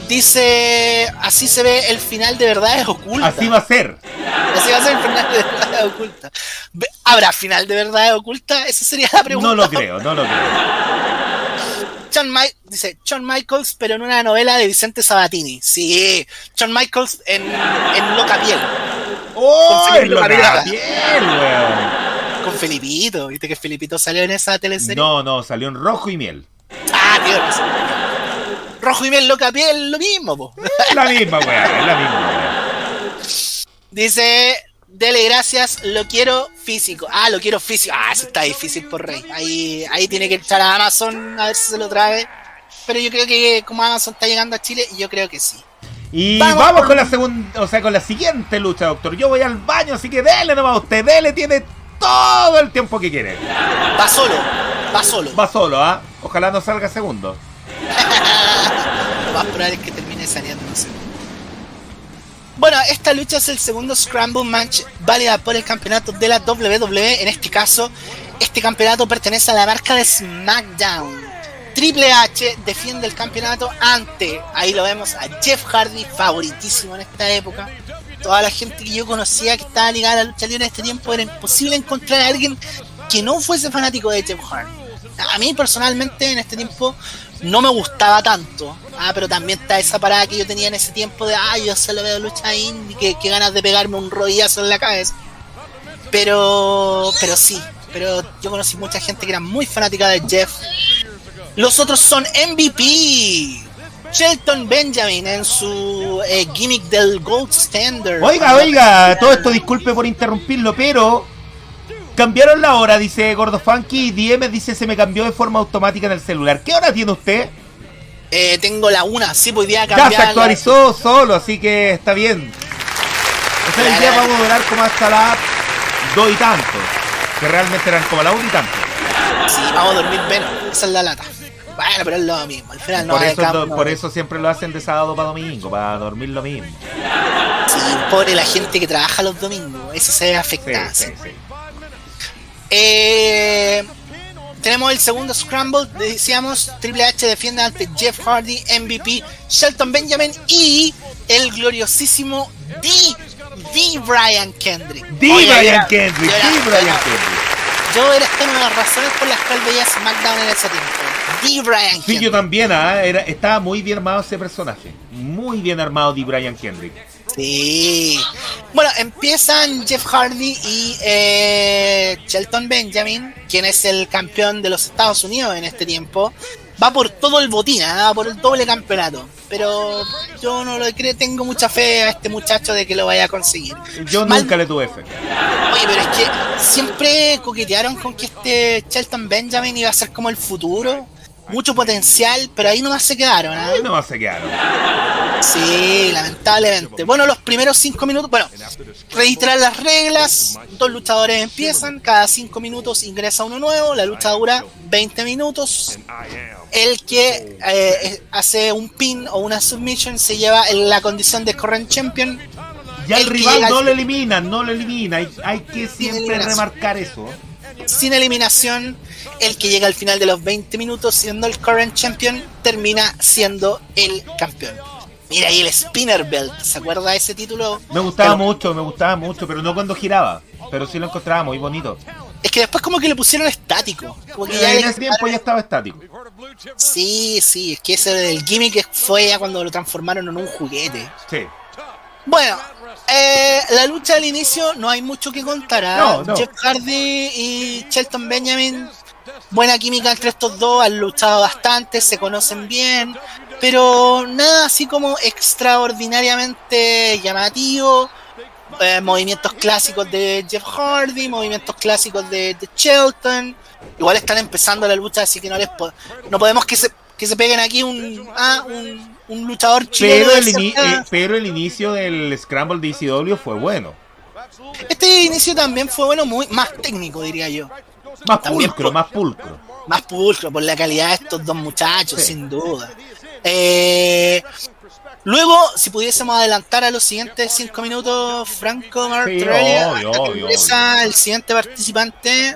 Dice, así se ve el final de verdades ocultas. Así va a ser. Así va a ser el final de verdades ocultas. ¿Habrá final de verdades ocultas? Esa sería la pregunta. No lo creo, no lo creo. John dice John Michaels, pero en una novela de Vicente Sabatini. Sí, John Michaels en, en Loca Piel. ¡Oh! En Loca Piel, Con Felipito, ¿viste que Felipito salió en esa teleserie? No, no, salió en Rojo y Miel. Ah, tío, Rojo y miel, loca piel, lo mismo, po. La misma, weá, es la misma, Dice, dele gracias, lo quiero físico. Ah, lo quiero físico. Ah, eso está difícil por Rey. Ahí, ahí tiene que echar a Amazon a ver si se lo trae. Pero yo creo que como Amazon está llegando a Chile, yo creo que sí. Y vamos, con la segunda, o sea, con la siguiente lucha, doctor. Yo voy al baño, así que dele nomás usted, dele, tiene todo el tiempo que quiere. Va solo, va solo. Va solo, ¿ah? Ojalá no salga segundo. Lo más probable es que termine saliendo Bueno, esta lucha es el segundo Scramble Match válida por el campeonato de la WWE. En este caso, este campeonato pertenece a la marca de SmackDown. Triple H defiende el campeonato ante, ahí lo vemos, a Jeff Hardy, favoritísimo en esta época. Toda la gente que yo conocía que estaba ligada a la lucha libre en este tiempo era imposible encontrar a alguien que no fuese fanático de Jeff Hardy. A mí personalmente en este tiempo no me gustaba tanto. Ah, pero también está esa parada que yo tenía en ese tiempo de, ah, yo se lo veo lucha indie, que, que ganas de pegarme un rodillazo en la cabeza. Pero, pero sí, pero yo conocí mucha gente que era muy fanática de Jeff. Los otros son MVP. Shelton Benjamin en su eh, gimmick del Gold Standard. Oiga, oiga, todo esto disculpe por interrumpirlo, pero cambiaron la hora, dice Gordo Funky, y DM dice se me cambió de forma automática en el celular. ¿Qué hora tiene usted? Eh, tengo la una, sí, pues, cambiar. Ya se actualizó solo, así que está bien. O sea, el día vamos a durar como hasta las dos y tanto. Que realmente eran como la una y tanto. Sí, vamos a dormir menos, esa es la lata. Bueno, pero es lo mismo. Al final no por, eso, por eso siempre lo hacen de sábado para domingo, para dormir lo mismo. Sí, pobre la gente que trabaja los domingos, eso se ve afectado. Sí, sí, eh, tenemos el segundo Scramble, decíamos, Triple H defiende ante Jeff Hardy, MVP, Shelton Benjamin y el gloriosísimo D. D. Brian Kendrick. D. Brian Kendrick, D. Brian Kendrick. Yo era una de las razones por las cuales veía SmackDown en ese tiempo. D. Brian Sí, yo también, ¿ah? era, estaba muy bien armado ese personaje. Muy bien armado D. Brian Kendrick. Sí. Bueno, empiezan Jeff Hardy y eh, Shelton Benjamin, quien es el campeón de los Estados Unidos en este tiempo. Va por todo el botín, ¿ah? va por el doble campeonato. Pero yo no lo creo, tengo mucha fe a este muchacho de que lo vaya a conseguir. Yo nunca le tuve fe. Oye, pero es que siempre coquetearon con que este Shelton Benjamin iba a ser como el futuro mucho potencial, pero ahí nomás se quedaron. ¿eh? Ahí nomás se quedaron. Sí, lamentablemente. Bueno, los primeros cinco minutos, bueno, registrar las reglas, dos luchadores empiezan, cada cinco minutos ingresa uno nuevo, la lucha dura 20 minutos. El que eh, hace un pin o una submission se lleva en la condición de current champion. Ya el, rival no lo elimina, no lo elimina, hay, hay que siempre remarcar eso sin eliminación, el que llega al final de los 20 minutos siendo el current champion termina siendo el campeón. Mira ahí el Spinner Belt, ¿se acuerda de ese título? Me gustaba mucho, me gustaba mucho, pero no cuando giraba, pero sí lo encontraba muy bonito. Es que después como que le pusieron estático. Como que ya en ese tiempo ya estaba estático. Sí, sí, es que ese del gimmick fue ya cuando lo transformaron en un juguete. Sí. Bueno, eh, la lucha al inicio no hay mucho que contar. ¿ah? Jeff Hardy y Shelton Benjamin, buena química entre estos dos, han luchado bastante, se conocen bien, pero nada así como extraordinariamente llamativo. Eh, movimientos clásicos de Jeff Hardy, movimientos clásicos de, Shelton. Igual están empezando la lucha, así que no les no podemos que se, que se peguen aquí un, ah, un un luchador chileno. Pero el, eh, pero el inicio del Scramble de ECW fue bueno. Este inicio también fue bueno, muy más técnico, diría yo. Más pulcro, más pulcro. Más pulcro, por la calidad de estos dos muchachos, sin duda. Eh, luego, si pudiésemos adelantar a los siguientes cinco minutos, Franco Martorelli, el siguiente participante.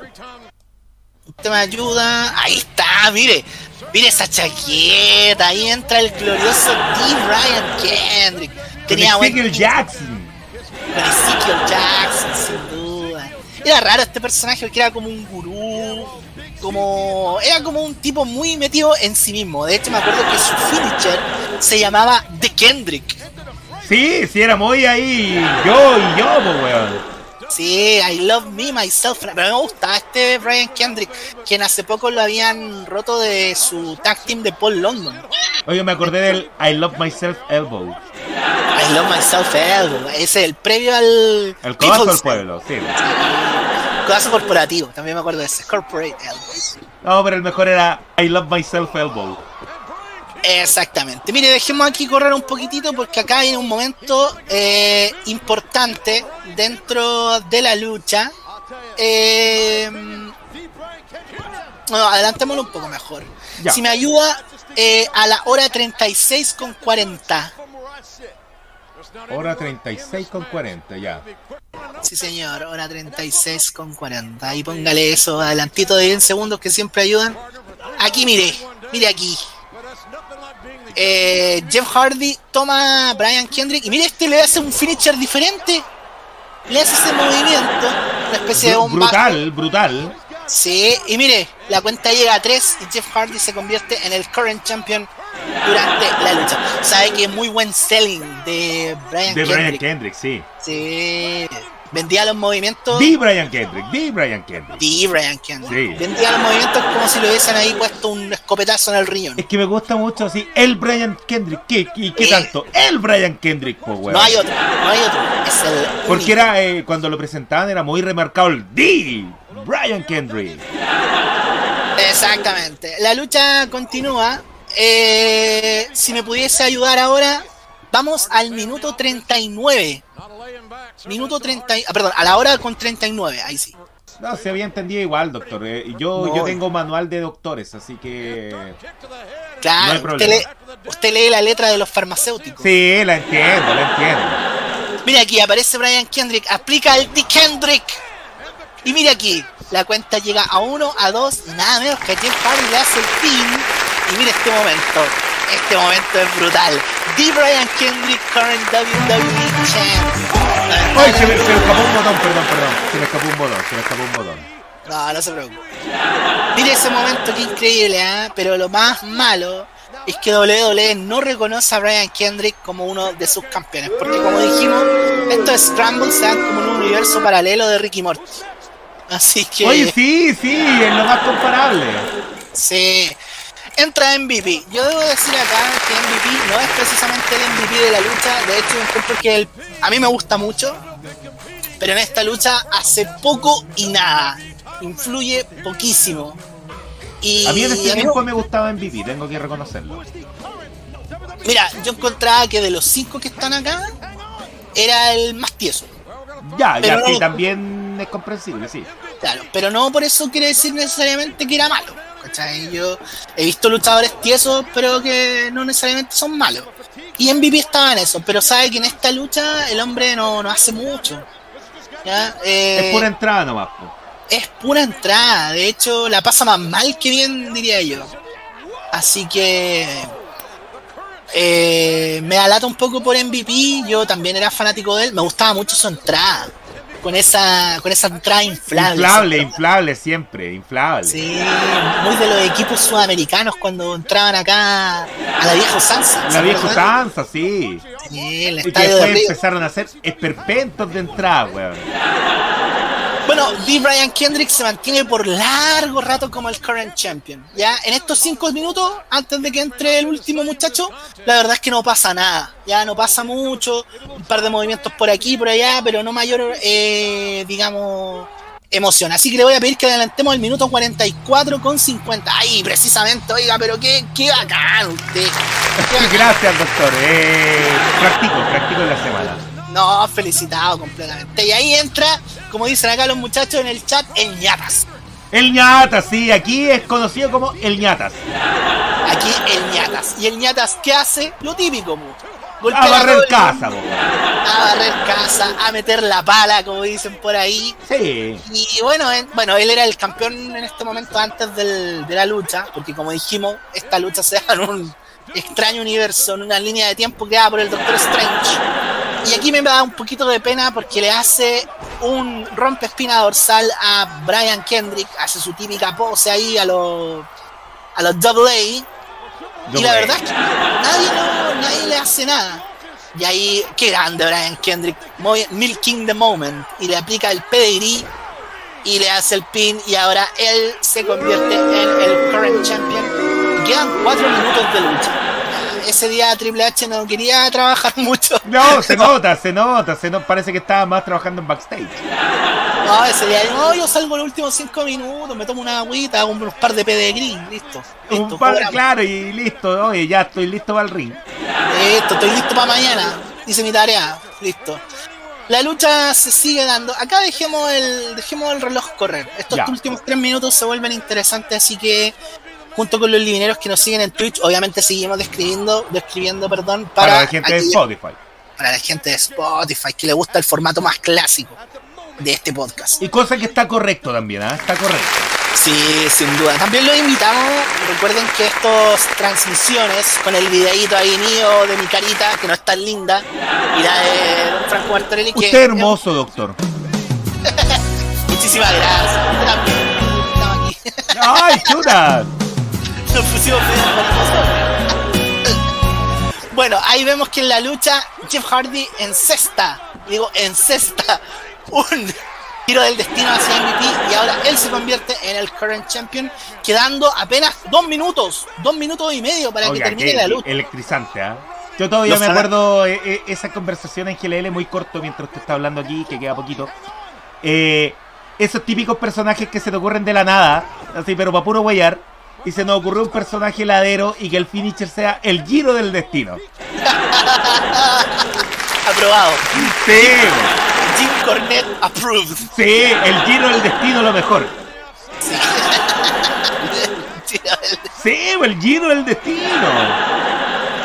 Usted me ayuda. Ahí está, mire. Mire esa chaqueta, ahí entra el glorioso D. Ryan Kendrick. Tenía Ezekiel Jackson. Con Ezekiel Jackson, sin duda. Era raro este personaje porque era como un gurú, como era como un tipo muy metido en sí mismo. De hecho, me acuerdo que su finisher se llamaba The Kendrick. Sí, sí, era muy ahí. Yo y yo, pues, weón. Sí, I Love Me Myself. Pero me gusta este Brian Kendrick, quien hace poco lo habían roto de su tag team de Paul London. Oye, me acordé del I Love Myself Elbow. I Love Myself Elbow. Ese es el previo al. El codazo del pueblo, sí. Codazo corporativo, también me acuerdo de ese. Corporate Elbow. No, pero el mejor era I Love Myself Elbow. Exactamente. Mire, dejemos aquí correr un poquitito porque acá hay un momento eh, importante dentro de la lucha. Eh, bueno, adelantémoslo un poco mejor. Si me ayuda eh, a la hora 36 con 40. Hora 36 con 40, ya. Sí, señor, hora 36 con 40. Ahí póngale eso adelantito de 10 segundos que siempre ayudan. Aquí, mire, mire aquí. Eh, Jeff Hardy toma a Brian Kendrick y mire, este le hace un finisher diferente. Le hace ese movimiento, una especie de Brutal, brutal. Sí, y mire, la cuenta llega a 3 y Jeff Hardy se convierte en el current champion durante la lucha. Sabe que es muy buen selling de Brian de Kendrick. Brian Kendrick, sí. Sí. Vendía los movimientos. Di Brian Kendrick, di Brian Kendrick. Di Brian Kendrick. Sí. Vendía los movimientos como si le hubiesen ahí puesto un escopetazo en el riñón. Es que me gusta mucho así, el Brian Kendrick. ¿Qué, ¿Y qué tanto? El Brian Kendrick, po, weón. No hay otro, no hay otro. Es el Porque era, eh, cuando lo presentaban era muy remarcado el D. Brian Kendrick. Exactamente. La lucha continúa. Eh, si me pudiese ayudar ahora, vamos al minuto 39. Minuto 30. Ah, perdón, a la hora con 39. Ahí sí. No, se había entendido igual, doctor. eh, Yo, No. yo tengo manual de doctores, así que... No Claro, usted, lee, usted lee la letra de los farmacéuticos. Sí, la entiendo, la entiendo. Mira aquí, aparece Brian Kendrick, aplica el D. Kendrick. Y mira aquí, la cuenta llega a 1, a 2, y nada menos que Jeff Hardy le hace el pin. Y mira este momento, este momento es brutal. D. Brian Kendrick, current WWE Champ. Ay, se me, se me escapó un botón, perdón, perdón. Se me escapó un botón, se me escapó un botón. No, no se preocupe. Mire ese momento que increíble, ¿ah? Pero lo más malo es que WWE no reconoce a Brian Kendrick como uno de sus campeones. Porque como dijimos, estos Scrambles se dan como un universo paralelo de Ricky Morty. Así que... Oye, sí, sí, es lo más comparable. Sí. Entra MVP. Yo debo decir acá que MVP no es precisamente el MVP de la lucha. De hecho, encuentro que el- a mí me gusta mucho. Pero en esta lucha hace poco y nada. Influye poquísimo. Y A mí en mí- tiempo me gustaba MVP, tengo que reconocerlo. mira, yo encontraba que de los cinco que están acá, era el más tieso. Ya, ya, Pero sí, no- también es comprensible, sí. Claro, pero no por eso quiere decir necesariamente que era malo. ¿Cachai? Yo he visto luchadores tiesos, pero que no necesariamente son malos. Y MVP estaba en eso, pero sabe que en esta lucha el hombre no, no hace mucho. ¿ya? Eh, Es pura entrada nomás. es pura entrada, de hecho la pasa más mal que bien, diría yo. Así que eh, me alata un poco por MVP, yo también era fanático de él, me gustaba mucho su entrada, con esa, con esa entrada inflable. Inflable, inflable siempre, inflable. Sí, muy de los equipos sudamericanos cuando entraban acá a la vieja usanza. La ¿se vieja usanza, sí. Sí, el Y que estadio de después empezaron a hacer esperpentos de entrada, weón. Bueno, D. Brian Kendrick se mantiene por largo rato como el current champion. Ya en estos cinco minutos, antes de que entre el último muchacho, la verdad es que no pasa nada. Ya no pasa mucho, un par de movimientos por aquí, por allá, pero no mayor, eh, digamos, emoción. Así que le voy a pedir que adelantemos el minuto 44 con 50. Ay, precisamente, oiga, pero qué, qué bacán usted. Gracias, doctor. Eh, practico, practico en la semana. No, felicitado completamente. Y ahí entra, como dicen acá los muchachos en el chat, el ñatas. El ñatas, sí, aquí es conocido como el ñatas. Aquí el ñatas. ¿Y el ñatas qué hace? Lo típico, mu. A barrer casa, mundo. A barrer casa, a meter la pala, como dicen por ahí. Sí. Y bueno, en- bueno, él era el campeón en este momento antes del- de la lucha, porque como dijimos, esta lucha se da en un extraño universo, en una línea de tiempo creada por el Doctor Strange. Y aquí me da un poquito de pena porque le hace un rompe espina dorsal a Brian Kendrick, hace su típica pose ahí a los a los Double A. Y la A. verdad es que nadie, no- nadie le hace nada. Y ahí, qué grande Brian Kendrick, milking the moment, y le aplica el pedigree y le hace el pin y ahora él se convierte en el current champion. Y quedan cuatro minutos de lucha. Ese día Triple H no quería trabajar mucho. No, se nota, se nota, se nota. Parece que estaba más trabajando en backstage. No, ese día no, yo salgo los últimos cinco minutos, me tomo una agüita, hago unos par de pedigree, listo. listo Un par, cobramos. claro, y listo. Oye, ya estoy listo para el ring. Listo, estoy listo para mañana. Hice mi tarea. Listo. La lucha se sigue dando. Acá dejemos el, dejemos el reloj correr. Estos Ya. últimos tres minutos se vuelven interesantes, así que junto con los libineros que nos siguen en Twitch, obviamente seguimos describiendo, describiendo, perdón, para, Para, la gente de Spotify. para la gente de Spotify que le gusta el formato más clásico de este podcast. Y cosa que está correcto también, ¿ah? Está correcto. Sí, sin duda. También los invitamos. Recuerden que estas transmisiones con el videíto ahí mío de mi carita, que no es tan linda, y la de Don Franco Martorelli, que Usted hermoso, doctor. Muchísimas gracias. ¡Ay, chuta! Nos pusimos Bueno, ahí vemos que en la lucha Jeff Hardy encesta, digo, encesta un giro del destino hacia MVP y ahora él se convierte en el current champion, quedando apenas dos minutos, dos minutos y medio para que termine la lucha. Electrizante, ¿ah? Yo todavía me acuerdo eh, eh, esa conversación en GLL muy corto mientras usted está hablando aquí, que queda poquito. Eh, esos típicos personajes que se te ocurren de la nada, así, pero para puro guayar. Y se nos ocurrió un personaje heladero y que el finisher sea el giro del destino. Aprobado. Sí. Jim Cornette approved. Sí, el giro del destino lo mejor. Sí. sí, el giro del destino.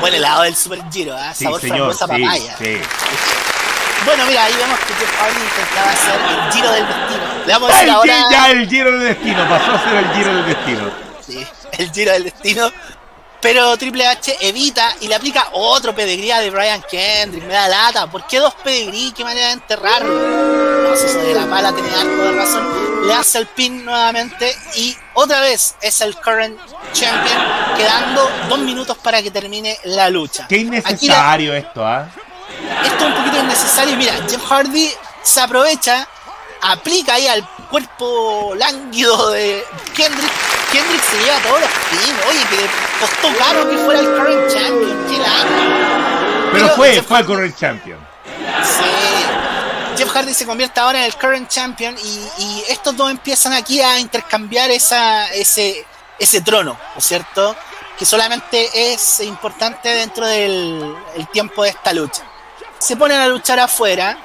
Buen helado del Super Giro, ¿eh? sabor señor, frambuesa papaya. Sí. Bueno, mira, ahí vemos que Hardy intentaba hacer el giro del destino. Le vamos a decir ahora... Ya el giro del destino, pasó a ser el giro del destino. Sí, el giro del destino. Pero Triple H evita y le aplica otro pedigría de Brian Kendrick. Me da lata. ¿Por qué dos pedigrí? ¿Qué manera de enterrarlo? No sé, eso de la mala tenía algo de razón. Le hace el pin nuevamente y otra vez es el current champion, quedando dos minutos para que termine la lucha. Qué innecesario esto, ¿ah? Esto es un poquito innecesario. Mira, Jeff Hardy se aprovecha, aplica ahí al cuerpo lánguido de Kendrick. Kendrick se lleva todos los pins. Oye, que costó caro que fuera el current champion. Qué lánguido. Pero, fue, fue el current champion. Sí. Jeff Hardy se convierte ahora en el current champion y, estos dos empiezan aquí a intercambiar esa, ese, ese trono, ¿no es cierto? Que solamente es importante dentro del tiempo de esta lucha se ponen a luchar afuera.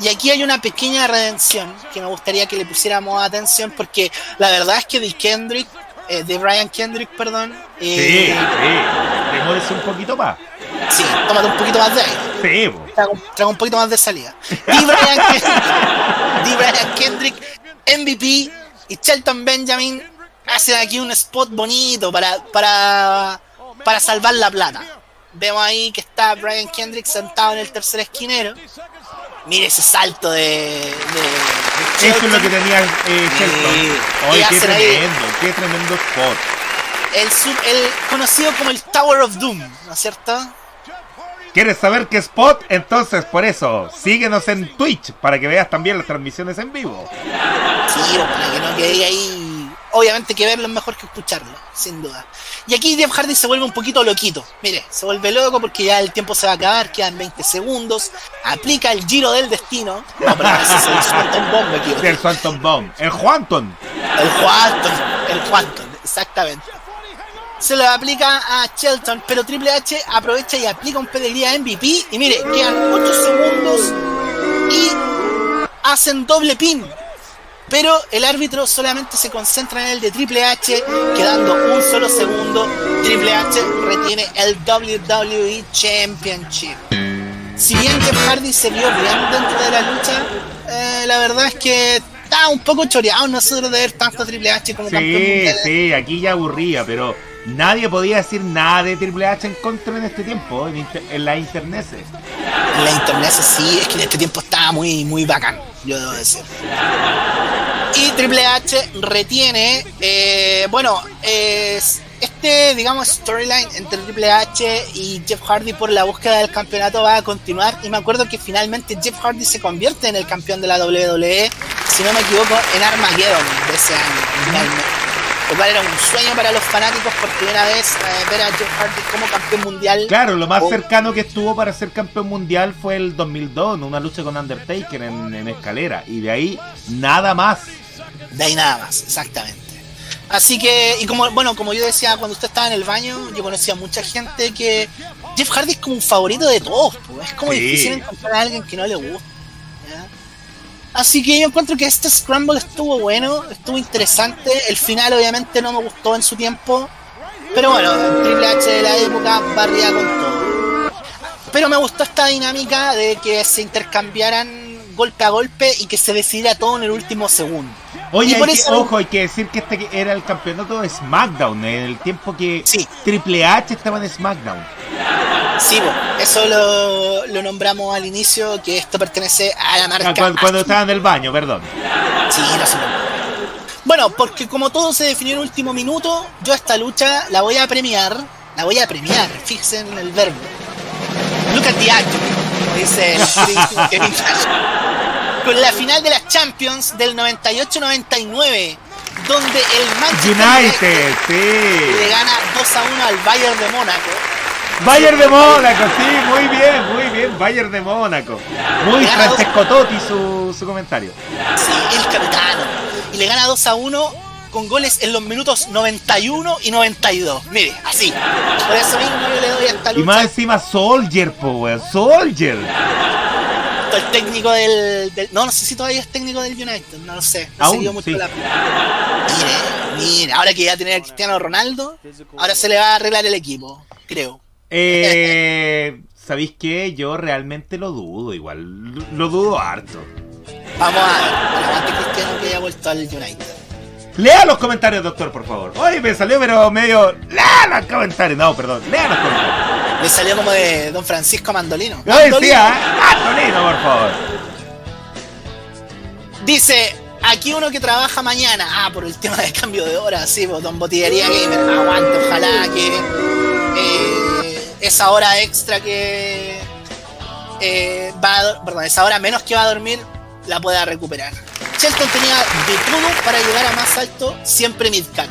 Y aquí hay una pequeña redención que me gustaría que le pusiéramos atención porque la verdad es que de Kendrick, eh, de Brian Kendrick, perdón. Eh, sí, sí, demores un poquito más. Sí, tómate un poquito más de aire. Sí, trago, un poquito más de salida. Y Brian, Kendrick, Brian Kendrick, MVP y Shelton Benjamin hacen aquí un spot bonito para, para, para salvar la plata. Vemos ahí que está Brian Kendrick sentado en el tercer esquinero. Mire ese salto de. de, Eso es lo que tenía eh, Shelton. qué tremendo, qué tremendo spot. El, el conocido como el Tower of Doom, ¿no es cierto? ¿Quieres saber qué spot? Entonces, por eso, síguenos en Twitch para que veas también las transmisiones en vivo. Sí, para que no quede ahí obviamente que verlo es mejor que escucharlo, sin duda. Y aquí Jeff Hardy se vuelve un poquito loquito. Mire, se vuelve loco porque ya el tiempo se va a acabar, quedan 20 segundos. Aplica el giro del destino. No, pero ese es el Swanton Bomb aquí. El Swanton Bomb. El Juanton. El Juanton. El Juanton, exactamente. Se lo aplica a Shelton, pero Triple H aprovecha y aplica un pedigree MVP. Y mire, quedan 8 segundos y hacen doble pin pero el árbitro solamente se concentra en el de Triple H, quedando un solo segundo. Triple H retiene el WWE Championship. Si bien Jeff Hardy se vio bien dentro de la lucha, eh, la verdad es que está un poco choreado nosotros de ver tanto Triple H como campeón mundial. Sí, aquí ya aburría, pero nadie podía decir nada de Triple H en contra en este tiempo, en, la internet. En la internet sí, es que en este tiempo estaba muy, muy bacán, yo debo decir. Y Triple H retiene, eh, bueno, este, digamos, storyline entre Triple H y Jeff Hardy por la búsqueda del campeonato va a continuar. Y me acuerdo que finalmente Jeff Hardy se convierte en el campeón de la WWE, si no me equivoco, en Armageddon de ese año, Lo cual era un sueño para los fanáticos por primera vez eh, ver a Jeff Hardy como campeón mundial. Claro, lo más cercano que estuvo para ser campeón mundial fue el 2002, en una lucha con Undertaker en, en escalera. Y de ahí nada más. De ahí nada más, exactamente. Así que, y como, bueno, como yo decía cuando usted estaba en el baño, yo conocía a mucha gente que Jeff Hardy es como un favorito de todos, es como difícil encontrar a alguien que no le guste. Así que yo encuentro que este Scramble estuvo bueno, estuvo interesante. El final obviamente no me gustó en su tiempo. Pero bueno, Triple H de la época barría con todo. Pero me gustó esta dinámica de que se intercambiaran golpe a golpe y que se decidiera todo en el último segundo. Oye, ojo, hay que decir que este era el campeonato de SmackDown, en el tiempo que Triple H estaba en SmackDown. Sí, eso lo, nombramos al inicio, que esto pertenece a la marca. Ah, cuando, estaba en el baño, perdón. Sí, no se Bueno, porque como todo se definió en último minuto, yo esta lucha la voy a premiar. La voy a premiar, fíjense en el verbo. Look at dice Con la final de las Champions del 98-99 donde el Manchester United, sí. le gana 2 a 1 al Bayern de Mónaco. Bayern de Mónaco, sí, muy bien, muy bien, Bayern de Mónaco. Muy Francesco Totti su, su comentario. Sí, el capitano. Y le gana 2 a 1 con goles en los minutos 91 y 92. Mire, así. Por eso mismo yo le doy esta lucha. Y más encima Soldier, po, weón. Soldier el técnico del, No, no sé si todavía es técnico del United, no lo sé. No Aún, mucho la. Mire, mire, ahora que ya tiene a Cristiano Ronaldo, ahora se le va a arreglar el equipo, creo. Eh, ¿Sabéis qué? Yo realmente lo dudo, igual. Lo dudo harto. Vamos a ver, Cristiano que haya vuelto al United. Lea los comentarios, doctor, por favor. Oye, me salió pero medio... Lea los comentarios. No, perdón. Lea los comentarios. Me salió como de Don Francisco Mandolino. No decía, Mandolino, por favor. Dice, aquí uno que trabaja mañana. Ah, por el tema de cambio de hora, sí, pues, Don Botillería Gamer. Aguante, ojalá que eh, esa hora extra que eh, va a, perdón, esa hora menos que va a dormir la pueda recuperar. Shelton tenía de todo para llegar a más alto, siempre midcard.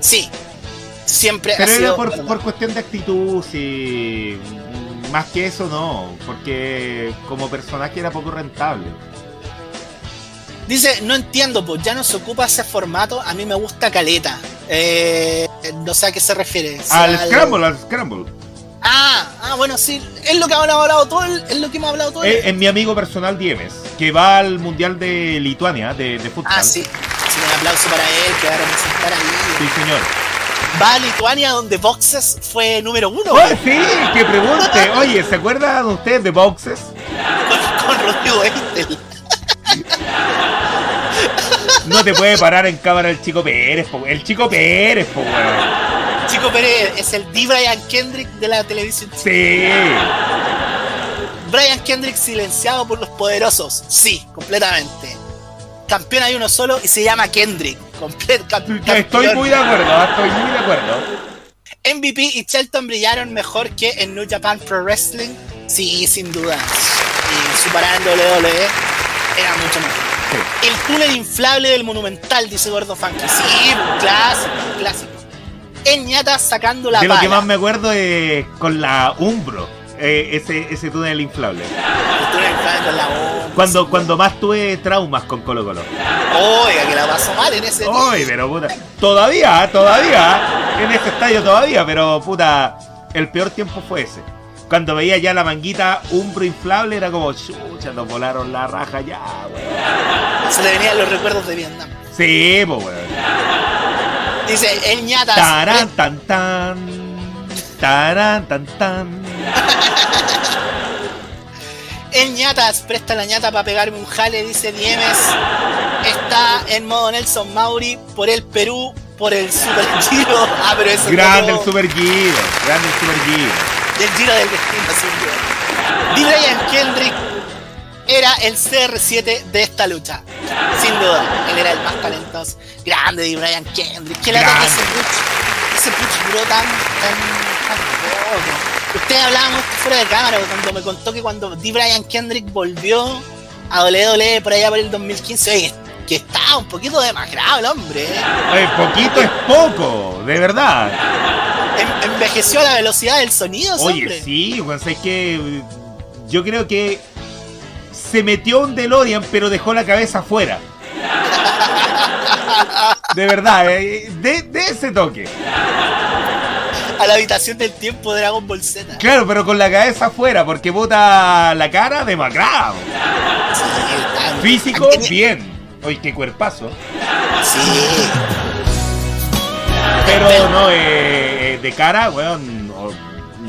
Sí, siempre Pero ha sido por, por, cuestión de actitud, sí. Más que eso, no. Porque como personaje era poco rentable. Dice, no entiendo, pues ya no se ocupa ese formato. A mí me gusta Caleta. Eh, no sé a qué se refiere. al Scramble, al Scramble. Ah, ah, bueno, sí. Es lo que hemos hablado todo, es lo que hemos hablado todo. Es, es mi amigo personal Diemes, que va al Mundial de Lituania, de, de fútbol. Ah, sí. sí. Un aplauso para él, que va a representar ahí. Sí, señor. Va a Lituania, donde Boxes fue número uno. Oh, sí, que pregunte. Oye, ¿se acuerdan ustedes de Boxes? Con, con Rodrigo. No te puede parar en cámara el Chico Pérez, po. El Chico Pérez, po, weón. Chico Pérez es el D. Brian Kendrick de la televisión. Sí. Brian Kendrick silenciado por los poderosos. Sí, completamente. Campeón hay uno solo y se llama Kendrick. estoy muy de acuerdo, estoy muy de acuerdo. MVP y Shelton brillaron mejor que en New Japan Pro Wrestling. Sí, sin duda. Y superar en WWE era mucho mejor. El túnel inflable del Monumental, dice Gordo Funky. Sí, clásico, clásico en ñata sacando la De lo que más me acuerdo es con la Umbro. Eh, ese, ese túnel inflable. El túnel inflable con la Umbro. Cuando, cuando más tuve traumas con Colo Colo. Oiga, que la pasó mal en ese Oye, pero puta. Todavía, todavía. En este estadio todavía, pero puta. El peor tiempo fue ese. Cuando veía ya la manguita Umbro inflable era como, chucha, nos volaron la raja ya, weón. Se le venían los recuerdos de Vietnam. Sí, pues weón. Dice, el ñatas. Tarán, tan, tan. Tarán, tan, tan. el ñatas, presta la ñata para pegarme un jale, dice Diemes. Está en modo Nelson Mauri por el Perú, por el Super Giro. Ah, pero eso Grande el Super Giro, grande el Super Giro. Del Giro del Destino, sin duda. Brian Kendrick era el CR7 de esta lucha. Sin duda, él era el más talentoso. Grande de Brian Kendrick. Que la ese push, ese push duró tan, tan, tan poco. Ustedes hablábamos fuera de cámara cuando me contó que cuando D. Brian Kendrick volvió a WWE por allá por el 2015, oye, que estaba un poquito demacrado el hombre. ¿eh? Oye, poquito es poco, de verdad. envejeció a la velocidad del sonido, Oye, hombre. sí, pues es que yo creo que se metió un DeLorean, pero dejó la cabeza afuera. De verdad, eh, de, ese toque. A la habitación del tiempo de Dragon Ball Z. Claro, pero con la cabeza afuera, porque bota la cara de macrao. Físico, bien. Oye, qué cuerpazo. Sí. Pero no, eh, eh, de cara, weón,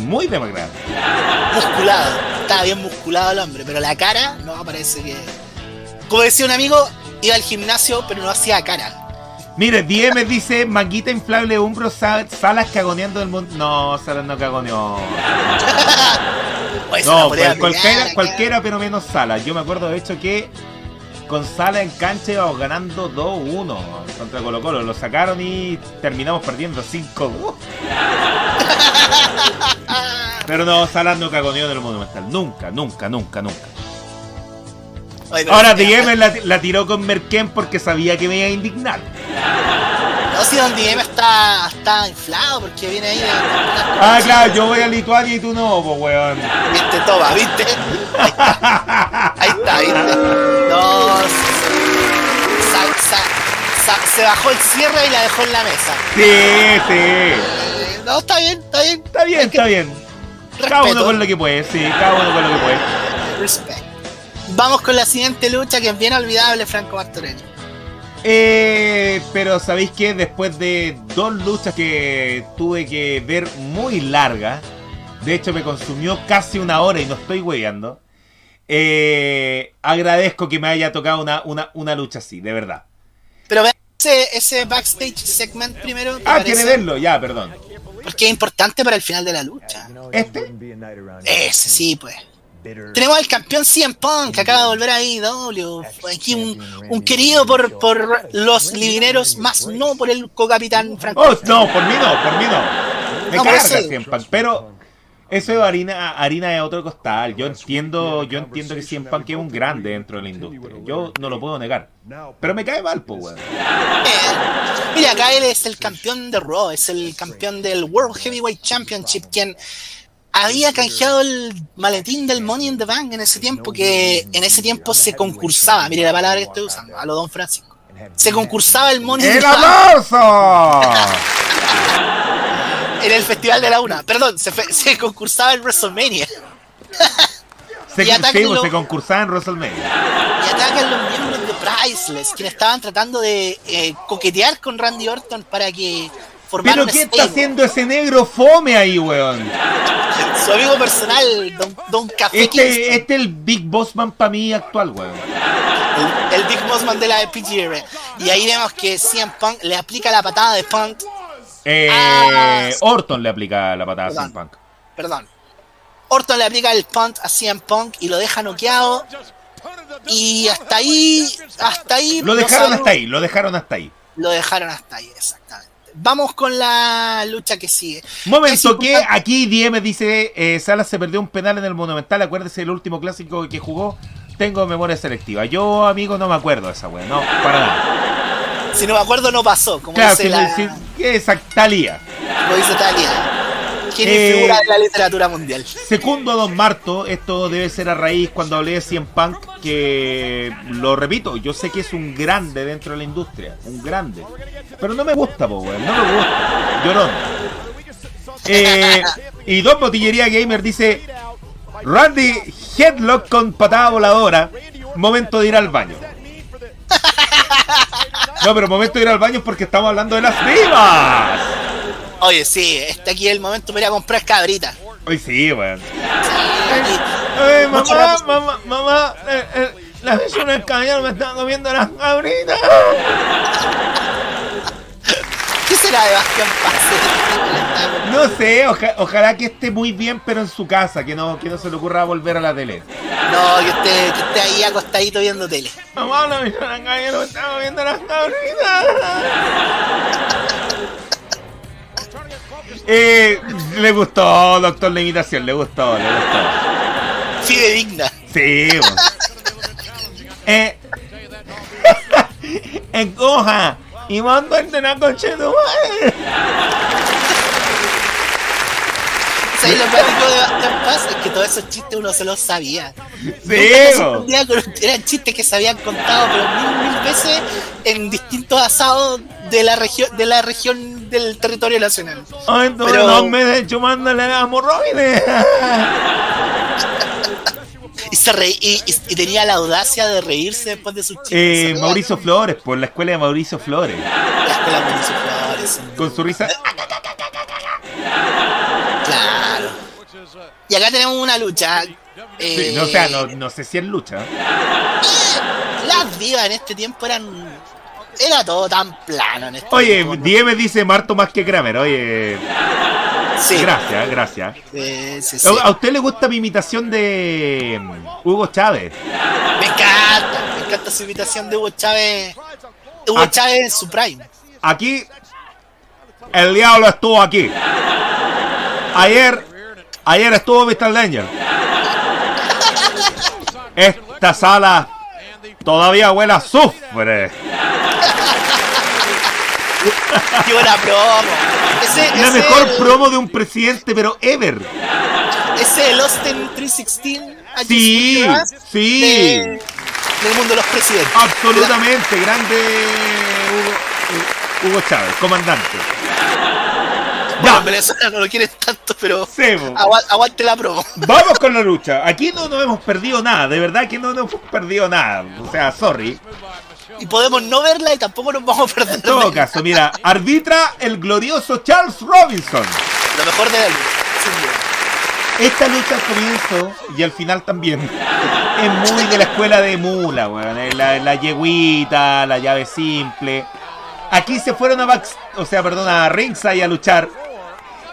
muy demacrado. Musculado. Estaba bien musculado el hombre, pero la cara no parece que. Como decía un amigo, iba al gimnasio, pero no hacía cara. Mire, DM dice, manguita inflable, umbro, salas cagoneando el mundo. No, Salas no cagoneó. no, pues, cualquiera, cualquiera, pero menos Salas. Yo me acuerdo de hecho que con Salas en cancha íbamos ganando 2-1. contra Colo Colo. Lo sacaron y terminamos perdiendo 5 Pero no, Salas no cagoneó del Monumental. Nunca, nunca, nunca, nunca. Ahora DM la, la, tiró con Merken porque sabía que me iba a indignar. No, si Don DM está, está inflado porque viene ahí de. Ah, claro, yo voy a Lituania y tú no, pues weón. Viste, toma, viste. Ahí está, ahí está viste. No, se bajó el cierre y la dejó en la mesa. Sí, sí. No, está bien, está bien. Está bien, está bien. Cada uno con lo que puede, sí, cada uno con lo que puede. Respect. Vamos con la siguiente lucha que es bien olvidable, Franco Martorell. Eh, pero sabéis que después de dos luchas que tuve que ver muy largas, de hecho me consumió casi una hora y no estoy weyando. Eh, agradezco que me haya tocado una, una, una lucha así, de verdad. Pero ve ese, ese backstage segment primero. Ah, quiere verlo, ya, perdón. Porque es importante para el final de la lucha. ¿Este? Ese sí, pues. Tenemos al campeón CM Punk que acaba de volver a IW. Aquí un, un querido por, por los libineros, más no por el co-capitán Franco. Oh, no, por mí no, por mí no. Me carga CM Punk, pero eso de harina, harina de otro costal. Yo entiendo, yo entiendo que CM Punk es un grande dentro de la industria. Yo no lo puedo negar. Pero me cae mal, pues, weón. mira, acá él es el campeón de Raw, es el campeón del World Heavyweight Championship, quien había canjeado el maletín del Money in the Bank en ese tiempo, que en ese tiempo se concursaba, mire la palabra que estoy usando, a lo Don Francisco. Se concursaba el Money in the Bank. en el Festival de la Una. Perdón, se, se concursaba en WrestleMania. se, se concursaba en WrestleMania. Y atacan los miembros de Priceless, quienes estaban tratando de eh, coquetear con Randy Orton para que ¿Pero qué está haciendo ese negro fome ahí, weón? Su amigo personal, Don, don Café Este, este es el Big Bossman para mí actual, weón. El, Big Bossman de la PGR. Y ahí vemos que CM Punk le aplica la patada de Punk. Eh, Orton le aplica la patada a CM Punk. Perdón. Orton le aplica el punt a CM Punk y lo deja noqueado. Y hasta ahí, hasta ahí. Lo dejaron hasta ahí, lo dejaron hasta ahí. Lo dejaron hasta ahí, exactamente vamos con la lucha que sigue. Momento que aquí Diem dice, eh, Salas se perdió un penal en el Monumental, acuérdese del último clásico que jugó, tengo memoria selectiva. Yo, amigo, no me acuerdo de esa wea, no, para nada. Si no me acuerdo, no pasó, como dice la... Talía. Como dice Talía. ¿Quién eh, figura de la literatura mundial? Segundo Don Marto, esto debe ser a raíz cuando hablé de Cien Punk, que lo repito, yo sé que es un grande dentro de la industria, un grande. Pero no me gusta, po, no me gusta. Llorón. Eh, y Don Botillería Gamer dice: Randy Headlock con patada voladora. Momento de ir al baño. No, pero momento de ir al baño porque estamos hablando de las vivas. Oye, sí, está aquí el momento para ir a comprar cabritas. Hoy sí, weón. Sí, mamá, mamá, mamá, eh, eh, las vecinas del me están comiendo las cabritas. ¿Qué será de Bastian Paz? No sé, ojalá que esté muy bien, pero en su casa, que no, que no se le ocurra volver a la tele. No, que esté, que esté ahí acostadito viendo tele. Mamá, la vecina del me están comiendo las cabritas. Eh, le gustó, doctor, la imitación, le gustó, le gustó. Fidedigna. Sí, eh, encoja y mando a la coche de ¿Sabes lo mágico de Paz? Es que todos esos chistes uno se los sabía. Sí, eran chistes que se habían contado pero mil, mil veces en distintos asados de la región de la región del territorio nacional. Ay, pero no me de hecho mándale a hemorroides. y, se reí, y, tenía la audacia de reírse después de sus chistes. Eh, Mauricio Flores, por la escuela de Mauricio Flores. La escuela de Mauricio Flores. Con su risa. Claro. Y acá tenemos una lucha. Eh, no, o sea, no, no, sé si es lucha. Las divas en este tiempo eran. Era todo tan plano en este Oye, tiempo, dice Marto más que Kramer. Oye. Sí. Gracias, gracias. Sí, sí, ¿A usted le gusta mi imitación de mm, Hugo Chávez? Me encanta, me encanta su imitación de Hugo Chávez Hugo Chávez en su prime. Aquí, el diablo estuvo aquí. Ayer, ayer estuvo Mr. Danger. Esta sala todavía huele a sufre. Qué buena promo. Ese, La mejor promo de un presidente, pero ever. Ese es el Austin 316. Sí, sí. del mundo de los presidentes. Absolutamente, grande Hugo, Hugo Chávez, comandante. Ya. Venezuela no lo quieren tanto, pero aguante la promo. Vamos con la lucha. Aquí no nos hemos perdido nada, de verdad que no nos hemos perdido nada. O sea, sorry. Y podemos no verla y tampoco nos vamos a perder. En todo caso, mira, arbitra el glorioso Charles Robinson. Lo mejor de la lucha, Esta lucha al comienzo y al final también es muy de la escuela de Mula, weón. La, la yeguita, la llave simple. Aquí se fueron a o sea, perdón, a ringside a luchar.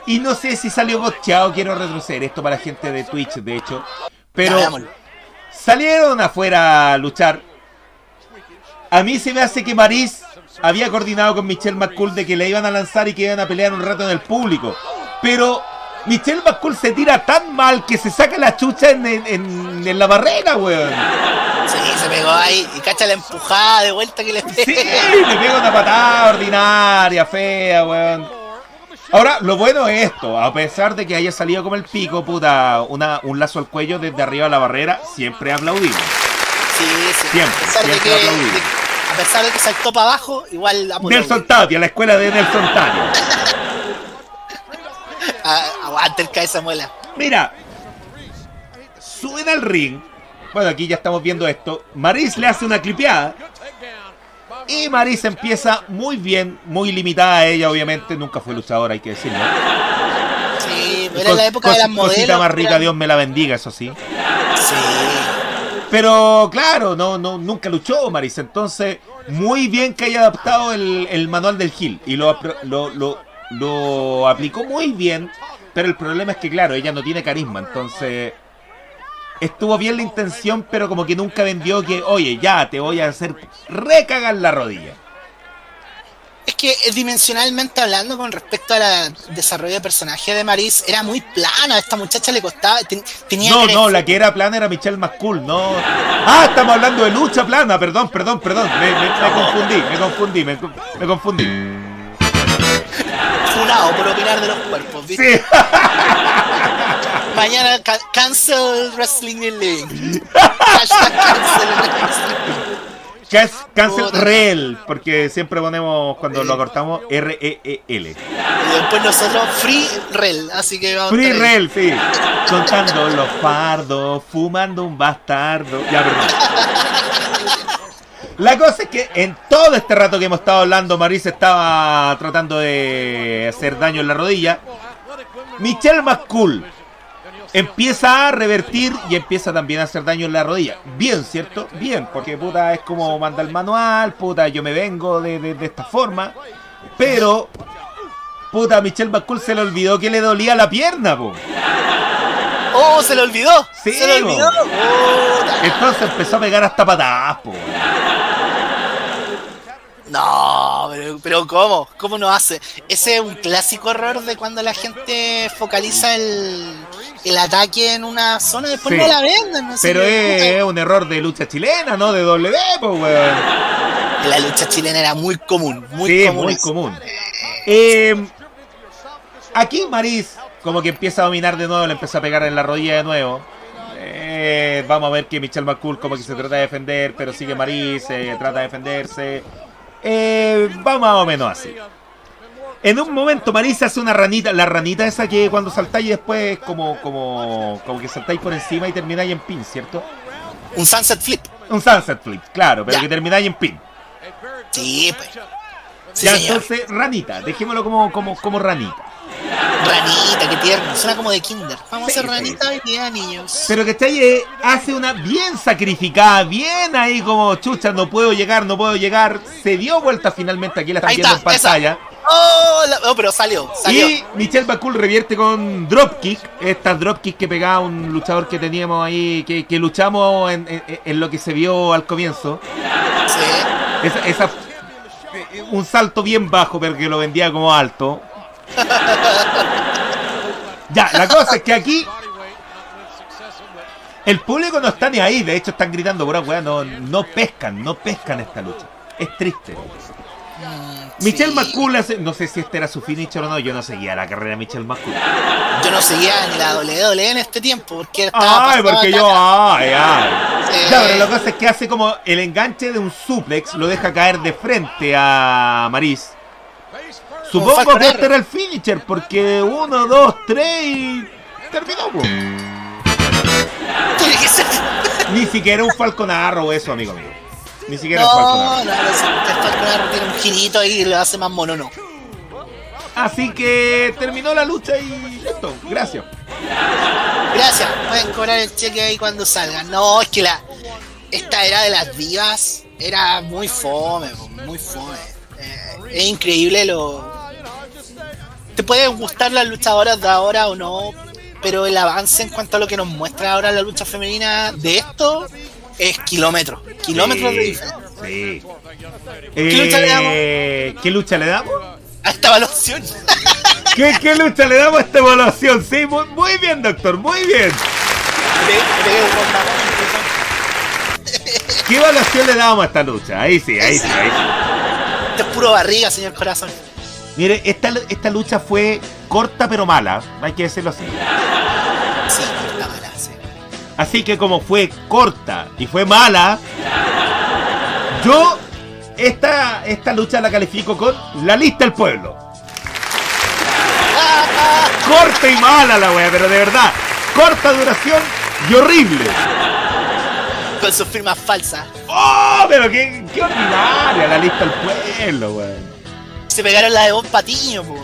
Y no sé si salió bocheado, quiero retroceder esto para gente de Twitch, de hecho. Pero salieron afuera a luchar. A mí se me hace que Maris había coordinado con Michelle McCool de que le iban a lanzar y que iban a pelear un rato en el público. Pero Michelle McCool se tira tan mal que se saca la chucha en, la barrera, weón. Sí, se pegó ahí y cacha la empujada de vuelta que le pega. Sí, le pega una patada ordinaria, fea, weón. Ahora, lo bueno es esto, a pesar de que haya salido como el pico, puta, una, un lazo al cuello desde arriba de la barrera, siempre aplaudimos. Sí, sí. Siempre, siempre aplaudimos. A pesar de que saltó para abajo, igual Nelson Tapia, la escuela de Nelson Tapia. Ah, aguante el cabeza muela. Mira, suben al ring. Bueno, aquí ya estamos viendo esto. Maris le hace una clipeada. Y Marisa empieza muy bien, muy limitada a ella, obviamente. Nunca fue luchadora, hay que decirlo. Sí, era la época de las modelos. Cosita más rica, Dios me la bendiga, eso sí. Sí. Pero claro, no, no, nunca luchó Marisa. Entonces, muy bien que haya adaptado el, manual del Gil. Y lo, lo, lo, lo aplicó muy bien. Pero el problema es que, claro, ella no tiene carisma. Entonces, estuvo bien la intención, pero como que nunca vendió que, oye, ya te voy a hacer recagar la rodilla. Que eh, dimensionalmente hablando con respecto al desarrollo de personaje de Maris, era muy plana, a esta muchacha le costaba, tenía No, no, la que era plana era Michelle McCool, no. Ah, estamos hablando de lucha plana, perdón, perdón, perdón, me, confundí, me confundí, me, me confundí. Funado por opinar de los cuerpos, ¿viste? Sí. Mañana cancel Wrestling League. cancel Cancel REL, porque siempre ponemos cuando lo cortamos R-E-E-L. Y después nosotros Free REL, así que vamos Free REL, sí. Contando los fardos, fumando un bastardo. Ya, perdón. La cosa es que en todo este rato que hemos estado hablando, Marisa estaba tratando de hacer daño en la rodilla. Michelle McCool empieza a revertir y empieza también a hacer daño en la rodilla. Bien, ¿cierto? Bien, porque puta es como manda el manual, puta yo me vengo de, esta forma. Pero, puta, a Michelle McCool se le olvidó que le dolía la pierna, po. ¡Oh, se le olvidó! Sí, se le olvidó. Entonces empezó a pegar hasta patadas, po. No, pero, pero ¿cómo? ¿Cómo no hace? Ese es un clásico error de cuando la gente focaliza el, el ataque en una zona después no la venden. No pero es, un error de lucha chilena, ¿no? De W, pues, weón. La lucha chilena era muy común, muy común. muy común. Eh, aquí Maris como que empieza a dominar de nuevo, le empieza a pegar en la rodilla de nuevo. Eh, vamos a ver que Michelle McCool como que se trata de defender, pero sigue Maris, se trata de defenderse. Eh, va más o menos así. En un momento Marisa hace una ranita, la ranita esa que cuando saltáis después como, como, como que saltáis por encima y termináis en pin, ¿cierto? Un sunset flip. Un sunset flip, claro, pero que termináis en pin. Sí, pues. ya, entonces, ranita, dejémoslo como, como, como ranita. Ranita, qué tierno, suena como de kinder. Vamos a hacer ranita y día, niños. Pero que está ahí hace una bien sacrificada, bien ahí como chucha, no puedo llegar, no puedo llegar. Se dio vuelta finalmente, aquí la están viendo en pantalla. Oh, oh, pero salió, salió. Y Michelle Bakul revierte con dropkick, esta dropkick que pegaba un luchador que teníamos ahí, que, que luchamos en, en, lo que se vio al comienzo. Sí. Esa, esa un salto bien bajo, pero que lo vendía como alto. ya, la cosa es que aquí el público no está ni ahí, de hecho están gritando por weá, no, no pescan, no pescan esta lucha. Es triste. Michelle McCool, no sé si este era su finisher o no, yo no seguía la carrera de Michelle McCool. Yo no seguía ni la WWE en este tiempo, porque estaba Ay, porque yo, ay, ay. Ya, pero lo que pasa es que hace como el enganche de un suplex, lo deja caer de frente a Maris. Supongo que este era el finisher, porque uno, dos, tres y terminó. Ni siquiera un falconarro eso, amigo mío. Ni siquiera no, falconarro. No, no, el falconarro tiene un girito ahí y lo hace más mono, no. Así que terminó la lucha y listo. Gracias. Gracias. Pueden cobrar el cheque ahí cuando salgan. No, es que la esta era de las divas era muy fome, muy fome. Eh, es increíble lo. Te pueden gustar las luchadoras de ahora o no, pero el avance en cuanto a lo que nos muestra ahora la lucha femenina de esto es kilómetros. Kilómetros de diferencia. Sí. ¿Qué lucha le damos? Eh, ¿Qué lucha le damos? A esta evaluación. ¿Qué, lucha le damos a esta evaluación? Sí, muy, bien, doctor, muy bien. ¿Qué evaluación le damos a esta lucha? Ahí sí, ahí sí, ahí sí. Esto es puro barriga, señor corazón. Mire, esta, esta lucha fue corta pero mala, hay que decirlo así. Así que como fue corta y fue mala, yo esta, esta lucha la califico con la lista del pueblo. corta y mala la wea, pero de verdad, corta duración y horrible. Con sus firmas falsas. ¡Oh! Pero qué, qué ordinaria la lista del pueblo, weón se pegaron la de Bob Patiño, po.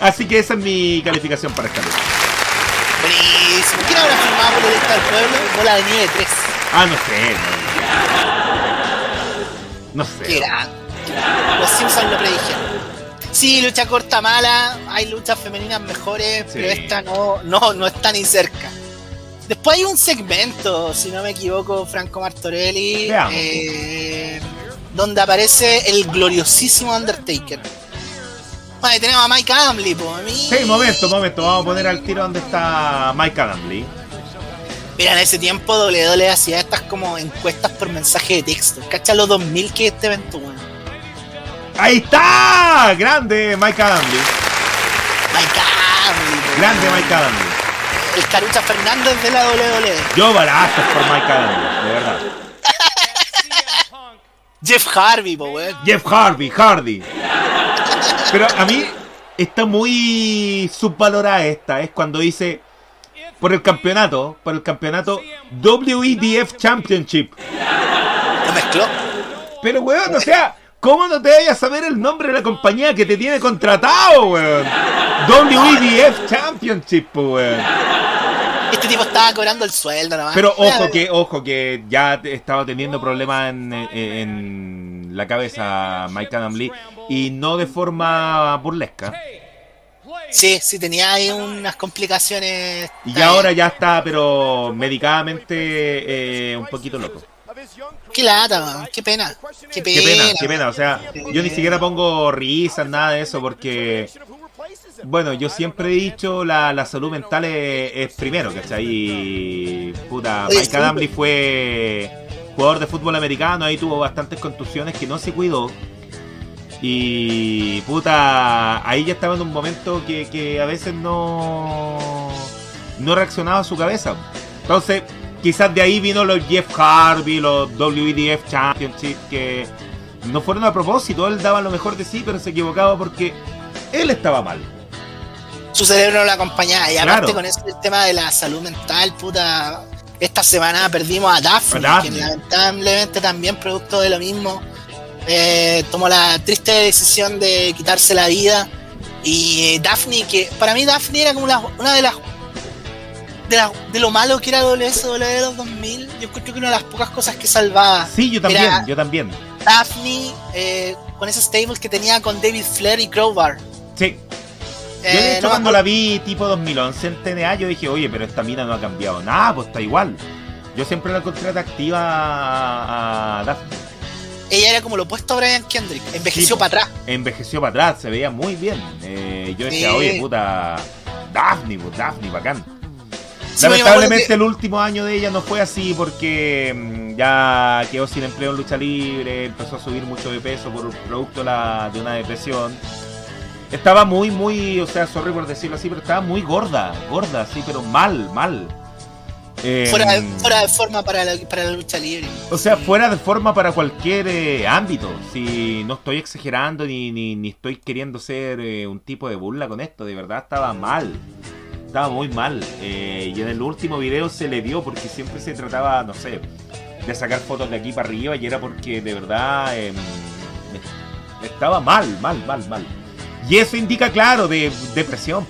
Así que esa es mi calificación para esta lucha. Buenísimo. ¿Quién habrá firmado por el Estado del Pueblo? Bola de nieve 3. Ah, no sé. No, no sé. Qué Los Simpsons lo predijeron. Sí, lucha corta mala, hay luchas femeninas mejores, pero esta no, no, no está ni cerca. Después hay un segmento, si no me equivoco, Franco Martorelli. Eh, donde aparece el gloriosísimo Undertaker. Vale, tenemos a Mike Adamley, po. A mí... Sí, momento, momento. Vamos a poner al tiro donde está Mike Adamley. Mira, en ese tiempo WWE hacía estas como encuestas por mensaje de texto. Cacha los 2000 que este evento, bueno. ¡Ahí está! Grande Mike Adamley. Mike Adamley. Grande Mike Adamley. El Carucha Fernández de la WWE. Yo barazo por Mike Adamley, de verdad. Jeff Harvey, po, Jeff Harvey, Hardy. Pero a mí está muy subvalorada esta. Es cuando dice por el campeonato, por el campeonato WEDF Championship. ¿Lo mezcló? Pero, weón, o sea, ¿cómo no te vayas a saber el nombre de la compañía que te tiene contratado, weón? WEDF Championship, weón. Este tipo estaba cobrando el sueldo nomás. Pero ojo que, ojo que ya estaba teniendo problemas en, la cabeza Mike Adam Lee y no de forma burlesca. Sí, sí, tenía ahí unas complicaciones. Y ahora ya está, pero medicadamente eh, un poquito loco. Qué lata, qué pena. Qué pena, qué pena, qué pena. O sea, yo ni siquiera pongo risas, nada de eso, porque bueno, yo siempre he dicho la, la salud mental es, primero, ¿cachai? Y puta, Mike Adamley fue jugador de fútbol americano, ahí tuvo bastantes contusiones que no se cuidó. Y puta, ahí ya estaba en un momento que, que a veces no, no reaccionaba a su cabeza. Entonces, quizás de ahí vino los Jeff Harvey, los WDF Championship, que no fueron a propósito, él daba lo mejor de sí, pero se equivocaba porque él estaba mal su cerebro no lo acompañaba. Y aparte con eso el tema de la salud mental, puta. Esta semana perdimos a Daphne, que lamentablemente también producto de lo mismo. Eh, tomó la triste decisión de quitarse la vida. Y Daphne, que para mí Daphne era como una de las de, lo malo que era WSW de los 2000, yo creo que una de las pocas cosas que salvaba. Sí, yo también, yo también. Daphne, eh, con esos stables que tenía con David Flair y Crowbar. Sí. Yo de eh, hecho cuando la vi tipo 2011 en TNA yo dije, oye, pero esta mina no ha cambiado nada, pues está igual. Yo siempre la encontré atractiva a, Daphne. Ella era como lo opuesto a Brian Kendrick. Envejeció para atrás. Envejeció para atrás, se veía muy bien. Eh, yo decía, oye, puta. Daphne, pues, Daphne, bacán. Lamentablemente el último año de ella no fue así porque mm, ya quedó sin empleo en lucha libre, empezó a subir mucho de peso por producto de una depresión. Estaba muy, muy, o sea, sorry por decirlo así, pero estaba muy gorda, gorda, sí, pero mal, mal. Fuera, de, em, fuera, de, forma para la, para la, lucha libre. O sea, fuera de forma para cualquier eh, ámbito. Si no estoy exagerando ni, ni, ni estoy queriendo ser eh, un tipo de burla con esto, de verdad estaba mal estaba muy mal. Eh, y en el último video se le dio porque siempre se trataba, no sé, de sacar fotos de aquí para arriba y era porque de verdad em, estaba mal, mal, mal, mal. Y eso indica, claro, de depresión.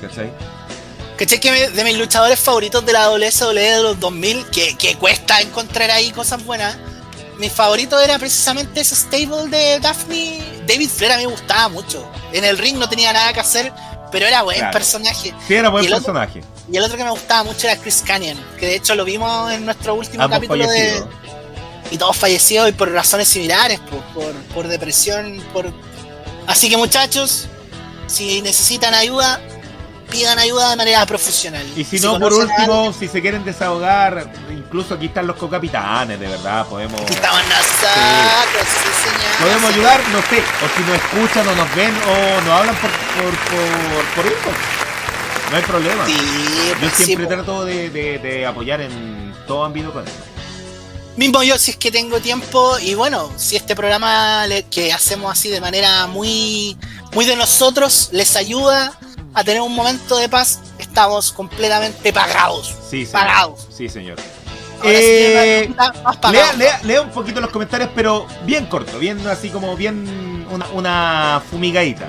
¿Cachai? ¿Cachai? Que de mis luchadores favoritos de la WSW de los 2000, que, que cuesta encontrar ahí cosas buenas, mi favorito era precisamente ese stable de Daphne. David Flair a mí me gustaba mucho. En el ring no tenía nada que hacer, pero era buen personaje. Sí, era buen personaje. y el otro que me gustaba mucho era Chris Canyon, que de hecho lo vimos en nuestro último capítulo de. Y todos fallecidos y por razones similares, por, por, depresión, por. Así que muchachos, si necesitan ayuda, pidan ayuda de manera profesional. Y si, no, por último, si se quieren desahogar, incluso aquí están los cocapitanes, de verdad, podemos. Aquí estaban nosotros, Podemos ayudar, no sé, o si nos escuchan o nos ven o nos hablan por, por, por, por No hay problema. Yo pues siempre trato de, de, apoyar en todo ámbito con eso. Mismo yo, si es que tengo tiempo, y bueno, si este programa que hacemos así de manera muy, muy de nosotros les ayuda a tener un momento de paz, estamos completamente pagados. Sí, señor. Pagados. Sí, señor. Eh, lea, lea, un poquito los comentarios, pero bien corto, bien así como bien una, una fumigadita.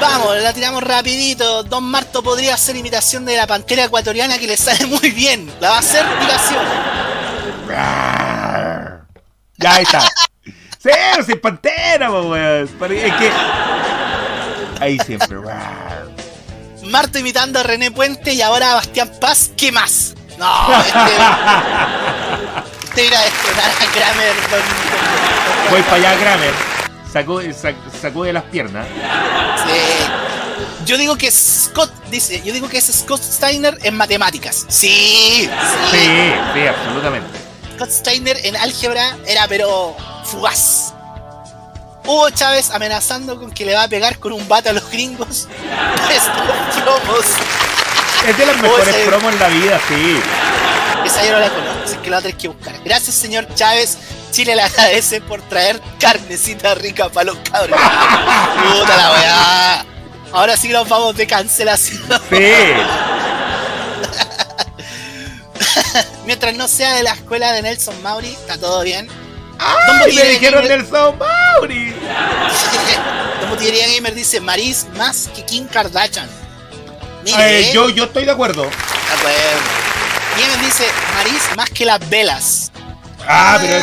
Vamos, la tiramos rapidito. Don Marto podría hacer imitación de la pantera ecuatoriana que le sale muy bien. La va a hacer imitación. Ya está. Sí, sin pantera, weón. Es que Ahí siempre. Marta imitando a René Puente y ahora a Bastián Paz. ¿Qué más? No, este. este ir a destronar a Kramer. Voy para allá, Kramer. Sacó, sacó de las piernas. Sí. Yo digo que Scott dice, yo digo que es Scott Steiner en matemáticas. Sí, sí, sí, absolutamente. Scott Steiner en álgebra era pero fugaz. Hugo Chávez amenazando con que le va a pegar con un bate a los gringos. Es de las mejores promos en la vida, sí. Esa yo no la conozco, así que la tenés que buscar. Gracias, señor Chávez. Chile le agradece por traer carnecita rica para los cabros. Puta la weá. Ahora sí nos vamos de cancelación. Sí. Mientras no sea de la escuela de Nelson Mauri, está todo bien. ¡Ay! Me dijeron Nelson Mauri. Como diría Gamer dice, Maris más que Kim Kardashian. Eh, yo, yo estoy de acuerdo. De acuerdo. Gamer dice, Maris más que las velas. Ah, pero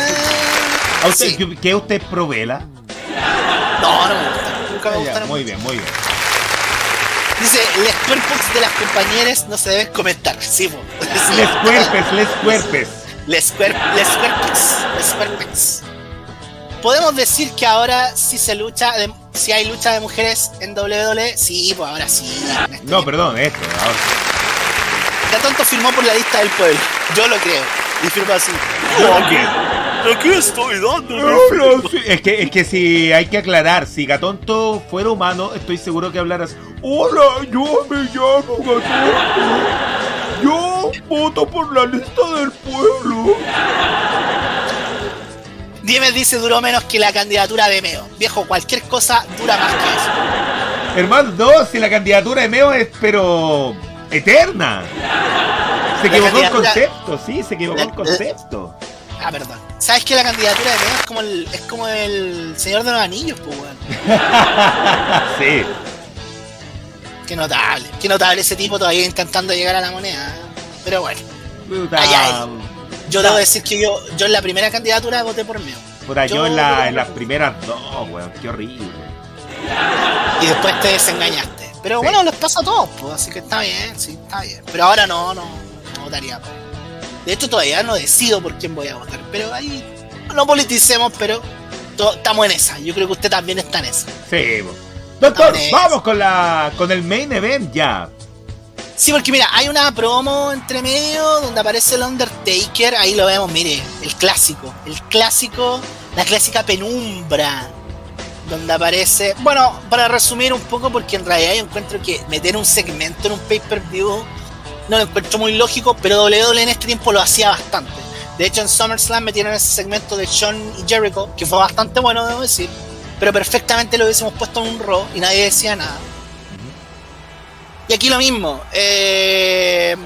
¿a usted, ¿Qué usted pro vela? No, no me gusta. Nunca me gusta. Muy bien, muy bien. Dice, les cuerpos de las compañeras no se deben comentar. Sí, cuerpes, les cuerpes. Les, cuerpes, les cuerpes, les cuerpes podemos decir que ahora sí se lucha, si hay lucha de mujeres en WWE, sí, pues ahora sí. Este no, perdón, esto, ahora. Catonto firmó por la lista del pueblo, yo lo creo, y firmó así. Aquí estoy dando. es, que, es que si hay que aclarar, si Gatonto fuera humano, estoy seguro que hablaras. Hola, yo me llamo Gatonto. Yo voto por la lista del pueblo. Dime dice duró menos que la candidatura de Meo. Viejo, cualquier cosa dura más que eso. Hermano, no, si la candidatura de Meo es pero eterna. Se equivocó el concepto, sí, se equivocó el concepto. Ah, perdón. ¿Sabes que la candidatura de Meo es como el, es como el Señor de los Anillos, pues, weón? sí. Qué notable, qué notable ese tipo todavía intentando llegar a la moneda. Pero bueno. Allá yo debo decir que yo, yo en la primera candidatura voté por Meo. Puta, yo, en, la, en las primeras dos, weón, qué horrible. Y después te desengañaste. Pero bueno, les pasa a todos, pues, así que está bien, sí, está bien. Pero ahora no, no, no votaría. De hecho, todavía no decido por quién voy a votar, pero ahí no politicemos, pero estamos en esa. Yo creo que usted también está en esa. Sí, Doctor, vamos con la con el main event ya. Sí, porque mira, hay una promo entre medio donde aparece el Undertaker, ahí lo vemos, mire, el clásico, el clásico, la clásica penumbra, donde aparece, bueno, para resumir un poco, porque en realidad yo encuentro que meter un segmento en un pay-per-view no lo encuentro muy lógico, pero WWE en este tiempo lo hacía bastante. De hecho, en SummerSlam metieron ese segmento de Sean y Jericho, que fue bastante bueno, debo decir, pero perfectamente lo hubiésemos puesto en un Raw y nadie decía nada. Y aquí lo mismo. Eh,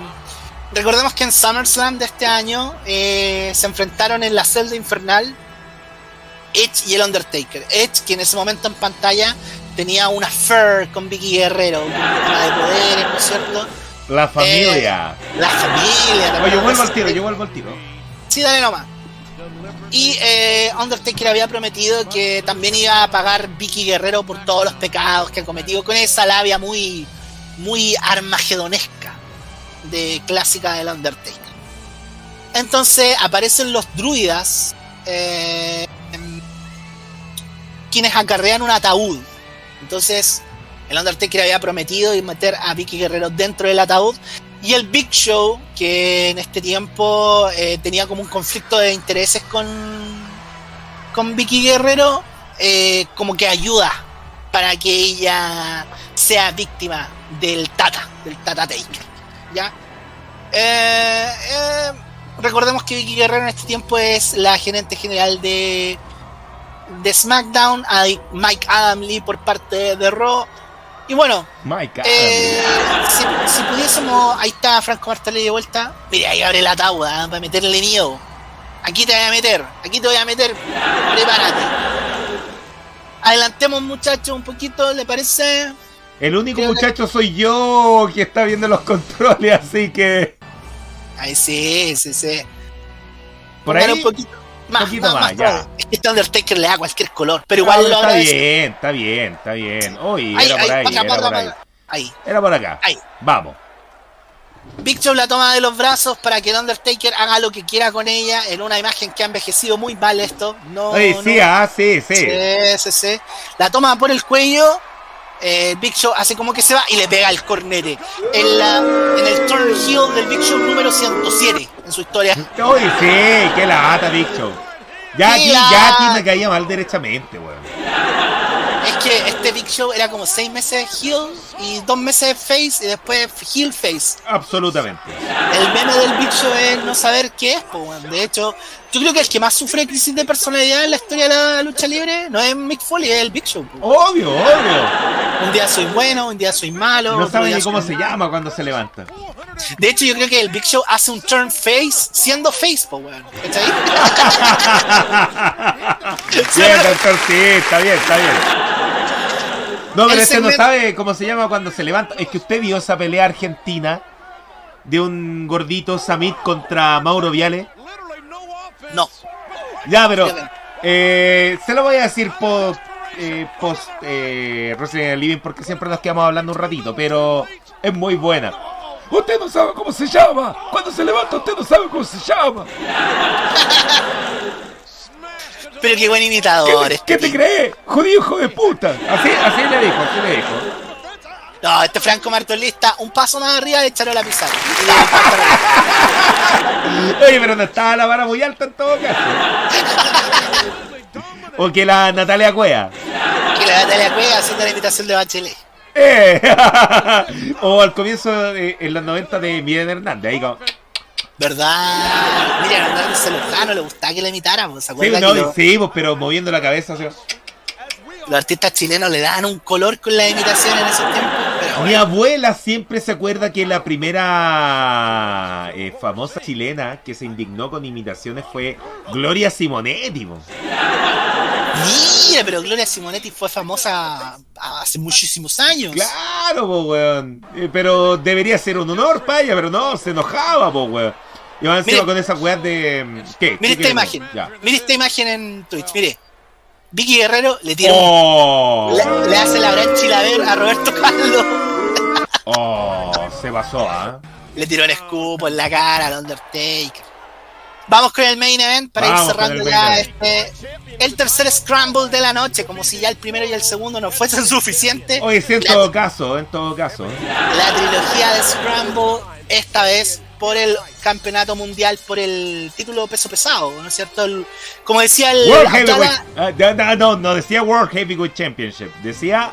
recordemos que en SummerSlam de este año eh, se enfrentaron en la celda infernal Edge y el Undertaker. Edge, que en ese momento en pantalla tenía una fur con Vicky Guerrero, un tema de poder, ¿no es cierto? La familia. Eh, la familia. Oye, yo vuelvo al tiro, yo vuelvo al tiro. Sí, dale nomás. Y Undertaker había prometido que también iba a pagar Vicky Guerrero por todos los pecados que ha cometido con esa labia muy muy armagedonesca de clásica del Undertaker. Entonces aparecen los druidas, eh, quienes acarrean un ataúd. Entonces el Undertaker había prometido meter a Vicky Guerrero dentro del ataúd. Y el Big Show, que en este tiempo eh, tenía como un conflicto de intereses con, con Vicky Guerrero, eh, como que ayuda para que ella sea víctima del Tata, del Tata Taker. ¿Ya? Eh, recordemos que Vicky Guerrero en este tiempo es la gerente general de, de SmackDown, hay Mike Adam Lee por parte de Raw. Y bueno, eh, si, pudiésemos, ahí está Franco Martelli de vuelta. Mira, ahí abre la tabla para meterle miedo. Aquí te voy a meter, aquí te voy a meter. Prepárate. Adelantemos, muchachos, un poquito, ¿le parece? El único muchacho soy yo que está viendo los controles, así que. Ay, sí, sí, sí. Por ahí. Un poquito más, poquito más, ya. Es que este Undertaker le da cualquier color, pero igual lo Está bien, está bien, está bien. Uy, era por ahí, era por ahí. ahí. Era por acá. Ahí. Vamos. Big Show la toma de los brazos para que el Undertaker haga lo que quiera con ella en una imagen que ha envejecido muy mal esto. No, sí, ah, sí, sí. Sí, sí, sí. La toma por el cuello eh, Big Show hace como que se va y le pega el cornete. En, la, en el turn heel del Big Show número 107 en su historia. Uy, sí, qué lata, Big Show. Ya aquí, ya aquí me caía mal derechamente, weón. Es que este Big Show era como 6 meses heel y 2 meses face y después heel face. Absolutamente. El meme del Big Show es no saber qué es, pues, De hecho, yo creo que el que más sufre crisis de personalidad en la historia de la lucha libre no es Mick Foley, es el Big Show. Obvio, obvio. Un día soy bueno, un día soy malo. No sabe ni cómo se llama cuando se levanta. De hecho, yo creo que el Big Show hace un turn face siendo face, weón. ¿Está bien, doctor, sí, está bien, está bien. No, pero este no sabe cómo se llama cuando se levanta. Es que usted vio esa pelea argentina de un gordito Samit contra Mauro Viale. No. Ya, pero eh, se lo voy a decir post, eh, post eh, Living porque siempre nos quedamos hablando un ratito, pero es muy buena. Usted no sabe cómo se llama. Cuando se levanta usted no sabe cómo se llama. Pero qué buen imitador. ¿Qué, ¿qué te cree? Judío hijo de puta. Así, así le dijo, así le dijo. No, este Franco Martolista, un paso más arriba de echarle la pizarra. Oye, pero no estaba la vara muy alta en todo caso. o que la Natalia Cuea. Que la Natalia Cuea haciendo la invitación de Bachelet. Eh. o al comienzo, de, en los 90 de Miguel Hernández, ahí como... ¿Verdad? Mira, a Hernández Lozano le gustaba que le imitáramos, ¿se acuerdan? Sí, no, sí, pues, pero moviendo la cabeza, o sea los artistas chilenos le dan un color con la imitación en esos tiempos. Mi abuela siempre se acuerda que la primera eh, famosa chilena que se indignó con imitaciones fue Gloria Simonetti. Mira, pero Gloria Simonetti fue famosa hace muchísimos años. Claro, weón. Eh, pero debería ser un honor ella, pero no, se enojaba, po, weón. Y van encima con esa weá de. ¿Qué? Mire esta imagen. Mire esta imagen en Twitch, mire. Vicky Guerrero le tira oh. le, hace la gran chilaver a Roberto Carlos. oh, se pasó, ¿ah? Le tiró el escupo en la cara al Undertaker. Vamos con el main event para ir cerrando ya este el tercer scramble de la noche, como si ya el primero y el segundo no fuesen suficientes. Oye, sí, en todo caso, en todo caso. La trilogía de scramble, esta vez por el campeonato mundial, por el título peso pesado, ¿no es cierto? como decía el... World Heavyweight, ah, no, no decía World Heavyweight Championship, decía...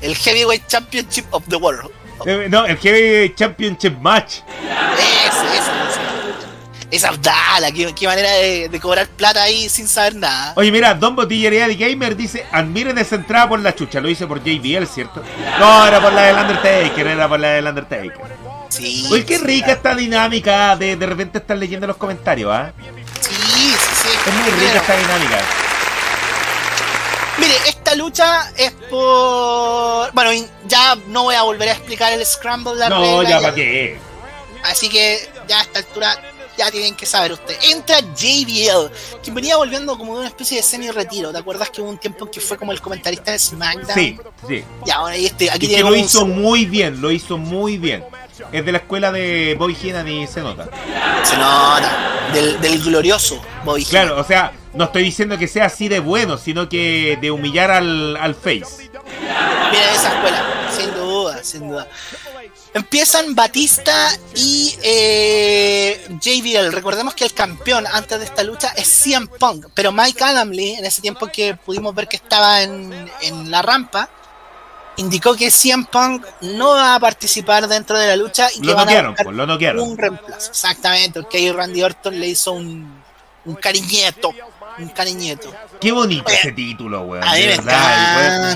El Heavyweight Championship of the World. Eh, no, el Heavyweight Championship Match. Ese, ese, esa Abdala, qué, qué manera de, cobrar plata ahí sin saber nada. Oye, mira, Don Botillería de Gamer dice: Admiren esa entrada por la chucha. Lo hice por JBL, ¿cierto? No, era por la del Undertaker, era por la del Undertaker. Sí. Oye, qué rica esta dinámica de de repente estar leyendo los comentarios, ¿ah? Sí, sí, sí. Es muy rica esta dinámica. Mire, esta lucha es por. Bueno, ya no voy a volver a explicar el Scramble. La no, ya para qué. Así que ya a esta altura ya tienen que saber usted. Entra JBL, quien venía volviendo como de una especie de semi-retiro. ¿Te acuerdas que hubo un tiempo en que fue como el comentarista de SmackDown? Sí, sí. Ya, ahora este, aquí y que lo hizo muy bien, lo hizo muy bien. Es de la escuela de Bobby Heenan y se nota. Se nota. Del, del glorioso Bobby Claro, o sea, no estoy diciendo que sea así de bueno, sino que de humillar al, al face. Mira esa escuela, sin duda, sin duda. Empiezan Batista y eh, JBL. Recordemos que el campeón antes de esta lucha es CM Punk, pero Mike Adamley, en ese tiempo que pudimos ver que estaba en, la rampa, indicó que CM Punk no va a participar dentro de la lucha y que van a pues, lo un reemplazo. Exactamente, porque Randy Orton le hizo un, un cariñeto. Un cariñeto. Qué bonito ese título, weón.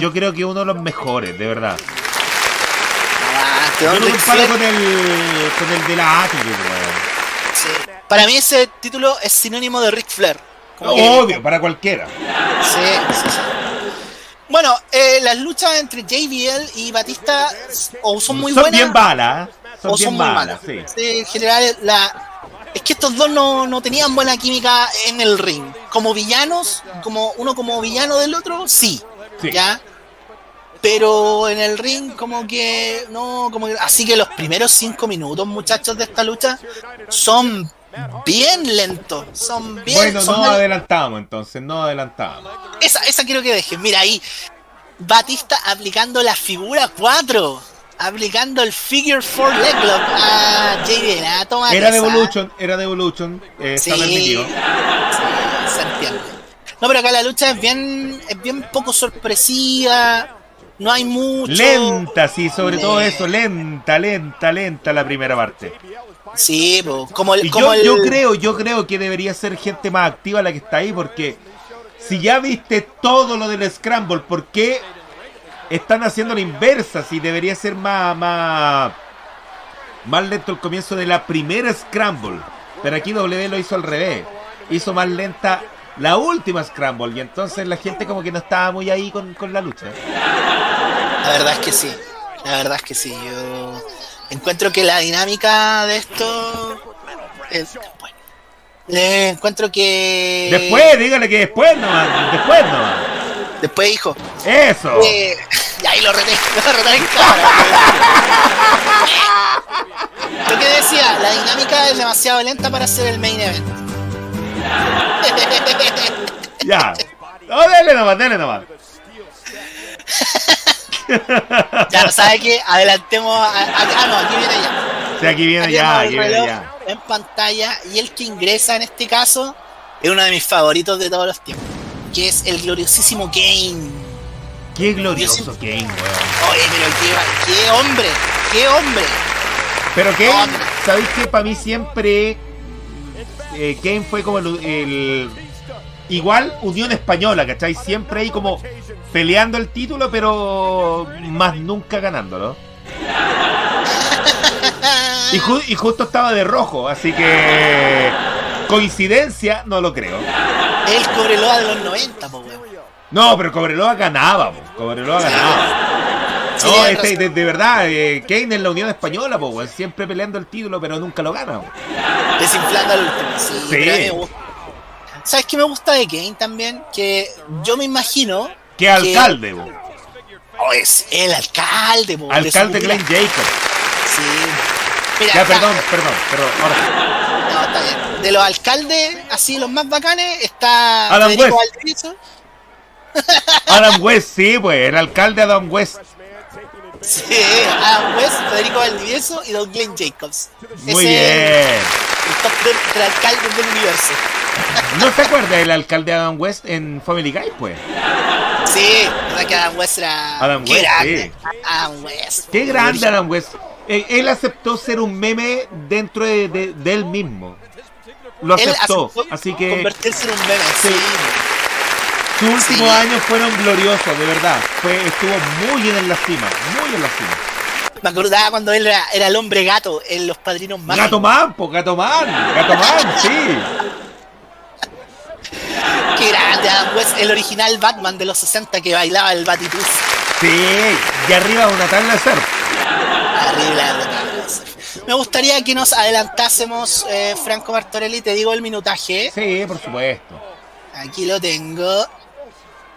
Yo creo que uno de los mejores, de verdad. Yo no comparo con el, con el de la Attitude, sí. Para mí ese título es sinónimo de Ric Flair. Obvio, para cualquiera. Sí, sí, sí. Bueno, eh, las luchas entre JBL y Batista o son muy son buenas. Bien balas, son o son muy malas. Sí. sí. en general, la, es que estos dos no, no, tenían buena química en el ring. Como villanos, como uno como villano del otro, sí. sí. ¿Ya? Pero en el ring, como que no, como así que los primeros cinco minutos, muchachos, de esta lucha son bien lentos. Son bien. Bueno, no adelantamos entonces, no adelantamos. Esa, esa quiero que dejen. Mira ahí, Batista aplicando la figura 4. Aplicando el Figure 4 Leg Lock a JD. Ah, era de Evolution, era de Evolution. Eh, sí, está permitido. Sí, se entiende. No, pero acá la lucha es bien, es bien poco sorpresiva no hay mucho. Lenta, sí, sobre todo eso, lenta, lenta, lenta la primera parte. Sí, como el. Como yo, yo, creo, yo creo que debería ser gente más activa la que está ahí, porque si ya viste todo lo del Scramble, ¿por qué están haciendo la inversa? Si debería ser más, más, más lento el comienzo de la primera Scramble. Pero aquí W lo hizo al revés. Hizo más lenta la última Scramble y entonces la gente como que no estaba muy ahí con, con la lucha. La verdad es que sí, la verdad es que sí. Yo encuentro que la dinámica de esto es bueno. Le encuentro que. Después, dígale que después nomás, después nomás. Después, hijo. Eso. Eh, y ahí lo reté, lo reté en cara. lo que decía, la dinámica es demasiado lenta para hacer el main event. ya. No, dale nomás, dale nomás. ya, ¿sabe qué? Adelantemos. A, ah, no, aquí viene ya. Sí, aquí viene ya, aquí viene ya. En pantalla, y el que ingresa en este caso es uno de mis favoritos de todos los tiempos, que es el gloriosísimo Kane. Qué glorioso Kane, weón. Oye, pero qué, qué hombre, qué hombre. Pero Kane, ¿sabéis que para mí siempre eh, Kane fue como el, igual Unión Española, ¿cachai? Siempre ahí como peleando el título, pero más nunca ganándolo. Y, y justo estaba de rojo, así que coincidencia no lo creo. El Cobreloa de los 90, po, No, pero Cobreloa ganaba, po. Cobreloa ganaba. no, este, de, verdad, eh, Kane en la Unión Española, po, siempre peleando el título, pero nunca lo gana. Desinflando al último, sí. ¿Sabes qué me gusta de Kane también? Que yo me imagino. Que alcalde, bo. Oh, es el alcalde, bo, Alcalde Glenn Jacobs. Sí. ya, perdón, perdón, perdón, ahora. No, está bien. De los alcaldes, así los más bacanes, está Adam Federico West. Adam West, sí, pues, el alcalde Adam West. Sí, Adam West, Federico Valdivieso y Don Glenn Jacobs. Muy bien. El top del, alcalde del universo. ¿No se acuerda del alcalde Adam West en Family Guy, pues? Sí, verdad que Adam West era. Adam Qué West, grande. Adam West. Qué grande Adam West. Eh, él aceptó ser un meme dentro de, de, él mismo. Lo aceptó, así que. Convertirse en un meme, sí. Sus últimos años fueron gloriosos, de verdad. Fue, estuvo muy en la cima, muy en la cima. Me acordaba cuando él era, era el hombre gato en Los Padrinos Mágicos. Gato Man, pues Gato Man, Gato Man, sí. Qué grande, pues el original Batman de los 60 que bailaba el Batituz. Sí, y arriba una tabla de surf. Arriba una tabla de surf. Me gustaría que nos adelantásemos, eh, Franco Martorelli, te digo el minutaje. Sí, por supuesto. Aquí lo tengo.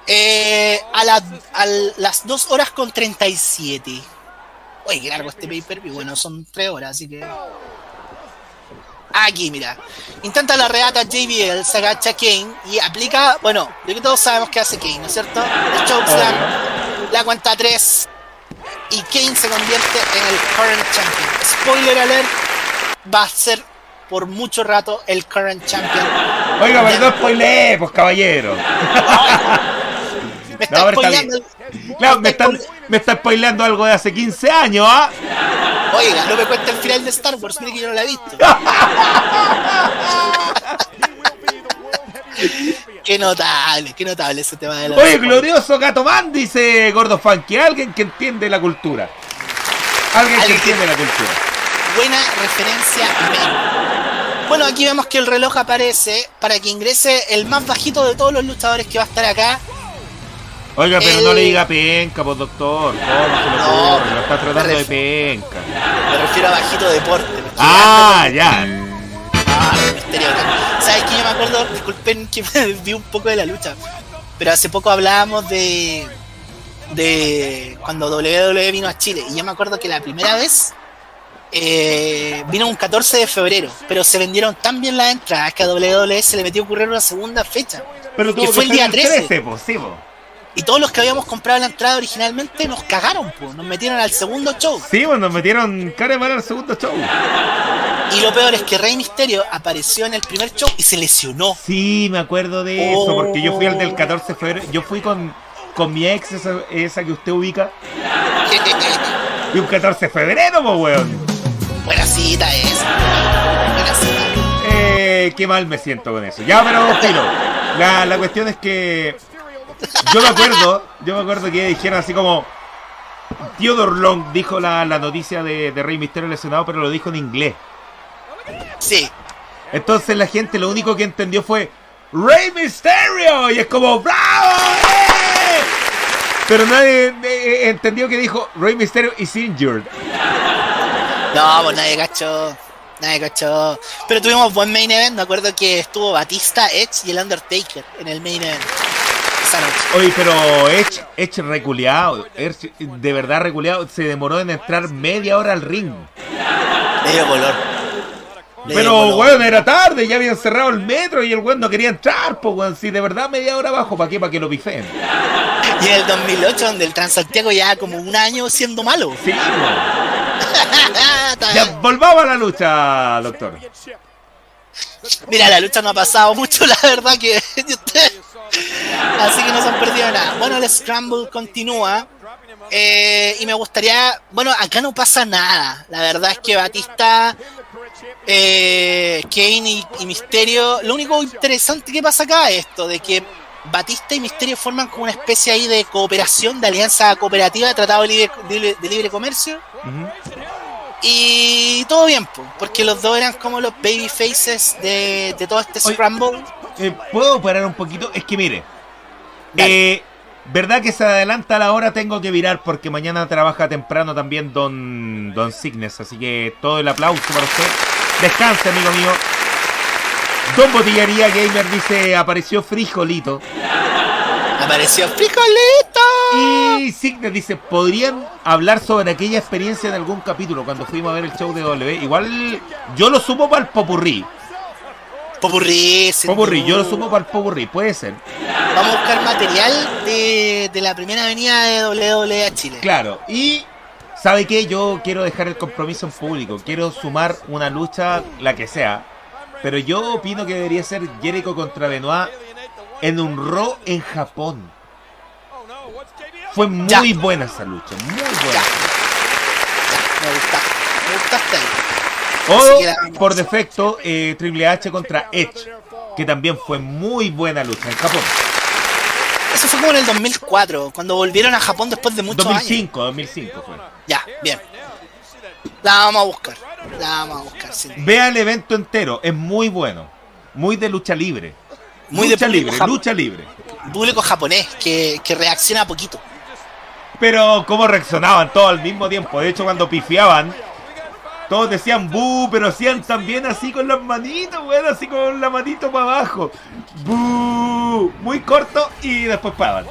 Eh, a, a, las 2 horas con 37. Uy, qué largo este paper. Y bueno, son 3 horas, así que. Aquí, mira. Intenta la reata JBL, se agacha Kane y aplica. Bueno, yo que todos sabemos que hace Kane, ¿no es cierto? El chokeslam, la cuenta 3. Y Kane se convierte en el current champion. Spoiler alert, va a ser por mucho rato el current champion. Oiga, pero no spoiler, pues caballero. Me está spoileando. Claro, me, me está spoileando algo de hace 15 años, ¿ah? Oiga, no me cuente el final de Star Wars, mire que yo no la he visto. qué notable, qué notable ese tema de la. Oye, glorioso Gatomán, dice Gordo Funky. Alguien que entiende la cultura. Alguien, que entiende la cultura. Buena referencia, Bueno, aquí vemos que el reloj aparece para que ingrese el más bajito de todos los luchadores que va a estar acá, Oiga, pero no le diga penca, pues doctor. ¿Cómo se lo no, Lo está tratando de penca. Me refiero a bajito deporte. Ah, ya. Ah, misterio. ¿Sabes que yo me acuerdo? Disculpen que me desvié un poco de la lucha. Pero hace poco hablábamos de. de cuando WWE vino a Chile. Y yo me acuerdo que la primera vez eh, vino un 14 de febrero, pero se vendieron tan bien las entradas que a WWE se le metió a ocurrir una segunda fecha. Pero que fue el día 13. 13 pues, y todos los que habíamos comprado la entrada originalmente nos cagaron, pues. Nos metieron al segundo show. Sí, pues nos metieron cara de al segundo show. Y lo peor es que Rey Misterio apareció en el primer show y se lesionó. Sí, me acuerdo de eso, porque yo fui al del 14 de febrero. Yo fui con, con mi ex, esa, que usted ubica. y un 14 de febrero, pues, weón. Buena cita esa. Buena cita. Eh, qué mal me siento con eso. Ya, pero, tiro. La, la cuestión es que yo me acuerdo, yo me acuerdo que dijeron así como Theodore Long dijo la, noticia de, Rey Misterio lesionado, pero lo dijo en inglés. Sí. Entonces la gente lo único que entendió fue Rey Misterio y es como ¡Bravo! ¡Eh! Pero nadie eh, entendió que dijo Rey Misterio is injured. No, pues nadie cachó. Nadie cachó. Pero tuvimos buen main event. Me acuerdo que estuvo Batista, Edge y el Undertaker en el main event. Oye, pero Edge, Edge reculeado, de verdad reculeado, se demoró en entrar media hora al ring. Medio color. pero, weón, era tarde, ya habían cerrado el metro y el weón no quería entrar, pues, weón. Si de verdad media hora abajo, ¿para qué? Para que lo pifeen. Y en el 2008, donde el Transantiago ya como un año siendo malo. Sí, ya, volvamos a la lucha, doctor. Mira, la lucha no ha pasado mucho, la verdad que Así que no se han perdido nada. Bueno, el Scramble continúa. Eh, y me gustaría. Bueno, acá no pasa nada. La verdad es que Batista, eh, Kane y, Misterio. Lo único interesante que pasa acá es esto: de que Batista y Misterio forman como una especie ahí de cooperación, de alianza cooperativa, de tratado de libre, comercio. Y todo bien, porque los dos eran como los baby faces de, todo este Scramble. Eh, ¿Puedo parar un poquito? Es que mire, eh, ¿verdad que se adelanta la hora? Tengo que virar porque mañana trabaja temprano también Don, Don Signes, así que todo el aplauso para usted. Descanse, amigo mío. Don Botillería Gamer dice, apareció frijolito. Apareció frijolito. Y Signes dice, ¿podrían hablar sobre aquella experiencia de algún capítulo cuando fuimos a ver el show de W? Igual yo lo supo para el popurrí. Popurrí, Popurrí, yo lo sumo para el Popurrí, puede ser. Vamos a buscar material de, de la primera avenida de WWE a Chile. Claro, y ¿sabe qué? Yo quiero dejar el compromiso en público. Quiero sumar una lucha, la que sea. Pero yo opino que debería ser Jericho contra Benoit en un Raw en Japón. Fue muy buena esa lucha, muy buena. Me gusta, me gustaste o por defecto, eh, Triple H contra Edge, que también fue muy buena lucha en Japón. Eso fue como en el 2004, cuando volvieron a Japón después de muchos 2005, 2005 fue. Ya, bien. La vamos a buscar. La vamos a buscar, sí. Vea el evento entero, es muy bueno. Muy de lucha libre. Muy lucha de libre, lucha libre. Público japonés que, que reacciona poquito. Pero cómo reaccionaban todos al mismo tiempo. De hecho, cuando pifiaban, todos decían bu, pero hacían también así con las manitos, weón, así con la manito para abajo. Bu, muy corto y después paraban.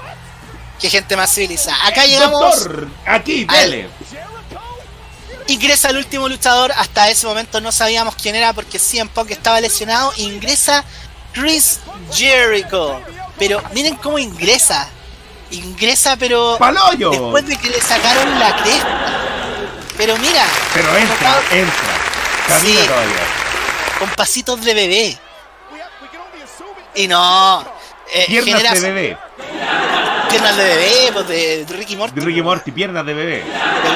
Qué gente más civilizada. Acá llegamos. Doctor, aquí, dale. Ingresa el último luchador. Hasta ese momento no sabíamos quién era porque CM Punk estaba lesionado. Ingresa Chris Jericho. Pero miren cómo ingresa. Ingresa, pero. ¡Paloyo! Después de que le sacaron la cresta. Pero mira. Pero entra, entra. Camina todavía. Con pasitos de bebé. Y no. Eh, piernas de bebé. Piernas de bebé, pues de Ricky Morty. De Ricky Morty, piernas de bebé.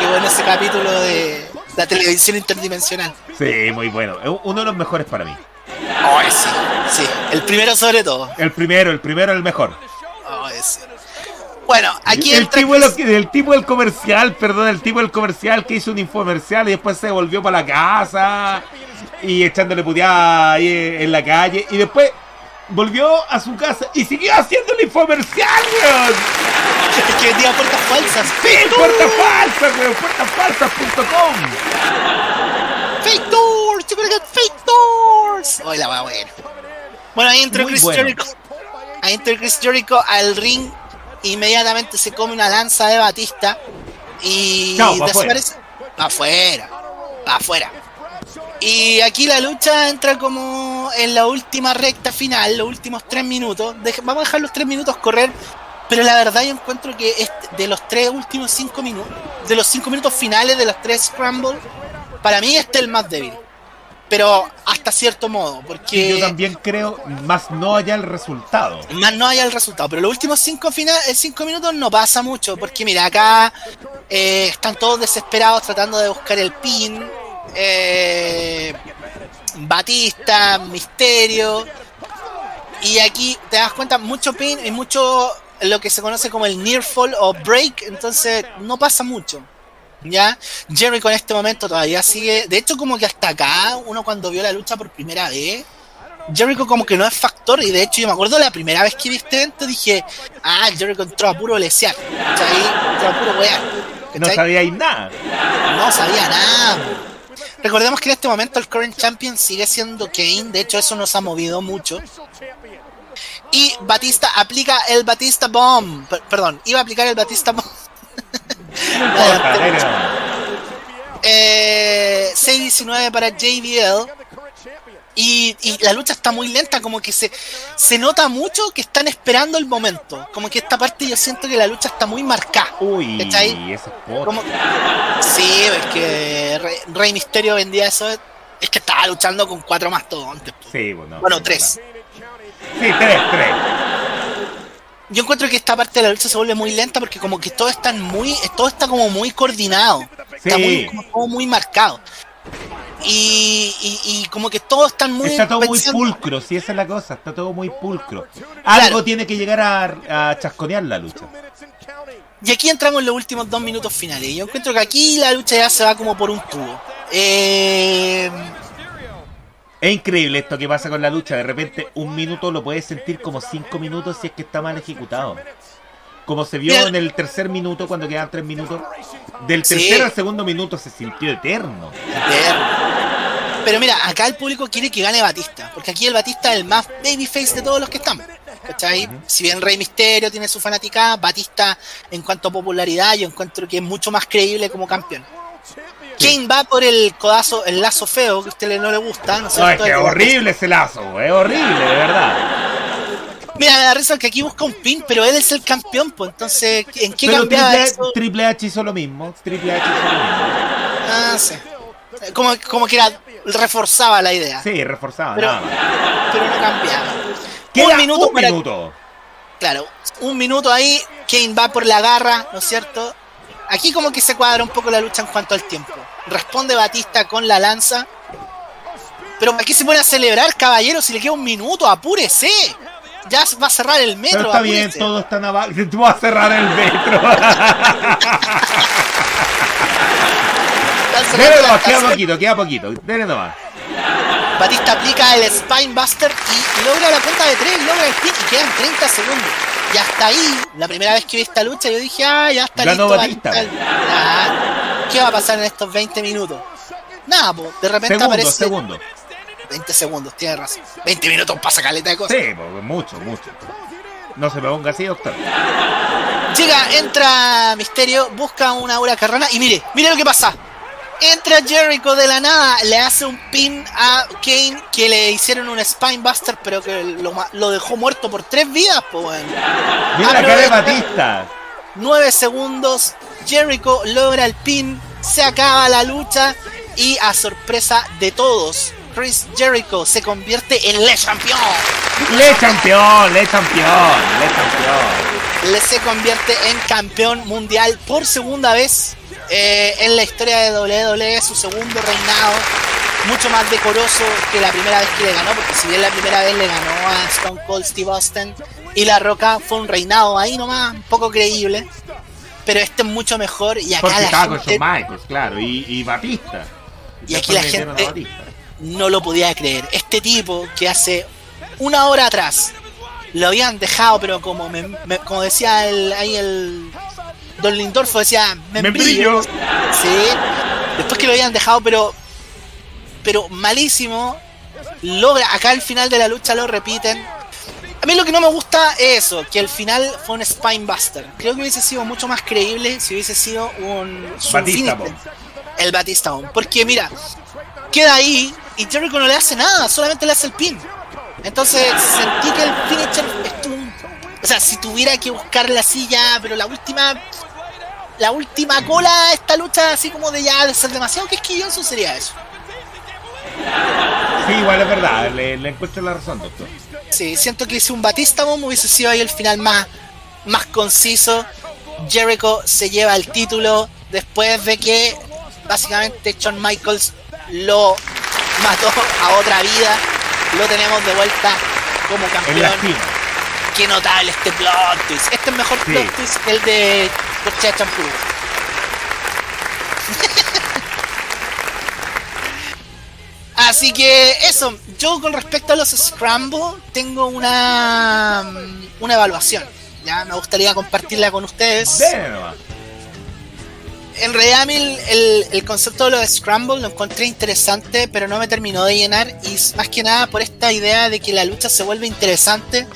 Qué bueno ese capítulo de la televisión interdimensional. Sí, muy bueno. Uno de los mejores para mí. Oh, sí, sí. El primero sobre todo. El primero, el primero el mejor. Oh, sí. Bueno, aquí el tipo, el tipo del comercial, perdón, el tipo del comercial que hizo un infomercial y después se volvió para la casa y echándole puteada ahí en la calle y después volvió a su casa y siguió haciendo el infomercial, weón. que vendía puertas falsas. Sí, puertas falsas, weón, puertasfalsas.com. Fake doors, fake doors. Hoy la va bueno. Bueno, ahí entró Chris Jericho. Ahí entró Chris Jericho al ring inmediatamente se come una lanza de Batista y desaparece. Afuera. afuera. Y aquí la lucha entra como en la última recta final, los últimos tres minutos. vamos a dejar los tres minutos correr, pero la verdad yo encuentro que de los tres últimos cinco minutos, de los cinco minutos finales de los tres Scramble, para mí este es el más débil pero hasta cierto modo, porque... yo también creo, más no haya el resultado. Más no haya el resultado, pero los últimos cinco, final, eh, cinco minutos no pasa mucho, porque mira, acá eh, están todos desesperados tratando de buscar el pin. Eh, Batista, Misterio. Y aquí te das cuenta, mucho pin y mucho lo que se conoce como el near fall o break, entonces no pasa mucho. ¿Ya? Jericho en este momento todavía sigue. De hecho, como que hasta acá, uno cuando vio la lucha por primera vez, Jericho como que no es factor. Y de hecho, yo me acuerdo la primera vez que vi este evento, dije, ah, Jericho entró a puro lesear. Entró a puro weá. No sabía nada. No sabía nada. Recordemos que en este momento el current champion sigue siendo Kane. De hecho, eso nos ha movido mucho. Y Batista aplica el Batista Bomb. perdón, iba a aplicar el Batista Bomb. eh, 6-19 para JBL. Y, la lucha está muy lenta, como que se, se nota mucho que están esperando el momento. Como que esta parte yo siento que la lucha está muy marcada. Uy, como, Sí, es que Rey, Misterio vendía eso. Es que estaba luchando con cuatro más mastodontes. Sí, bueno, bueno tres. Sí, tres, tres yo encuentro que esta parte de la lucha se vuelve muy lenta porque como que todo está muy, todo está como muy coordinado, está muy, como, muy marcado. Y, y, como que todo está muy está todo muy pulcro, si esa es la cosa, está todo muy pulcro. Algo tiene que llegar a, a, chasconear la lucha. Y aquí entramos en los últimos dos minutos finales. Yo encuentro que aquí la lucha ya se va como por un tubo. Eh, es increíble esto que pasa con la lucha. De repente, un minuto lo puedes sentir como cinco minutos si es que está mal ejecutado. Como se vio en el tercer minuto, cuando quedan tres minutos. Del tercer al segundo minuto se sintió eterno. Eterno. Pero mira, acá el público quiere que gane Batista. Porque aquí el Batista es el más babyface de todos los que estamos. ¿Cachai? Si bien Rey Misterio tiene su fanática, Batista, en cuanto a popularidad, yo encuentro que es mucho más creíble como campeón. Kane va por el codazo, el lazo feo, que a usted no le gusta, ¿no es que horrible ese lazo, es horrible, de verdad. Mira, me da risa que aquí busca un pin, pero él es el campeón, pues entonces, ¿en qué pero triple, Triple H hizo lo mismo. Triple H hizo lo mismo. Ah, sí. Como, como que era, reforzaba la idea. Sí, reforzaba, pero, Pero no cambiaba. un minuto. Un minuto. Claro, un minuto ahí, Kane va por la garra, ¿no es cierto? Aquí como que se cuadra un poco la lucha en cuanto al tiempo. Responde Batista con la lanza. Pero aquí se pone a celebrar, caballero, si le queda un minuto, apúrese ya va a cerrar el metro. Pero está bien, todo está abajo. Tú vas a cerrar el metro. Dele nomás, queda poquito, queda poquito. Dele nomás. Batista aplica el Spinebuster y logra la cuenta de 3, logra el y quedan 30 segundos. Y hasta ahí, la primera vez que vi esta lucha, yo dije, ah, ya está listo. Batista. ¿Qué va a pasar en estos 20 minutos? Nada, pues, de repente aparece. Segundo. 20 segundos, tiene razón. 20 minutos pasa caleta de cosas. Sí, mucho, mucho. No se me ponga así, doctor. Llega, entra Misterio, busca una aura carrana y mire, mire lo que pasa. Entra Jericho de la nada, le hace un pin a Kane que le hicieron un Spinebuster, pero que lo, dejó muerto por tres vidas, pues. Mira la cara de Batista. 9 segundos, Jericho logra el pin, se acaba la lucha y a sorpresa de todos, Chris Jericho se convierte en Le Champion. Le Champion, Le Champion, Le Champion. Le se convierte en campeón mundial por segunda vez eh, en la historia de WWE, su segundo reinado. Mucho más decoroso que la primera vez que le ganó, porque si bien la primera vez le ganó a Stone Cold Steve Austin y La Roca fue un reinado ahí nomás, un poco creíble. Pero este es mucho mejor y acá la gente... Michaels, claro, y, Batista. Y aquí la gente no lo podía creer. Este tipo que hace una hora atrás lo habían dejado, pero como como decía el, ahí el Don Lindorfo decía membrillo. Sí. Después que lo habían dejado, pero pero malísimo. Logra acá al final de la lucha lo repiten. A mí lo que no me gusta es eso, que al final fue un Spinebuster. Creo que hubiese sido mucho más creíble si hubiese sido un Batista El Batista Porque mira, queda ahí y Jericho no le hace nada, solamente le hace el pin. Entonces sentí que el finisher estuvo. O sea, si tuviera que buscar la silla, pero la última. La última cola esta lucha, así como de ya de ser demasiado quisquilloso, sería eso. Sí, igual es verdad, le, encuentro la razón, doctor. Sí, siento que si un Batista Bomb hubiese sido ahí el final más, más conciso. Jericho se lleva el título después de que básicamente Shawn Michaels lo mató a otra vida. Lo tenemos de vuelta como campeón. Qué notable este plot twist. Este es mejor plot twist que el de Cochea Champú. Así que eso, yo con respecto a los Scramble tengo una, una evaluación. Ya me gustaría compartirla con ustedes en realidad a mí el, concepto de lo de Scramble lo encontré interesante, pero no me terminó de llenar. Y más que nada por esta idea de que la lucha se vuelve interesante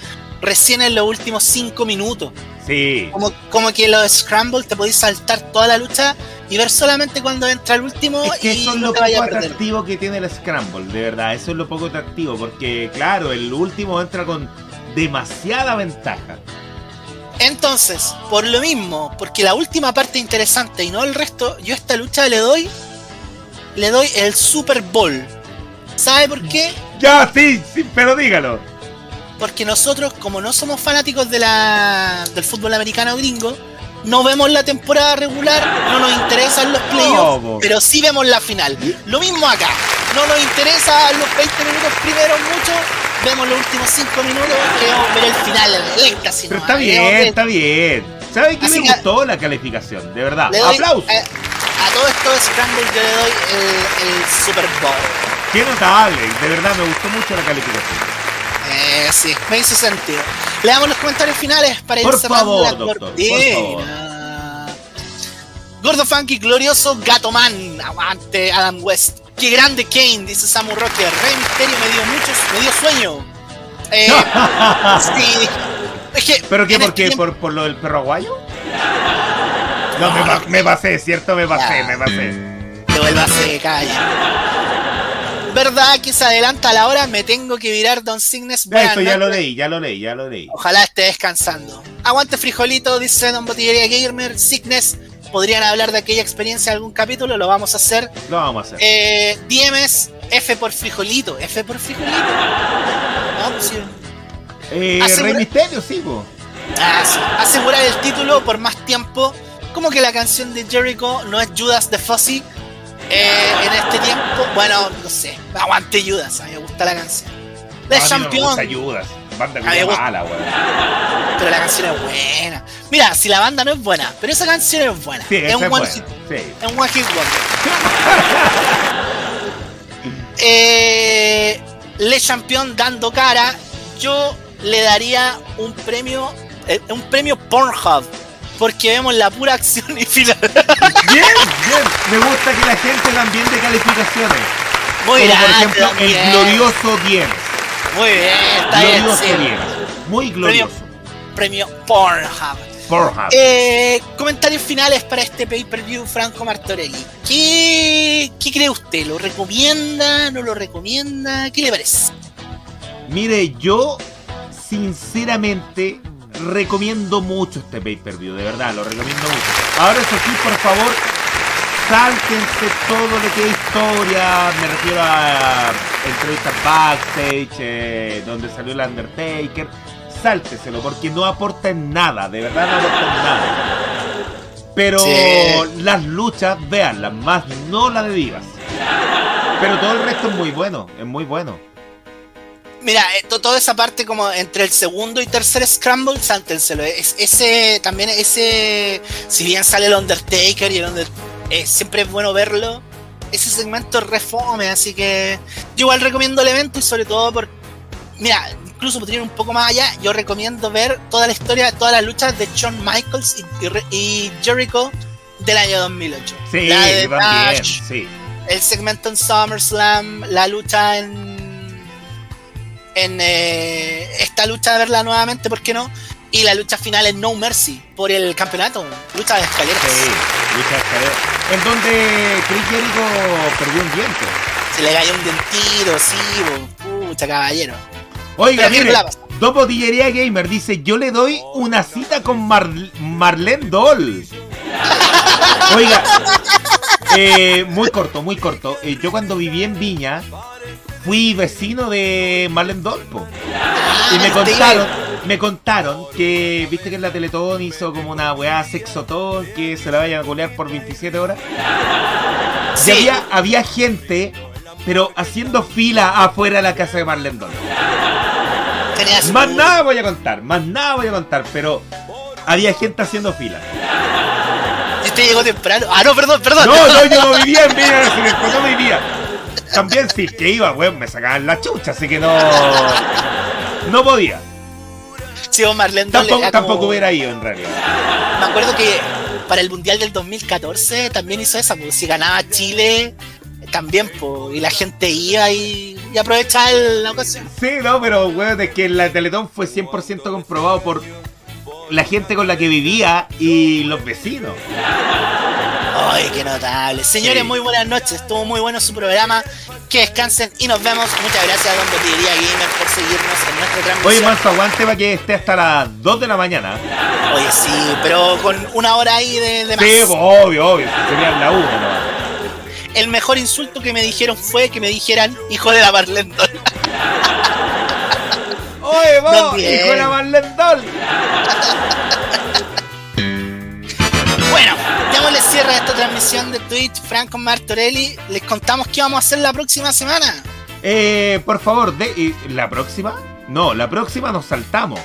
recién en los últimos 5 minutos. Sí. Como, como que lo de Scramble te podéis saltar toda la lucha y ver solamente cuando entra el último. Es que eso es lo poco atractivo que tiene el Scramble, de verdad. Eso es lo poco atractivo, porque claro, el último entra con demasiada ventaja. Entonces, por lo mismo, porque la última parte interesante y no el resto, yo a esta lucha le doy. Le doy el Super Bowl. ¿Sabe por qué? Ya, sí, sí, pero dígalo. Porque nosotros, como no somos fanáticos de la, del fútbol americano gringo, no vemos la temporada regular, no nos interesan los playoffs, pero sí vemos la final. Lo mismo acá, no nos interesa los 20 minutos primeros mucho, vemos los últimos 5 minutos, queremos ver el final, el éxtasis. Pero está bien, está bien. ¿Sabe qué me gustó la calificación? De verdad. ¡Aplausos! Eh, a todo esto de Scramble yo le doy el, Super Bowl. Qué notable, de verdad me gustó mucho la calificación. Eh, sí, me hizo sentido. Le damos los comentarios finales para ir por cerrando favor, doctor, Por favor. Gordo Funky, glorioso Gato Man. Aguante, Adam West. Qué grande Kane, dice Samu Rocker. Rey Misterio me dio muchos, me dio sueño. Eh, sí. Es que ¿Pero qué? ¿Por qué? ¿Por, ¿Por, lo del perro aguayo? No, me, me, pasé, ¿cierto? Me pasé, me pasé. Devuélvase de calle. ¿Verdad que se adelanta la hora? Me tengo que virar Don Signes. Esto ya lo leí, ya lo leí, ya lo leí. Ojalá esté descansando. Aguante frijolito, dice Don Botillería Gamer. Signes, podrían hablar de aquella experiencia en algún capítulo, lo vamos a hacer. Lo vamos a hacer. Eh, DMs, F por frijolito. F por frijolito. No, pues sí. Eh, Rey Misterio, sí, ah, sí. Asegurar el título por más tiempo. Como que la canción de Jericho no es Judas the Fuzzy eh, en este tiempo, bueno, no sé, aguante Judas, a mí me gusta la canción. De Champion. Judas, banda mala, Pero la canción es buena. Mira, si la banda no es buena, pero esa canción es buena. es, un one hit, es un one hit eh, Le Champion dando cara, yo le daría un premio, eh, un premio Pornhub porque vemos la pura acción y final. Bien, bien. Me gusta que la gente también de calificaciones. Muy bien. Por ejemplo, el glorioso 10. Muy bien, está glorioso bien. Muy glorioso. Premio, Pornhub. Pornhub. Eh, comentarios finales para este pay-per-view Franco Martorelli. ¿Qué, ¿Qué cree usted? ¿Lo recomienda? ¿No lo recomienda? ¿Qué le parece? Mire, yo sinceramente recomiendo mucho este pay-per-view, de verdad, lo recomiendo mucho. Ahora eso sí, por favor, sáltense todo lo que es historia, me refiero a entrevistas backstage, eh, donde salió el Undertaker, sálteselo, porque no aporta en nada, de verdad no aporta en nada. Pero las luchas, veanlas, más no la de Divas. Pero todo el resto es muy bueno, es muy bueno. Mira, eh, toda esa parte como entre el segundo y tercer Scramble, sántenselo. Es, ese, también ese, si bien sale el Undertaker y el Undertaker, eh, siempre es bueno verlo. Ese segmento refome, así que yo igual recomiendo el evento y sobre todo por, mira, incluso por ir un poco más allá, yo recomiendo ver toda la historia, todas las luchas de Shawn Michaels y, Jericho del año 2008. Sí, la de sí. El segmento en SummerSlam, la lucha en en eh, esta lucha de verla nuevamente, ¿por qué no? Y la lucha final en No Mercy por el campeonato, lucha de escaleras. Sí, lucha de escaleras. En donde Chris Jericho perdió un diente. Se le cayó un dientito, sí, pucha caballero. Oiga, mire, Dopo Dillería Gamer dice, yo le doy una cita con Marlene Doll. Oiga, eh, muy corto, muy corto. Eh, yo cuando viví en Viña, fui vecino de Marlene Dolpo. Y me contaron, me contaron que, viste que en la Teletón hizo como una weá sexotón que se la vayan a golear por 27 horas. Y había, había gente, pero haciendo fila afuera de la casa de Marlene Dolpo. Más nada voy a contar, más nada voy a contar, pero había gente haciendo fila. Este llegó temprano. Ah, no, perdón, perdón. No, no, yo no vivía en Viña, no vivía también si que iba, weón, me sacaban la chucha, así que no. No podía. Sí, Marlene tampoco, tampoco hubiera ido en realidad. Me acuerdo que para el Mundial del 2014 también hizo esa, pues si ganaba Chile, también, pues, y la gente iba y, y aprovechaba la ocasión. Sí, no, pero weón, es que la Teletón fue 100% comprobado por la gente con la que vivía y los vecinos. ¡Ay, qué notable! Señores, muy buenas noches. Estuvo muy bueno su programa. Que descansen y nos vemos. Muchas gracias a Don Botillería Gamer por seguirnos en nuestra transmisión. Oye, Manso, aguante para que esté hasta las 2 de la mañana. Oye, sí, pero con una hora ahí de, de más. Sí, pues, obvio, obvio. Sería la 1 El mejor insulto que me dijeron fue que me dijeran hijo de la Marlendol. Oye, vos, hijo de la Marlendol. Bueno démosle cierre a esta transmisión de Twitch, Franco Martorelli. Les contamos qué vamos a hacer la próxima semana. Eh, por favor, de, ¿la próxima? No, la próxima nos saltamos.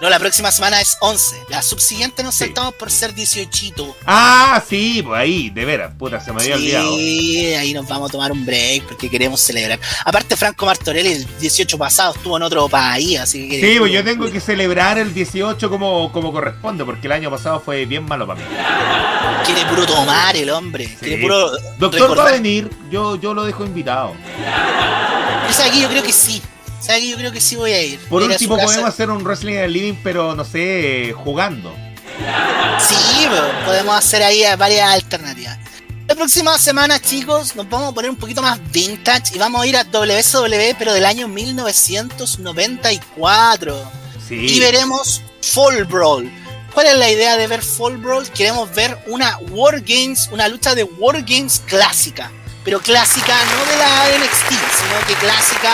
No, la próxima semana es 11. La subsiguiente nos saltamos por ser 18. Ah, sí, pues ahí, de veras, puta, se me había olvidado. Sí, ahí nos vamos a tomar un break porque queremos celebrar. Aparte, Franco Martorelli el 18 pasado estuvo en otro país, así que. Sí, pues yo tengo que celebrar el 18 como, como corresponde, porque el año pasado fue bien malo para mí. Quiere puro tomar el hombre. Quiere puro. Doctor va a venir, yo, yo lo dejo invitado. Esa aquí yo creo que sí. ¿Sabes que yo creo que sí voy a ir? Por último, podemos hacer un wrestling en el living, pero no sé, jugando. Sí, podemos hacer ahí varias alternativas. La próxima semana, chicos, nos vamos a poner un poquito más vintage y vamos a ir a WSW, pero del año 1994. Sí. Y veremos Fall Brawl. ¿Cuál es la idea de ver Fall Brawl? Queremos ver una War Games, una lucha de War Games clásica. Pero clásica no de la NXT, sino que clásica.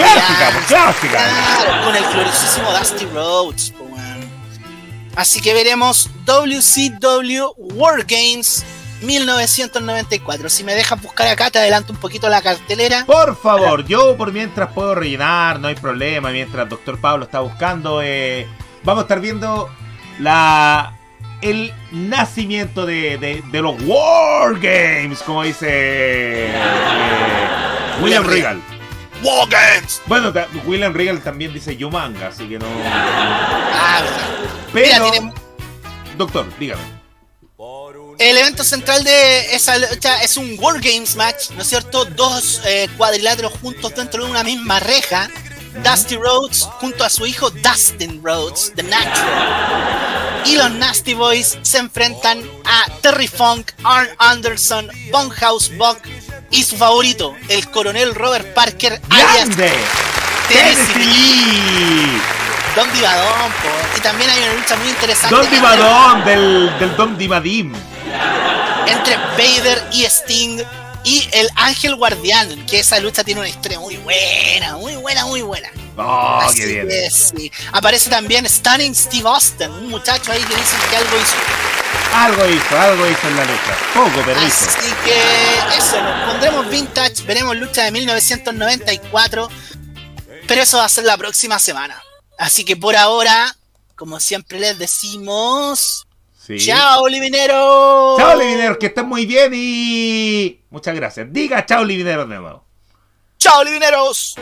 Clásica, pues, clásica. Claro, con el gloriosísimo Dusty Rhodes. Así que veremos WCW War Games 1994. Si me dejas buscar acá, te adelanto un poquito la cartelera. Por favor, yo por mientras puedo rellenar, no hay problema. Mientras doctor Pablo está buscando, eh, vamos a estar viendo la el nacimiento de, los War Games, como dice eh, William Regal. Games. Bueno, William Regal también dice Yumanga, así que no. Ah, Pero, doctor, dígame. El evento central de esa lucha es un War Games match, ¿no es cierto? Dos eh, cuadriláteros juntos dentro de una misma reja. Dusty Rhodes junto a su hijo Dustin Rhodes, The Natural. Y los Nasty Boys se enfrentan a Terry Funk, Arn Anderson, Bonhouse Buck y su favorito, el coronel Robert Parker, ¡Grande! Tennessee. Don Divadón, y también hay una lucha muy interesante. Don Divadón, del, del Don Divadim entre Vader y Sting y el Ángel Guardián, que esa lucha tiene una historia muy buena, muy buena, muy buena. Oh, qué bien. Aparece también Stunning Steve Austin, un muchacho ahí que dice que algo hizo. Algo hizo, algo hizo en la lucha. Poco, pero hizo. Así que eso, nos pondremos vintage, veremos lucha de 1994. Pero eso va a ser la próxima semana. Así que por ahora, como siempre les decimos, Chao, Livinero. Chao, Livinero, que estén muy bien y muchas gracias. Diga chao, Livinero de nuevo. Chao, Livineros.